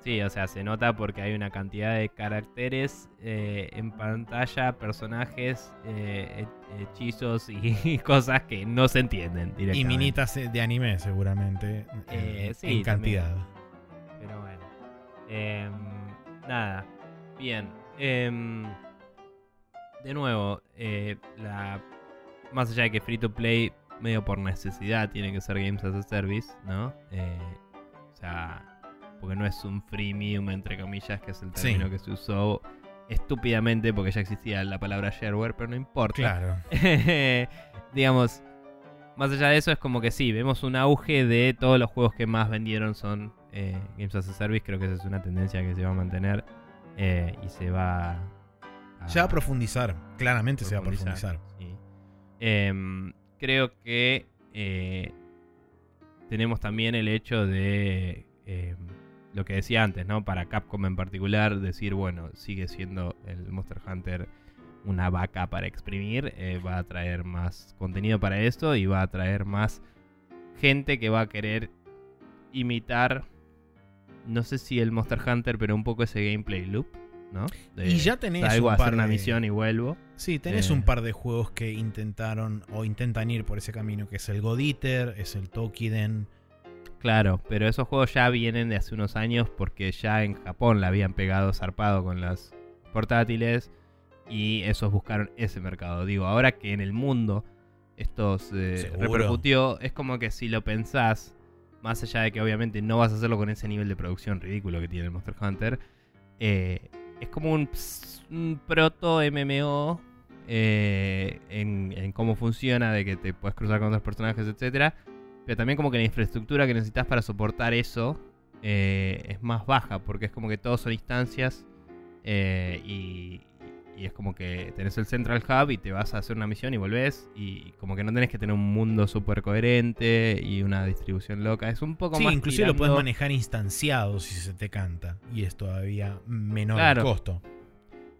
Sí, o sea, se nota porque hay una cantidad de caracteres eh, en pantalla, personajes, eh, he- hechizos y, cosas que no se entienden Y directamente. minitas de anime, seguramente. Eh, en- sí, en también. cantidad. Pero bueno. Em, nada. Bien. Em, de nuevo, eh, la, más allá de que Free to Play medio por necesidad tiene que ser Games as a Service, ¿no? Eh, o sea, porque no es un freemium, entre comillas, que es el Sí. término que se usó estúpidamente porque ya existía la palabra shareware, pero no importa. Claro. Digamos, más allá de eso, es como que sí, vemos un auge de todos los juegos que más vendieron son eh, Games as a Service. Creo que esa es una tendencia que se va a mantener eh, y se va a, Se va a profundizar. Claramente se va a profundizar. sí. Em, creo que eh, tenemos también el hecho de em, lo que decía antes, ¿no? Para Capcom en particular, decir, bueno, sigue siendo el Monster Hunter una vaca para exprimir, eh, va a traer más contenido para esto y va a traer más gente que va a querer imitar, no sé si el Monster Hunter, pero un poco ese gameplay loop, ¿no? De, Y ya tenés salgo un a hacer par una de- misión y vuelvo. Sí, tenés Eh. un par de juegos que intentaron o intentan ir por ese camino, que es el God Eater, es el Tokiden. Claro, pero esos juegos ya vienen de hace unos años porque ya en Japón la habían pegado zarpado con las portátiles y esos buscaron ese mercado. Digo, ahora que en el mundo esto se Seguro. repercutió, es como que si lo pensás, más allá de que obviamente no vas a hacerlo con ese nivel de producción ridículo que tiene el Monster Hunter, eh, es como un, proto MMO eh, en, en cómo funciona, de que te puedes cruzar con otros personajes, etcétera. Pero también como que la infraestructura que necesitas para soportar eso eh, es más baja, porque es como que todos son instancias eh, y, y es como que tenés el Central Hub y te vas a hacer una misión y volvés y como que no tenés que tener un mundo súper coherente y una distribución loca. Es un poco Sí, más inclusive lo puedes tirando- manejar instanciado si se te canta. Y es todavía menor Claro. el costo.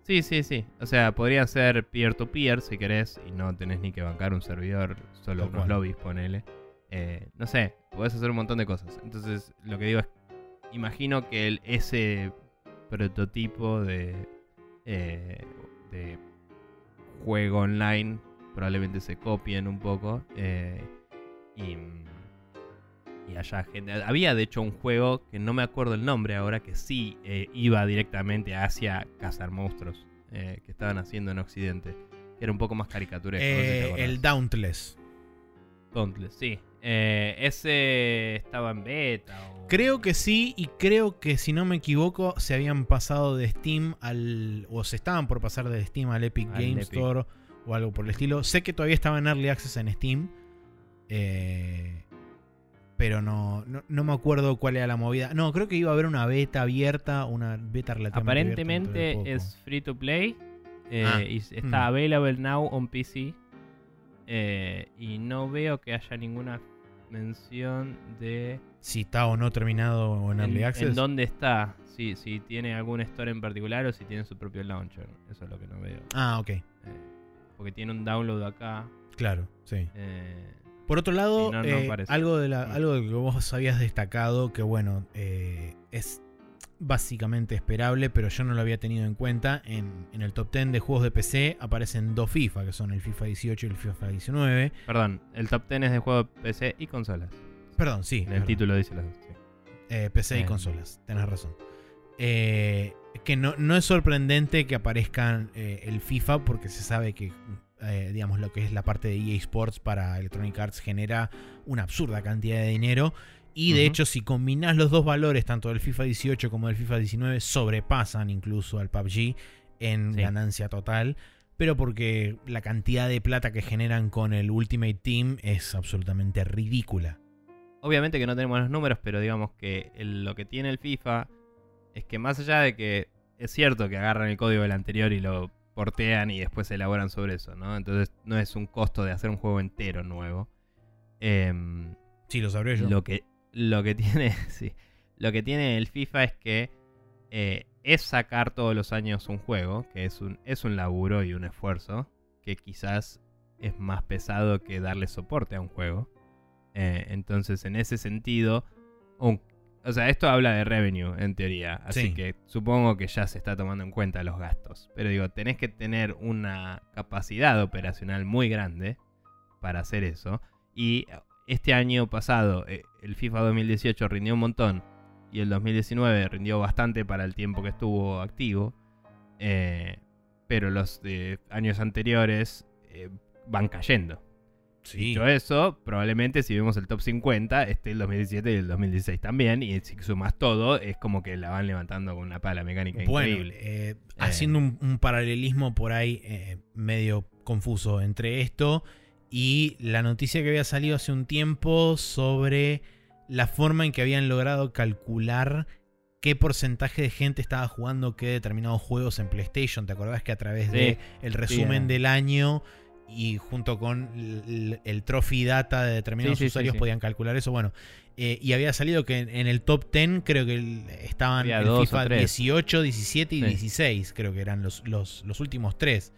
Sí, sí, sí. O sea, podrían ser peer-to-peer si querés y no tenés ni que bancar un servidor, solo unos lobbies, ponele. Eh, no sé, podés hacer un montón de cosas. Entonces, lo que digo es, imagino que el- ese prototipo de, eh, juego online probablemente se copien un poco. eh, y, y haya gente... Había de hecho un juego que no me acuerdo el nombre ahora, que sí eh, iba directamente hacia cazar monstruos eh, que estaban haciendo en Occidente. Que era un poco más caricaturesco. no sé el Dauntless. Dauntless, sí. Ese estaba en beta. o- Creo que sí, y creo que si no me equivoco, se habían pasado de Steam al. o se estaban por pasar de Steam al Epic Al Game Epic. Store o algo por el estilo. Sé que todavía estaba en Early Access en Steam. eh, pero no, no, no me acuerdo cuál era la movida. No, creo que iba a haber una beta abierta, una beta relativamente Aparentemente es free to play. eh, Ah, y está mm. available now on PC. eh, y no veo que haya ninguna mención de Si está o no terminado en Early Access. en dónde está. Si, si tiene algún store en particular o si tiene su propio launcher. Eso es lo que no veo. Ah, ok. Eh, porque tiene un download acá. Claro, sí. eh, Por otro lado, Sí, no, no eh, algo, de la, Mm. algo que vos habías destacado, que bueno, eh, es básicamente esperable, pero yo no lo había tenido en cuenta. En, en el top 10 de juegos de PC aparecen dos FIFA, que son el FIFA 18 y el FIFA 19. perdón, el top 10 es de juego de PC y consolas. Perdón, sí. En el título dice las dos. sí. Eh, PC y Eh. consolas, tenés razón. Eh, que no, no es sorprendente que aparezcan el FIFA porque se sabe que, digamos, lo que es la parte de EA Sports para Electronic Arts genera una absurda cantidad de dinero. Y de hecho, si combinás los dos valores, tanto del FIFA 18 como del FIFA 19, sobrepasan incluso al PUBG en Sí. ganancia total. Pero porque la cantidad de plata que generan con el Ultimate Team es absolutamente ridícula. Obviamente que no tenemos los números, pero digamos que el- lo que tiene el FIFA es que más allá de que es cierto que agarran el código del anterior y lo portean y después se elaboran sobre eso, ¿no? Entonces no es un costo de hacer un juego entero nuevo. Em, Sí, lo sabré yo. lo que lo que tiene sí, lo que tiene el FIFA es que eh, es sacar todos los años un juego que es un es un laburo y un esfuerzo que quizás es más pesado que darle soporte a un juego Eh, entonces en ese sentido un- o sea esto habla de revenue en teoría así Sí. que supongo que ya se está tomando en cuenta los gastos pero digo tenés que tener una capacidad operacional muy grande para hacer eso y este año pasado eh, el FIFA 2018 rindió un montón y el 2019 rindió bastante para el tiempo que estuvo activo. eh, pero los años anteriores van cayendo. Sí. Dicho eso, probablemente si vemos el top 50, esté el 2017 y el 2016 también. Y si sumas todo, es como que la van levantando con una pala mecánica Bueno, increíble. eh, haciendo un, un paralelismo por ahí eh, medio confuso entre esto y la noticia que había salido hace un tiempo sobre la forma en que habían logrado calcular qué porcentaje de gente estaba jugando qué determinados juegos en PlayStation. ¿Te acordás que a través Sí. de el resumen eh. del año y junto con el, el trophy data de determinados Sí, sí, sí, usuarios sí. podían calcular eso? Bueno, eh, y había salido que en, en el top 10 creo que el- estaban el FIFA tres. 18, 17 y Sí. 16, creo que eran los, los, los últimos tres.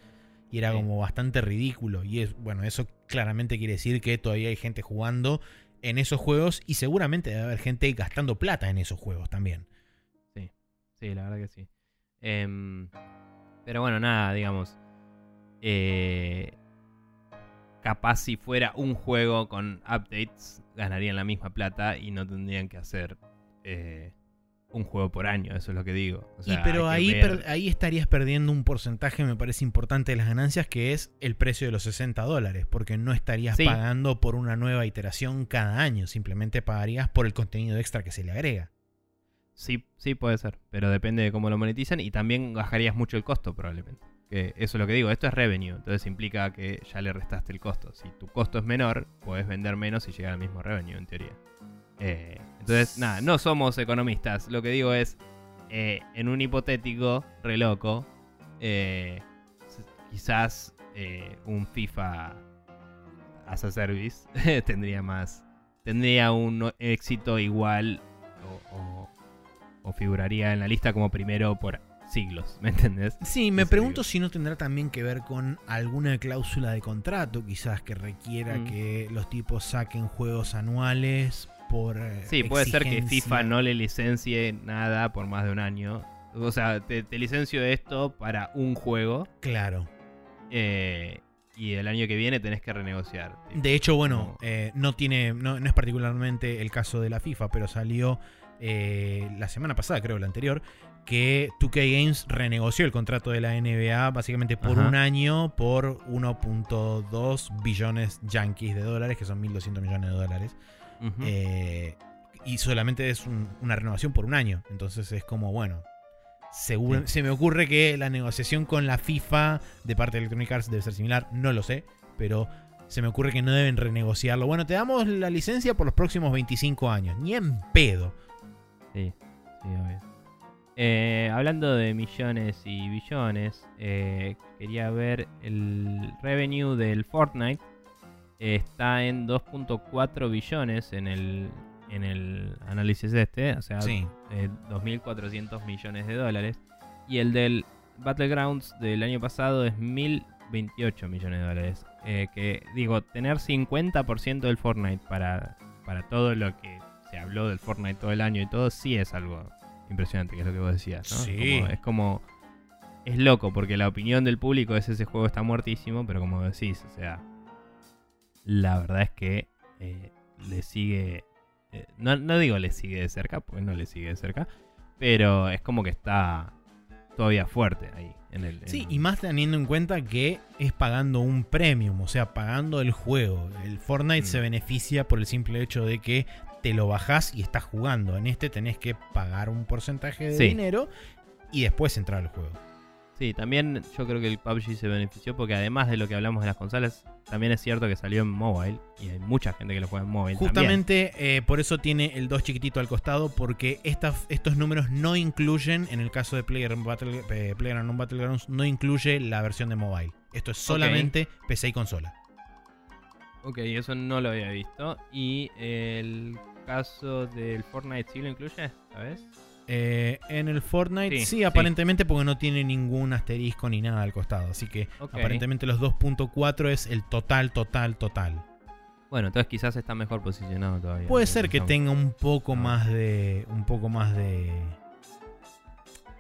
Y era Sí. como bastante ridículo. Y es, bueno, eso claramente quiere decir que todavía hay gente jugando en esos juegos y seguramente debe haber gente gastando plata en esos juegos también. Sí, la verdad que sí. Em, pero bueno, nada, digamos. eh, capaz si fuera un juego con updates, ganarían la misma plata y no tendrían que hacer eh, un juego por año, eso es lo que digo. O sea, y pero ahí, per- estarías perdiendo un porcentaje, me parece importante, de las ganancias, que es el precio de los 60 dólares, porque no estarías Sí. pagando por una nueva iteración cada año, simplemente pagarías por el contenido extra que se le agrega. Sí, sí puede ser, pero depende de cómo lo monetizan y también bajarías mucho el costo probablemente. Que eso es lo que digo, esto es revenue, entonces implica que ya le restaste el costo. Si tu costo es menor, puedes vender menos y llegar al mismo revenue en teoría. Eh, entonces, nada, no somos economistas, lo que digo es, eh, en un hipotético, re loco, eh, quizás eh, un FIFA as a service tendría más, tendría un éxito igual o, o- o figuraría en la lista como primero por siglos, ¿me entendés? Sí, me pregunto si no tendrá también que ver con alguna cláusula de contrato, quizás que requiera Mm. que los tipos saquen juegos anuales por. eh, Sí, puede ser que. FIFA no le licencie nada por más de un año. O sea, te, te licencio esto para un juego Claro. eh, y el año que viene tenés que renegociar. tipo. De hecho, bueno, Como- eh, no tiene. No, no es particularmente el caso de la FIFA, pero salió eh, la semana pasada, creo, la anterior, que 2K Games renegoció el contrato de la NBA básicamente por Ajá. un año por 1.2 billones yankees de dólares, que son 1.200 millones de dólares. Eh, y solamente es un- una renovación por un año. Entonces es como, bueno. seguro- Sí. Se me ocurre que la negociación con la FIFA de parte de Electronic Arts debe ser similar. No lo sé. Pero se me ocurre que no deben renegociarlo. Bueno, te damos la licencia por los próximos 25 años. Ni en pedo. Sí, sí, obvio. Eh, hablando de millones y billones, eh, quería ver el revenue del Fortnite. Eh, está en 2.4 billones en el, en el análisis este, o sea, Sí. eh, 2.400 millones de dólares. Y el del Battlegrounds del año pasado es 1.028 millones de dólares. Eh, que digo, tener 50% del Fortnite para, para todo lo que se habló del Fortnite todo el año y todo, sí es algo impresionante, que es lo que vos decías. ¿no? Sí. Como- es como... Es loco, porque la opinión del público es ese juego está muertísimo, pero como decís, o sea, la verdad es que eh, le sigue... eh, no, no digo le sigue de cerca, porque no le sigue de cerca, pero es como que está todavía fuerte ahí. En el, en- Sí, y más teniendo en cuenta que es pagando un premium, o sea, pagando el juego. El Fortnite Mm. se beneficia por el simple hecho de que te lo bajás y estás jugando. En este tenés que pagar un porcentaje de Sí. dinero y después entrar al juego. Sí, también yo creo que el PUBG se benefició porque además de lo que hablamos de las consolas, también es cierto que salió en mobile y hay mucha gente que lo juega en mobile. Justamente eh, por eso tiene el 2 chiquitito al costado, porque estos números no incluyen, en el caso de Player Battle, eh, Battlegrounds, no incluye la versión de mobile. Esto es solamente PC y consola. Ok, eso no lo había visto. Y el caso del Fortnite sí lo incluye, ¿sabes? Eh, en el Fortnite, Sí, sí, sí. aparentemente porque no tiene ningún asterisco ni nada al costado. Así que aparentemente los 2.4 es el total, total, total. Bueno, entonces quizás está mejor posicionado todavía. Puede ser que tenga un poco No. más de. un poco más de.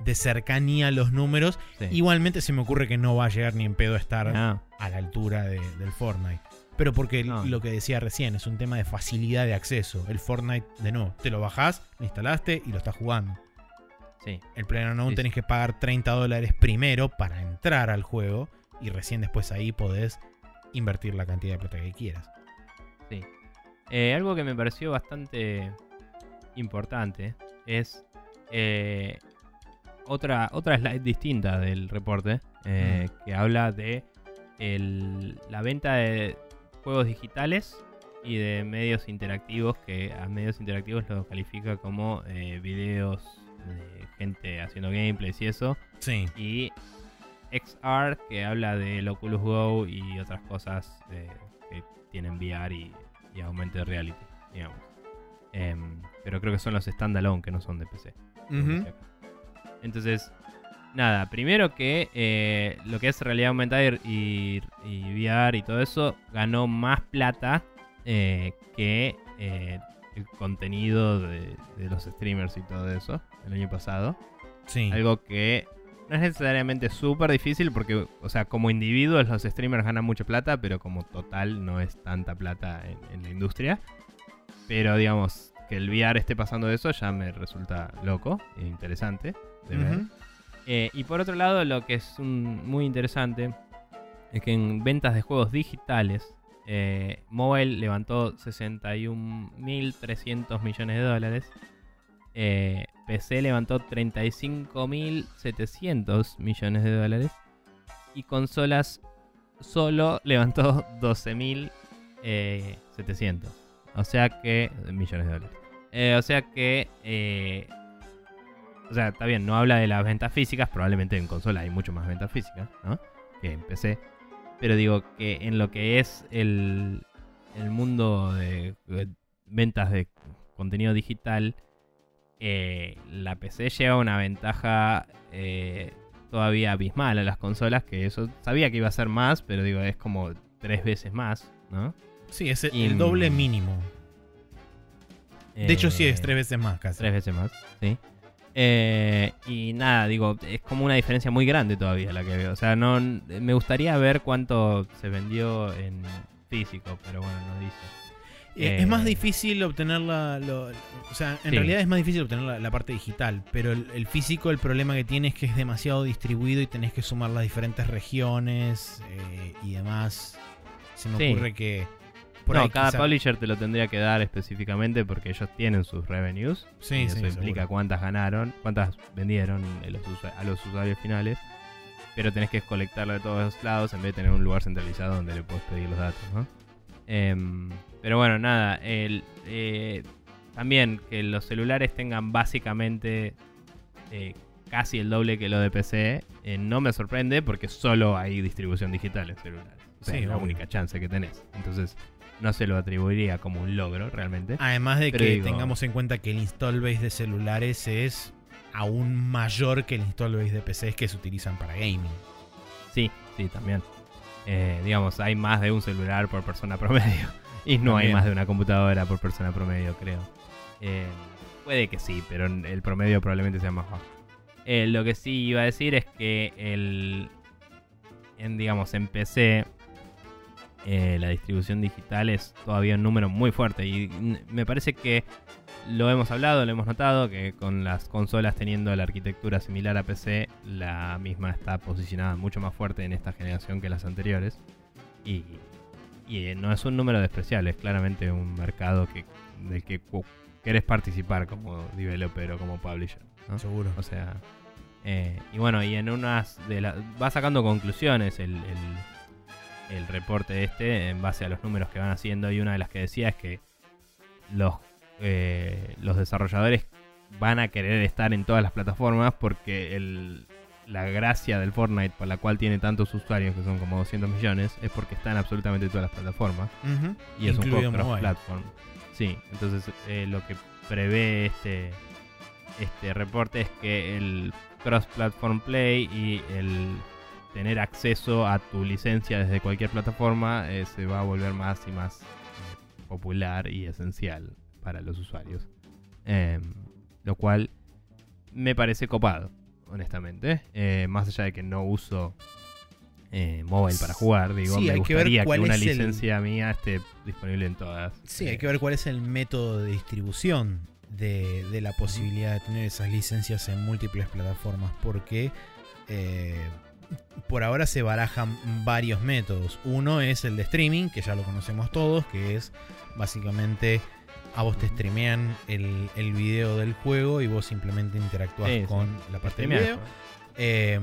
de cercanía a los números. Sí. Igualmente se me ocurre que no va a llegar ni en pedo a estar a la altura de- del Fortnite. Pero porque No. lo que decía recién es un tema de facilidad de acceso. El Fortnite, de nuevo, te lo bajás, lo instalaste y lo estás jugando. sí. El PlayerUnknown Sí, tenés que pagar 30 dólares primero para entrar al juego y recién después ahí podés invertir la cantidad de plata que quieras. Sí. Eh, algo que me pareció bastante importante es eh, otra, otra slide distinta del reporte eh, que habla de el- la venta de juegos digitales y de medios interactivos, que a medios interactivos los califica como eh, videos de gente haciendo gameplays y eso, Sí. y XR que habla del Oculus Go y otras cosas eh, que tienen VR y, y aumento de reality, digamos. Em, pero creo que son los standalone que no son de PC. Entonces, nada, primero que eh, lo que es realidad aumentada y, y VR y todo eso ganó más plata eh, que eh, el contenido de, de los streamers y todo eso el año pasado. Sí. Algo que no es necesariamente súper difícil porque, o sea, como individuos los streamers ganan mucha plata, pero como total no es tanta plata en, en la industria. Pero digamos, que el VR esté pasando eso ya me resulta loco e interesante de ver. Eh, y por otro lado, lo que es muy interesante es que en ventas de juegos digitales, eh, Mobile levantó 61.300 millones de dólares. eh, PC levantó 35.700 millones de dólares. Y consolas solo levantó 12.700. O sea que... Millones de dólares. O sea que... o sea, está bien, no habla de las ventas físicas, probablemente en consola hay mucho más ventas físicas, ¿no? Que en PC. Pero digo que en lo que es el, el mundo de, de ventas de contenido digital, eh, la PC lleva una ventaja eh, todavía abismal a las consolas, que eso sabía que iba a ser más, pero digo, es como tres veces más, ¿no? Sí, es el, Y- el doble mínimo. De hecho, sí, es Eh, tres veces más casi. Tres veces más, sí. Eh, y nada, digo, es como una diferencia muy grande todavía la que veo. O sea, no me gustaría ver cuánto se vendió en físico, pero bueno, no dice. Eh, Eh, Es más difícil obtener la. lo- o sea, en Sí. realidad es más difícil obtener la, la parte digital. Pero el, el físico, el problema que tiene es que es demasiado distribuido y tenés que sumar las diferentes regiones eh, y demás. Se me Sí. ocurre que. Por no, ahí cada quizá- publisher te lo tendría que dar específicamente porque ellos tienen sus revenues. Sí, y sí, eso implica seguro. cuántas ganaron, cuántas vendieron a los, usuarios finales. Pero tenés que colectarlo de todos lados en vez de tener un lugar centralizado donde le puedes pedir los datos, ¿no? Em, pero bueno, nada. el, eh, también que los celulares tengan básicamente eh, casi el doble que lo de PC. eh, no me sorprende porque solo hay distribución digital en celulares. O sea, Sí, es la obvio. única chance que tenés. Entonces, no se lo atribuiría como un logro realmente. Además de Pero que digo- tengamos en cuenta que el install base de celulares es aún mayor que el install base de PCs que se utilizan para gaming. Sí, sí, también. Eh, digamos, hay más de un celular por persona promedio. Y no hay más de una computadora por persona promedio, creo. Eh, puede que sí, pero el promedio probablemente sea más bajo. Eh, lo que sí iba a decir es que el. En, digamos, en PC. Eh, la distribución digital es todavía un número muy fuerte. Y me parece que lo hemos hablado, lo hemos notado, que con las consolas teniendo la arquitectura similar a PC, la misma está posicionada mucho más fuerte en esta generación que las anteriores. Y, y, eh, no es un número despreciable, es claramente un mercado que, del que querés participar como developer o como publisher. ¿no? Seguro. O sea, eh, y bueno, y en unas de las. Va sacando conclusiones el, el, el reporte este en base a los números que van haciendo. Y una de las que decía es que los, eh, los desarrolladores van a querer estar en todas las plataformas porque el, la gracia del Fortnite, por la cual tiene tantos usuarios, que son como 200 millones, es porque está en absolutamente todas las plataformas. Y es un juego mobile. cross-platform. Sí, entonces eh, lo que prevé este, este reporte es que el cross-platform play y el tener acceso a tu licencia desde cualquier plataforma eh, se va a volver más y más eh, popular y esencial para los usuarios. Em, lo cual me parece copado, honestamente. Eh, más allá de que no uso eh, mobile para jugar, digo, Sí, me hay que ver gustaría que, una el- licencia mía esté disponible en todas. Sí, hay que ver cuál es el método de distribución de, de la posibilidad de tener esas licencias en múltiples plataformas, porque por ahora se barajan varios métodos. Uno es el de streaming, que ya lo conocemos todos, que es básicamente a vos te streamean el, el video del juego y vos simplemente interactúas Sí, sí. con la parte del video. Eh,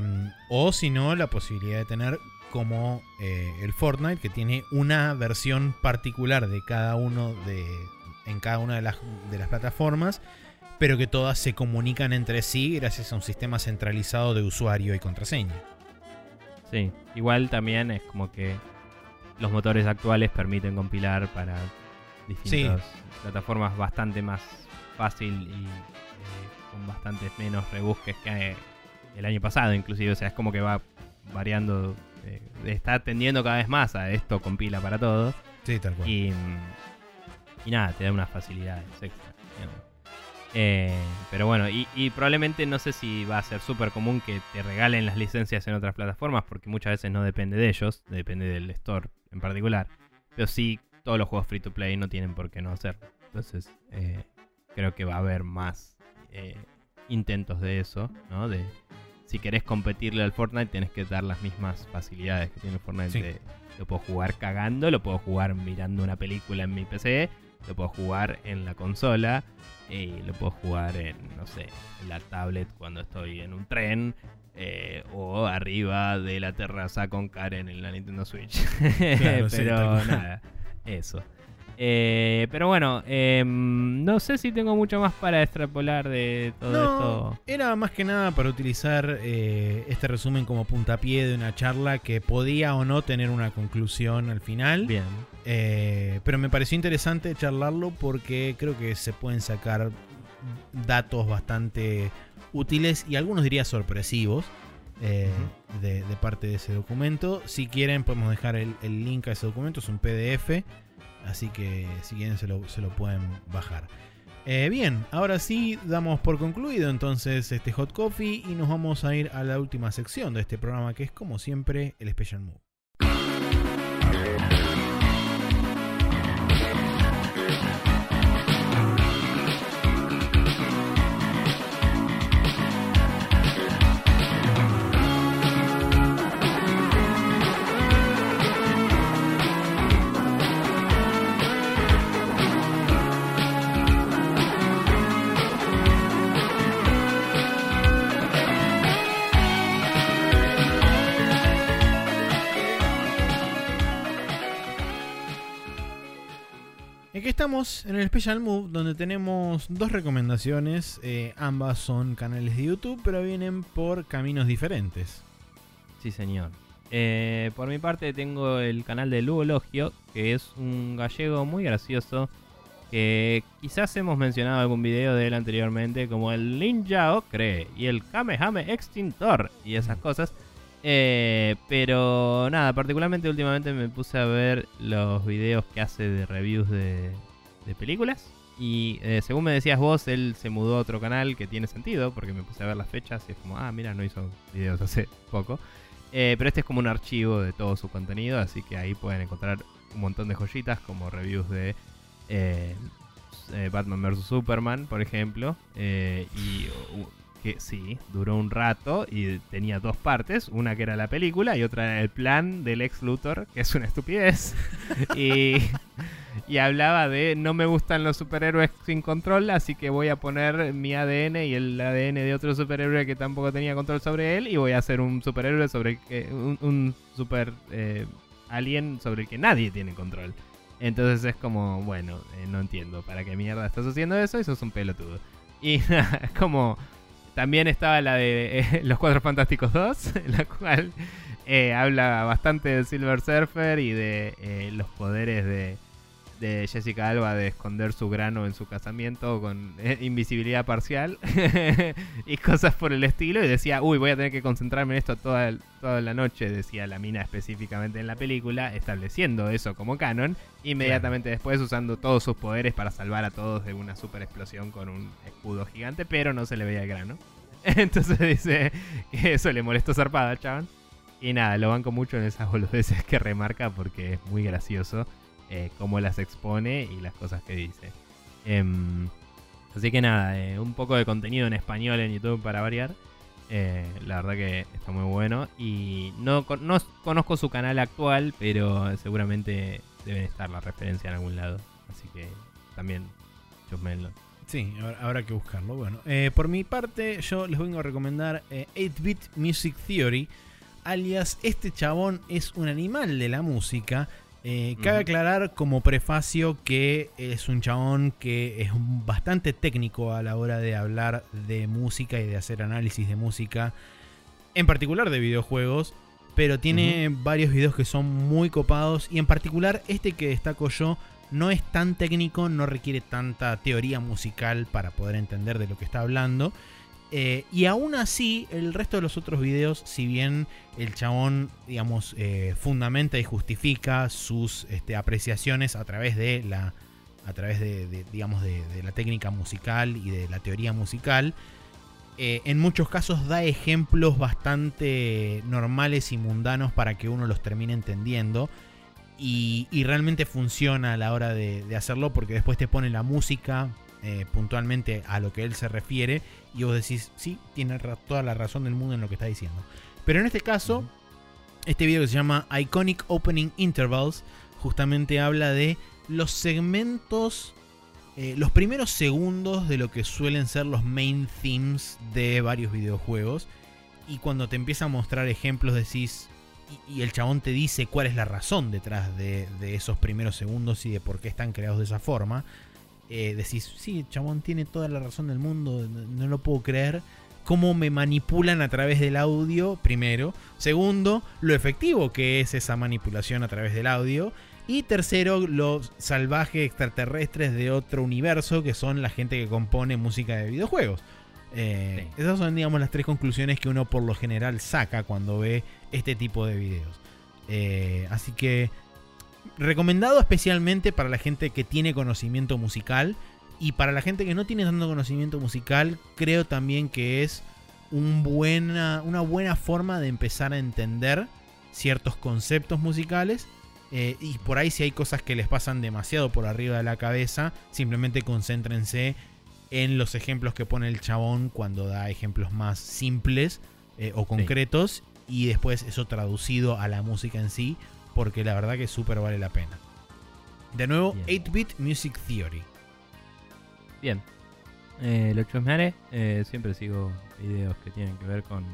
o si no, la posibilidad de tener como eh, el Fortnite, que tiene una versión particular de cada uno de. en cada una de las, de las plataformas. Pero que todas se comunican entre sí gracias a un sistema centralizado de usuario y contraseña. Sí, igual también es como que los motores actuales permiten compilar para distintas plataformas bastante más fácil y eh, con bastantes menos rebusques que eh, el año pasado inclusive. O sea, es como que va variando, eh, está tendiendo cada vez más a esto compila para todo. Sí, tal cual. Y, y nada, te da unas facilidades extra. Eh, pero bueno, y, y probablemente no sé si va a ser súper común que te regalen las licencias en otras plataformas, porque muchas veces no depende de ellos, depende del store en particular. Pero sí, todos los juegos free to play no tienen por qué no hacerlo. Entonces, eh, creo que va a haber más eh, intentos de eso, ¿no? De si querés competirle al Fortnite, tenés que dar las mismas facilidades que tiene el Fortnite. Sí. de- lo puedo jugar cagando, lo puedo jugar mirando una película en mi PC, lo puedo jugar en la consola y lo puedo jugar en, no sé, en la tablet cuando estoy en un tren eh, o arriba de la terraza con Karen en la Nintendo Switch. Claro, sí, Pero cual. nada, eso. Eh, pero bueno, em, no sé si tengo mucho más para extrapolar de todo No, esto. era más que nada para utilizar eh, este resumen como puntapié de una charla que podía o no tener una conclusión al final. Bien. Eh, pero me pareció interesante charlarlo porque creo que se pueden sacar datos bastante útiles y algunos diría sorpresivos eh, de, de parte de ese documento. Si quieren podemos dejar el, el link a ese documento, es un PDF, así que si quieren se lo, se lo pueden bajar. Eh, bien, ahora sí damos por concluido entonces este Hot Coffee y nos vamos a ir a la última sección de este programa que es como siempre el Special Move. Estamos en el Special Move donde tenemos dos recomendaciones. eh, ambas son canales de YouTube, pero vienen por caminos diferentes. Sí, señor. Eh, por mi parte tengo el canal de Lugo Logio, que es un gallego muy gracioso, que quizás hemos mencionado algún video de él anteriormente, como el Ninja Ocre y el Kamehame Extintor y esas cosas. Eh, pero nada, particularmente últimamente me puse a ver los videos que hace de reviews de, películas. Y eh, según me decías vos, él se mudó a otro canal que tiene sentido, porque me puse a ver las fechas y es como, ah, mira, no hizo videos hace poco. Eh, pero este es como un archivo de todo su contenido, así que ahí pueden encontrar un montón de joyitas como reviews de Batman vs. Superman, por ejemplo. y uh, que sí, duró un rato y tenía dos partes, una que era la película y otra era el plan del ex Luthor, que es una estupidez. y, y hablaba de no me gustan los superhéroes sin control, así que voy a poner mi ADN y el ADN de otro superhéroe que tampoco tenía control sobre él y voy a hacer un superhéroe sobre que un, un super eh, alien sobre el que nadie tiene control. Entonces es como, bueno, eh, no entiendo para qué mierda estás haciendo eso y sos un pelotudo. Y es como también estaba la de eh, Los Cuatro Fantásticos 2, en la cual eh, habla bastante de Silver Surfer y de eh, los poderes de, de Jessica Alba de esconder su grano en su casamiento con eh, invisibilidad parcial y cosas por el estilo. Y decía, uy, voy a tener que concentrarme en esto toda, el- toda la noche, decía la mina específicamente en la película, estableciendo eso como canon. Inmediatamente después usando todos sus poderes para salvar a todos de una super explosión con un escudo gigante, pero no se le veía el grano. Entonces dice que eso le molestó zarpada al chabón. Y nada, lo banco mucho en esas boludeces que remarca porque es muy gracioso eh, cómo las expone y las cosas que dice. Em, así que nada, eh, un poco de contenido en español en YouTube para variar. Eh, la verdad que está muy bueno. Y no, no conozco su canal actual, pero seguramente deben estar la referencia en algún lado. Así que también chusmenlo. Sí, habrá que buscarlo. Bueno, eh, por mi parte, yo les vengo a recomendar 8-Bit eh, Music Theory. Alias, este chabón es un animal de la música. Eh, cabe aclarar como prefacio que es un chabón que es bastante técnico a la hora de hablar de música y de hacer análisis de música, en particular de videojuegos, pero tiene varios videos que son muy copados y en particular este que destaco yo no es tan técnico, no requiere tanta teoría musical para poder entender de lo que está hablando. Eh, y aún así, el resto de los otros videos, si bien el chabón, digamos, eh, fundamenta y justifica sus este, apreciaciones a través de la, a través de, digamos, de, la técnica musical y de la teoría musical, eh, en muchos casos da ejemplos bastante normales y mundanos para que uno los termine entendiendo. Y, realmente funciona a la hora de, hacerlo porque después te pone la música puntualmente a lo que él se refiere y vos decís, sí, tiene toda la razón del mundo en lo que está diciendo. Pero en este caso, este video que se llama Iconic Opening Intervals justamente habla de los segmentos, eh, los primeros segundos de lo que suelen ser los main themes de varios videojuegos. Y cuando te empieza a mostrar ejemplos decís, y, el chabón te dice cuál es la razón detrás de, esos primeros segundos y de por qué están creados de esa forma. Eh, decís, sí, chabón tiene toda la razón del mundo, no, lo puedo creer. Cómo me manipulan a través del audio, primero. Segundo, lo efectivo que es esa manipulación a través del audio. Y tercero, los salvajes extraterrestres de otro universo, que son la gente que compone música de videojuegos. Eh, esas son, digamos, las tres conclusiones que uno por lo general saca cuando ve este tipo de videos. Eh, así que recomendado especialmente para la gente que tiene conocimiento musical y para la gente que no tiene tanto conocimiento musical, creo también que es un buena, una buena forma de empezar a entender ciertos conceptos musicales. Eh, y por ahí si hay cosas que les pasan demasiado por arriba de la cabeza, simplemente concéntrense en los ejemplos que pone el chabón cuando da ejemplos más simples eh, o concretos y después eso traducido a la música en sí, porque la verdad que súper vale la pena. De nuevo, 8-Bit Music Theory. Bien. Eh, lo chusmearé. Eh, siempre sigo videos que tienen que ver con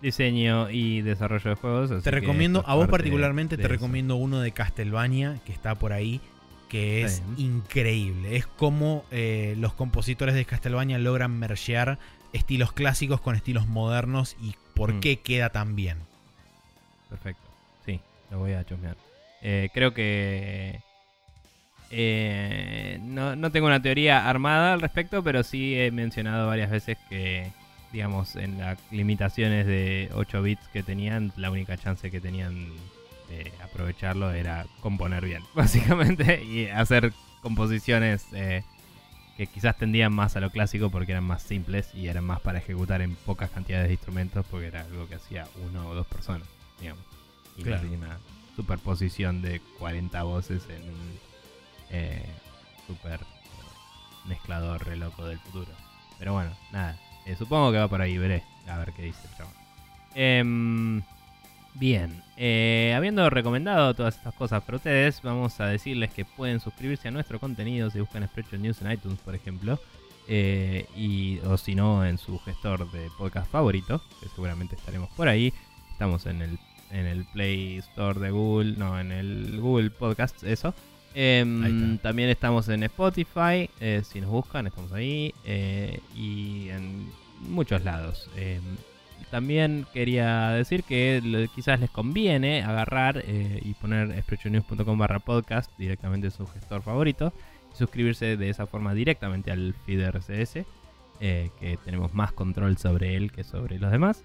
diseño y desarrollo de juegos. te recomiendo, a vos particularmente, te recomiendo uno de Castlevania que está por ahí que es increíble. Es como eh, los compositores de Castlevania logran mergear estilos clásicos con estilos modernos y por mm. qué queda tan bien. Perfecto, lo voy a chusmear. Eh, creo que eh, no, no, tengo una teoría armada al respecto, pero sí he mencionado varias veces que, digamos, en las limitaciones de 8 bits que tenían, la única chance que tenían aprovecharlo era componer bien, básicamente, y hacer composiciones eh, que quizás tendían más a lo clásico porque eran más simples y eran más para ejecutar en pocas cantidades de instrumentos porque era algo que hacía uno o dos personas, digamos. Y tenía una superposición de 40 voces en un eh, super eh, mezclador re loco del futuro. Pero bueno, nada. supongo que va por ahí, veré. A ver qué dice el chaval. Em, Bien, eh, habiendo recomendado todas estas cosas para ustedes, vamos a decirles que pueden suscribirse a nuestro contenido si buscan Spreadshot News en iTunes, por ejemplo, eh, y, o si no, en su gestor de podcast favorito, que seguramente estaremos por ahí. Estamos en el, en el Play Store de Google, no, en el Google Podcast, eso. Em, también estamos en Spotify, eh, si nos buscan, estamos ahí, y en muchos lados. Em, también quería decir que quizás les conviene agarrar eh, y poner expressionews.com barra podcast directamente en su gestor favorito y suscribirse de esa forma directamente al feed RCS, eh, que tenemos más control sobre él que sobre los demás.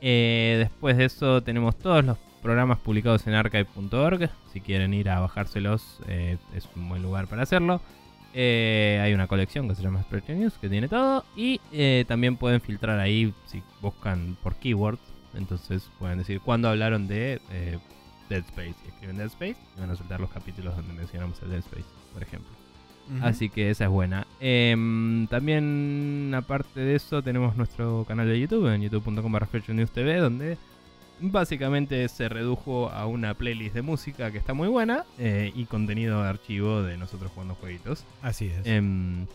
Eh, después de eso tenemos todos los programas publicados en archive.org. Si quieren ir a bajárselos es un buen lugar para hacerlo. Eh, hay una colección que se llama Spread News que tiene todo. Y eh, también pueden filtrar ahí si buscan por keywords. Entonces pueden decir cuándo hablaron de eh, Dead Space. Y escriben Dead Space y van a soltar los capítulos donde mencionamos el Dead Space, por ejemplo. Así que esa es buena. Em, también, aparte de eso, tenemos nuestro canal de YouTube, en youtube.com TV, donde básicamente se redujo a una playlist de música que está muy buena eh, y contenido de archivo de nosotros jugando jueguitos. Así es. Em,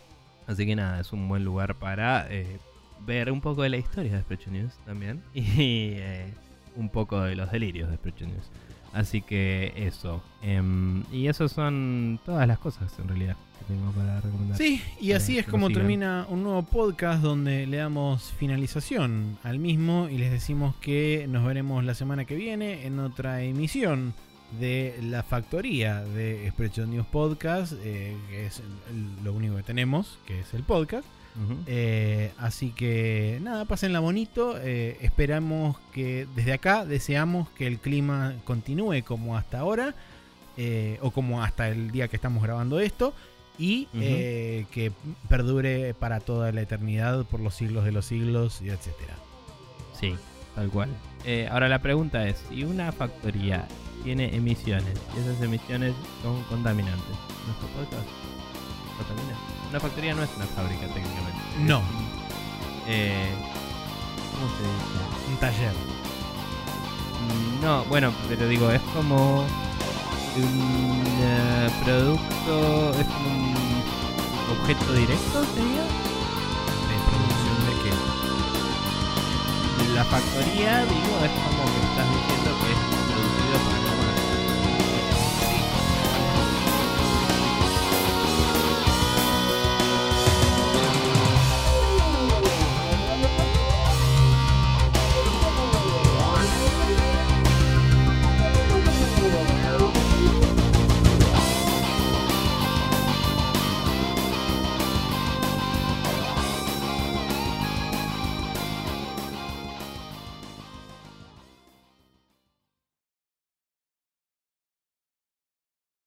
así que nada, es un buen lugar para eh, ver un poco de la historia de Sprecho News también y eh, un poco de los delirios de Sprecho News. Así que eso. Em, y eso son todas las cosas en realidad que tengo para recomendar. Sí, y así es como termina un nuevo podcast donde le damos finalización al mismo y les decimos que nos veremos la semana que viene en otra emisión de la factoría de Expression News Podcast, eh, que es lo único que tenemos, que es el podcast. Eh, así que nada, pásenla bonito. eh, esperamos que desde acá deseamos que el clima continúe como hasta ahora. eh, o como hasta el día que estamos grabando esto. Y eh, que perdure para toda la eternidad, por los siglos de los siglos, y etcétera. Sí, tal cual. Eh, ahora la pregunta es, si una factoría tiene emisiones y esas emisiones son contaminantes, ¿nuestro podcast contamina? Una factoría no es una fábrica técnicamente. No. Eh, ¿Cómo se dice? Un taller. No, bueno, pero digo, es como un eh, producto, es un objeto directo, sería. ¿De producción de qué? La factoría, digo, es como que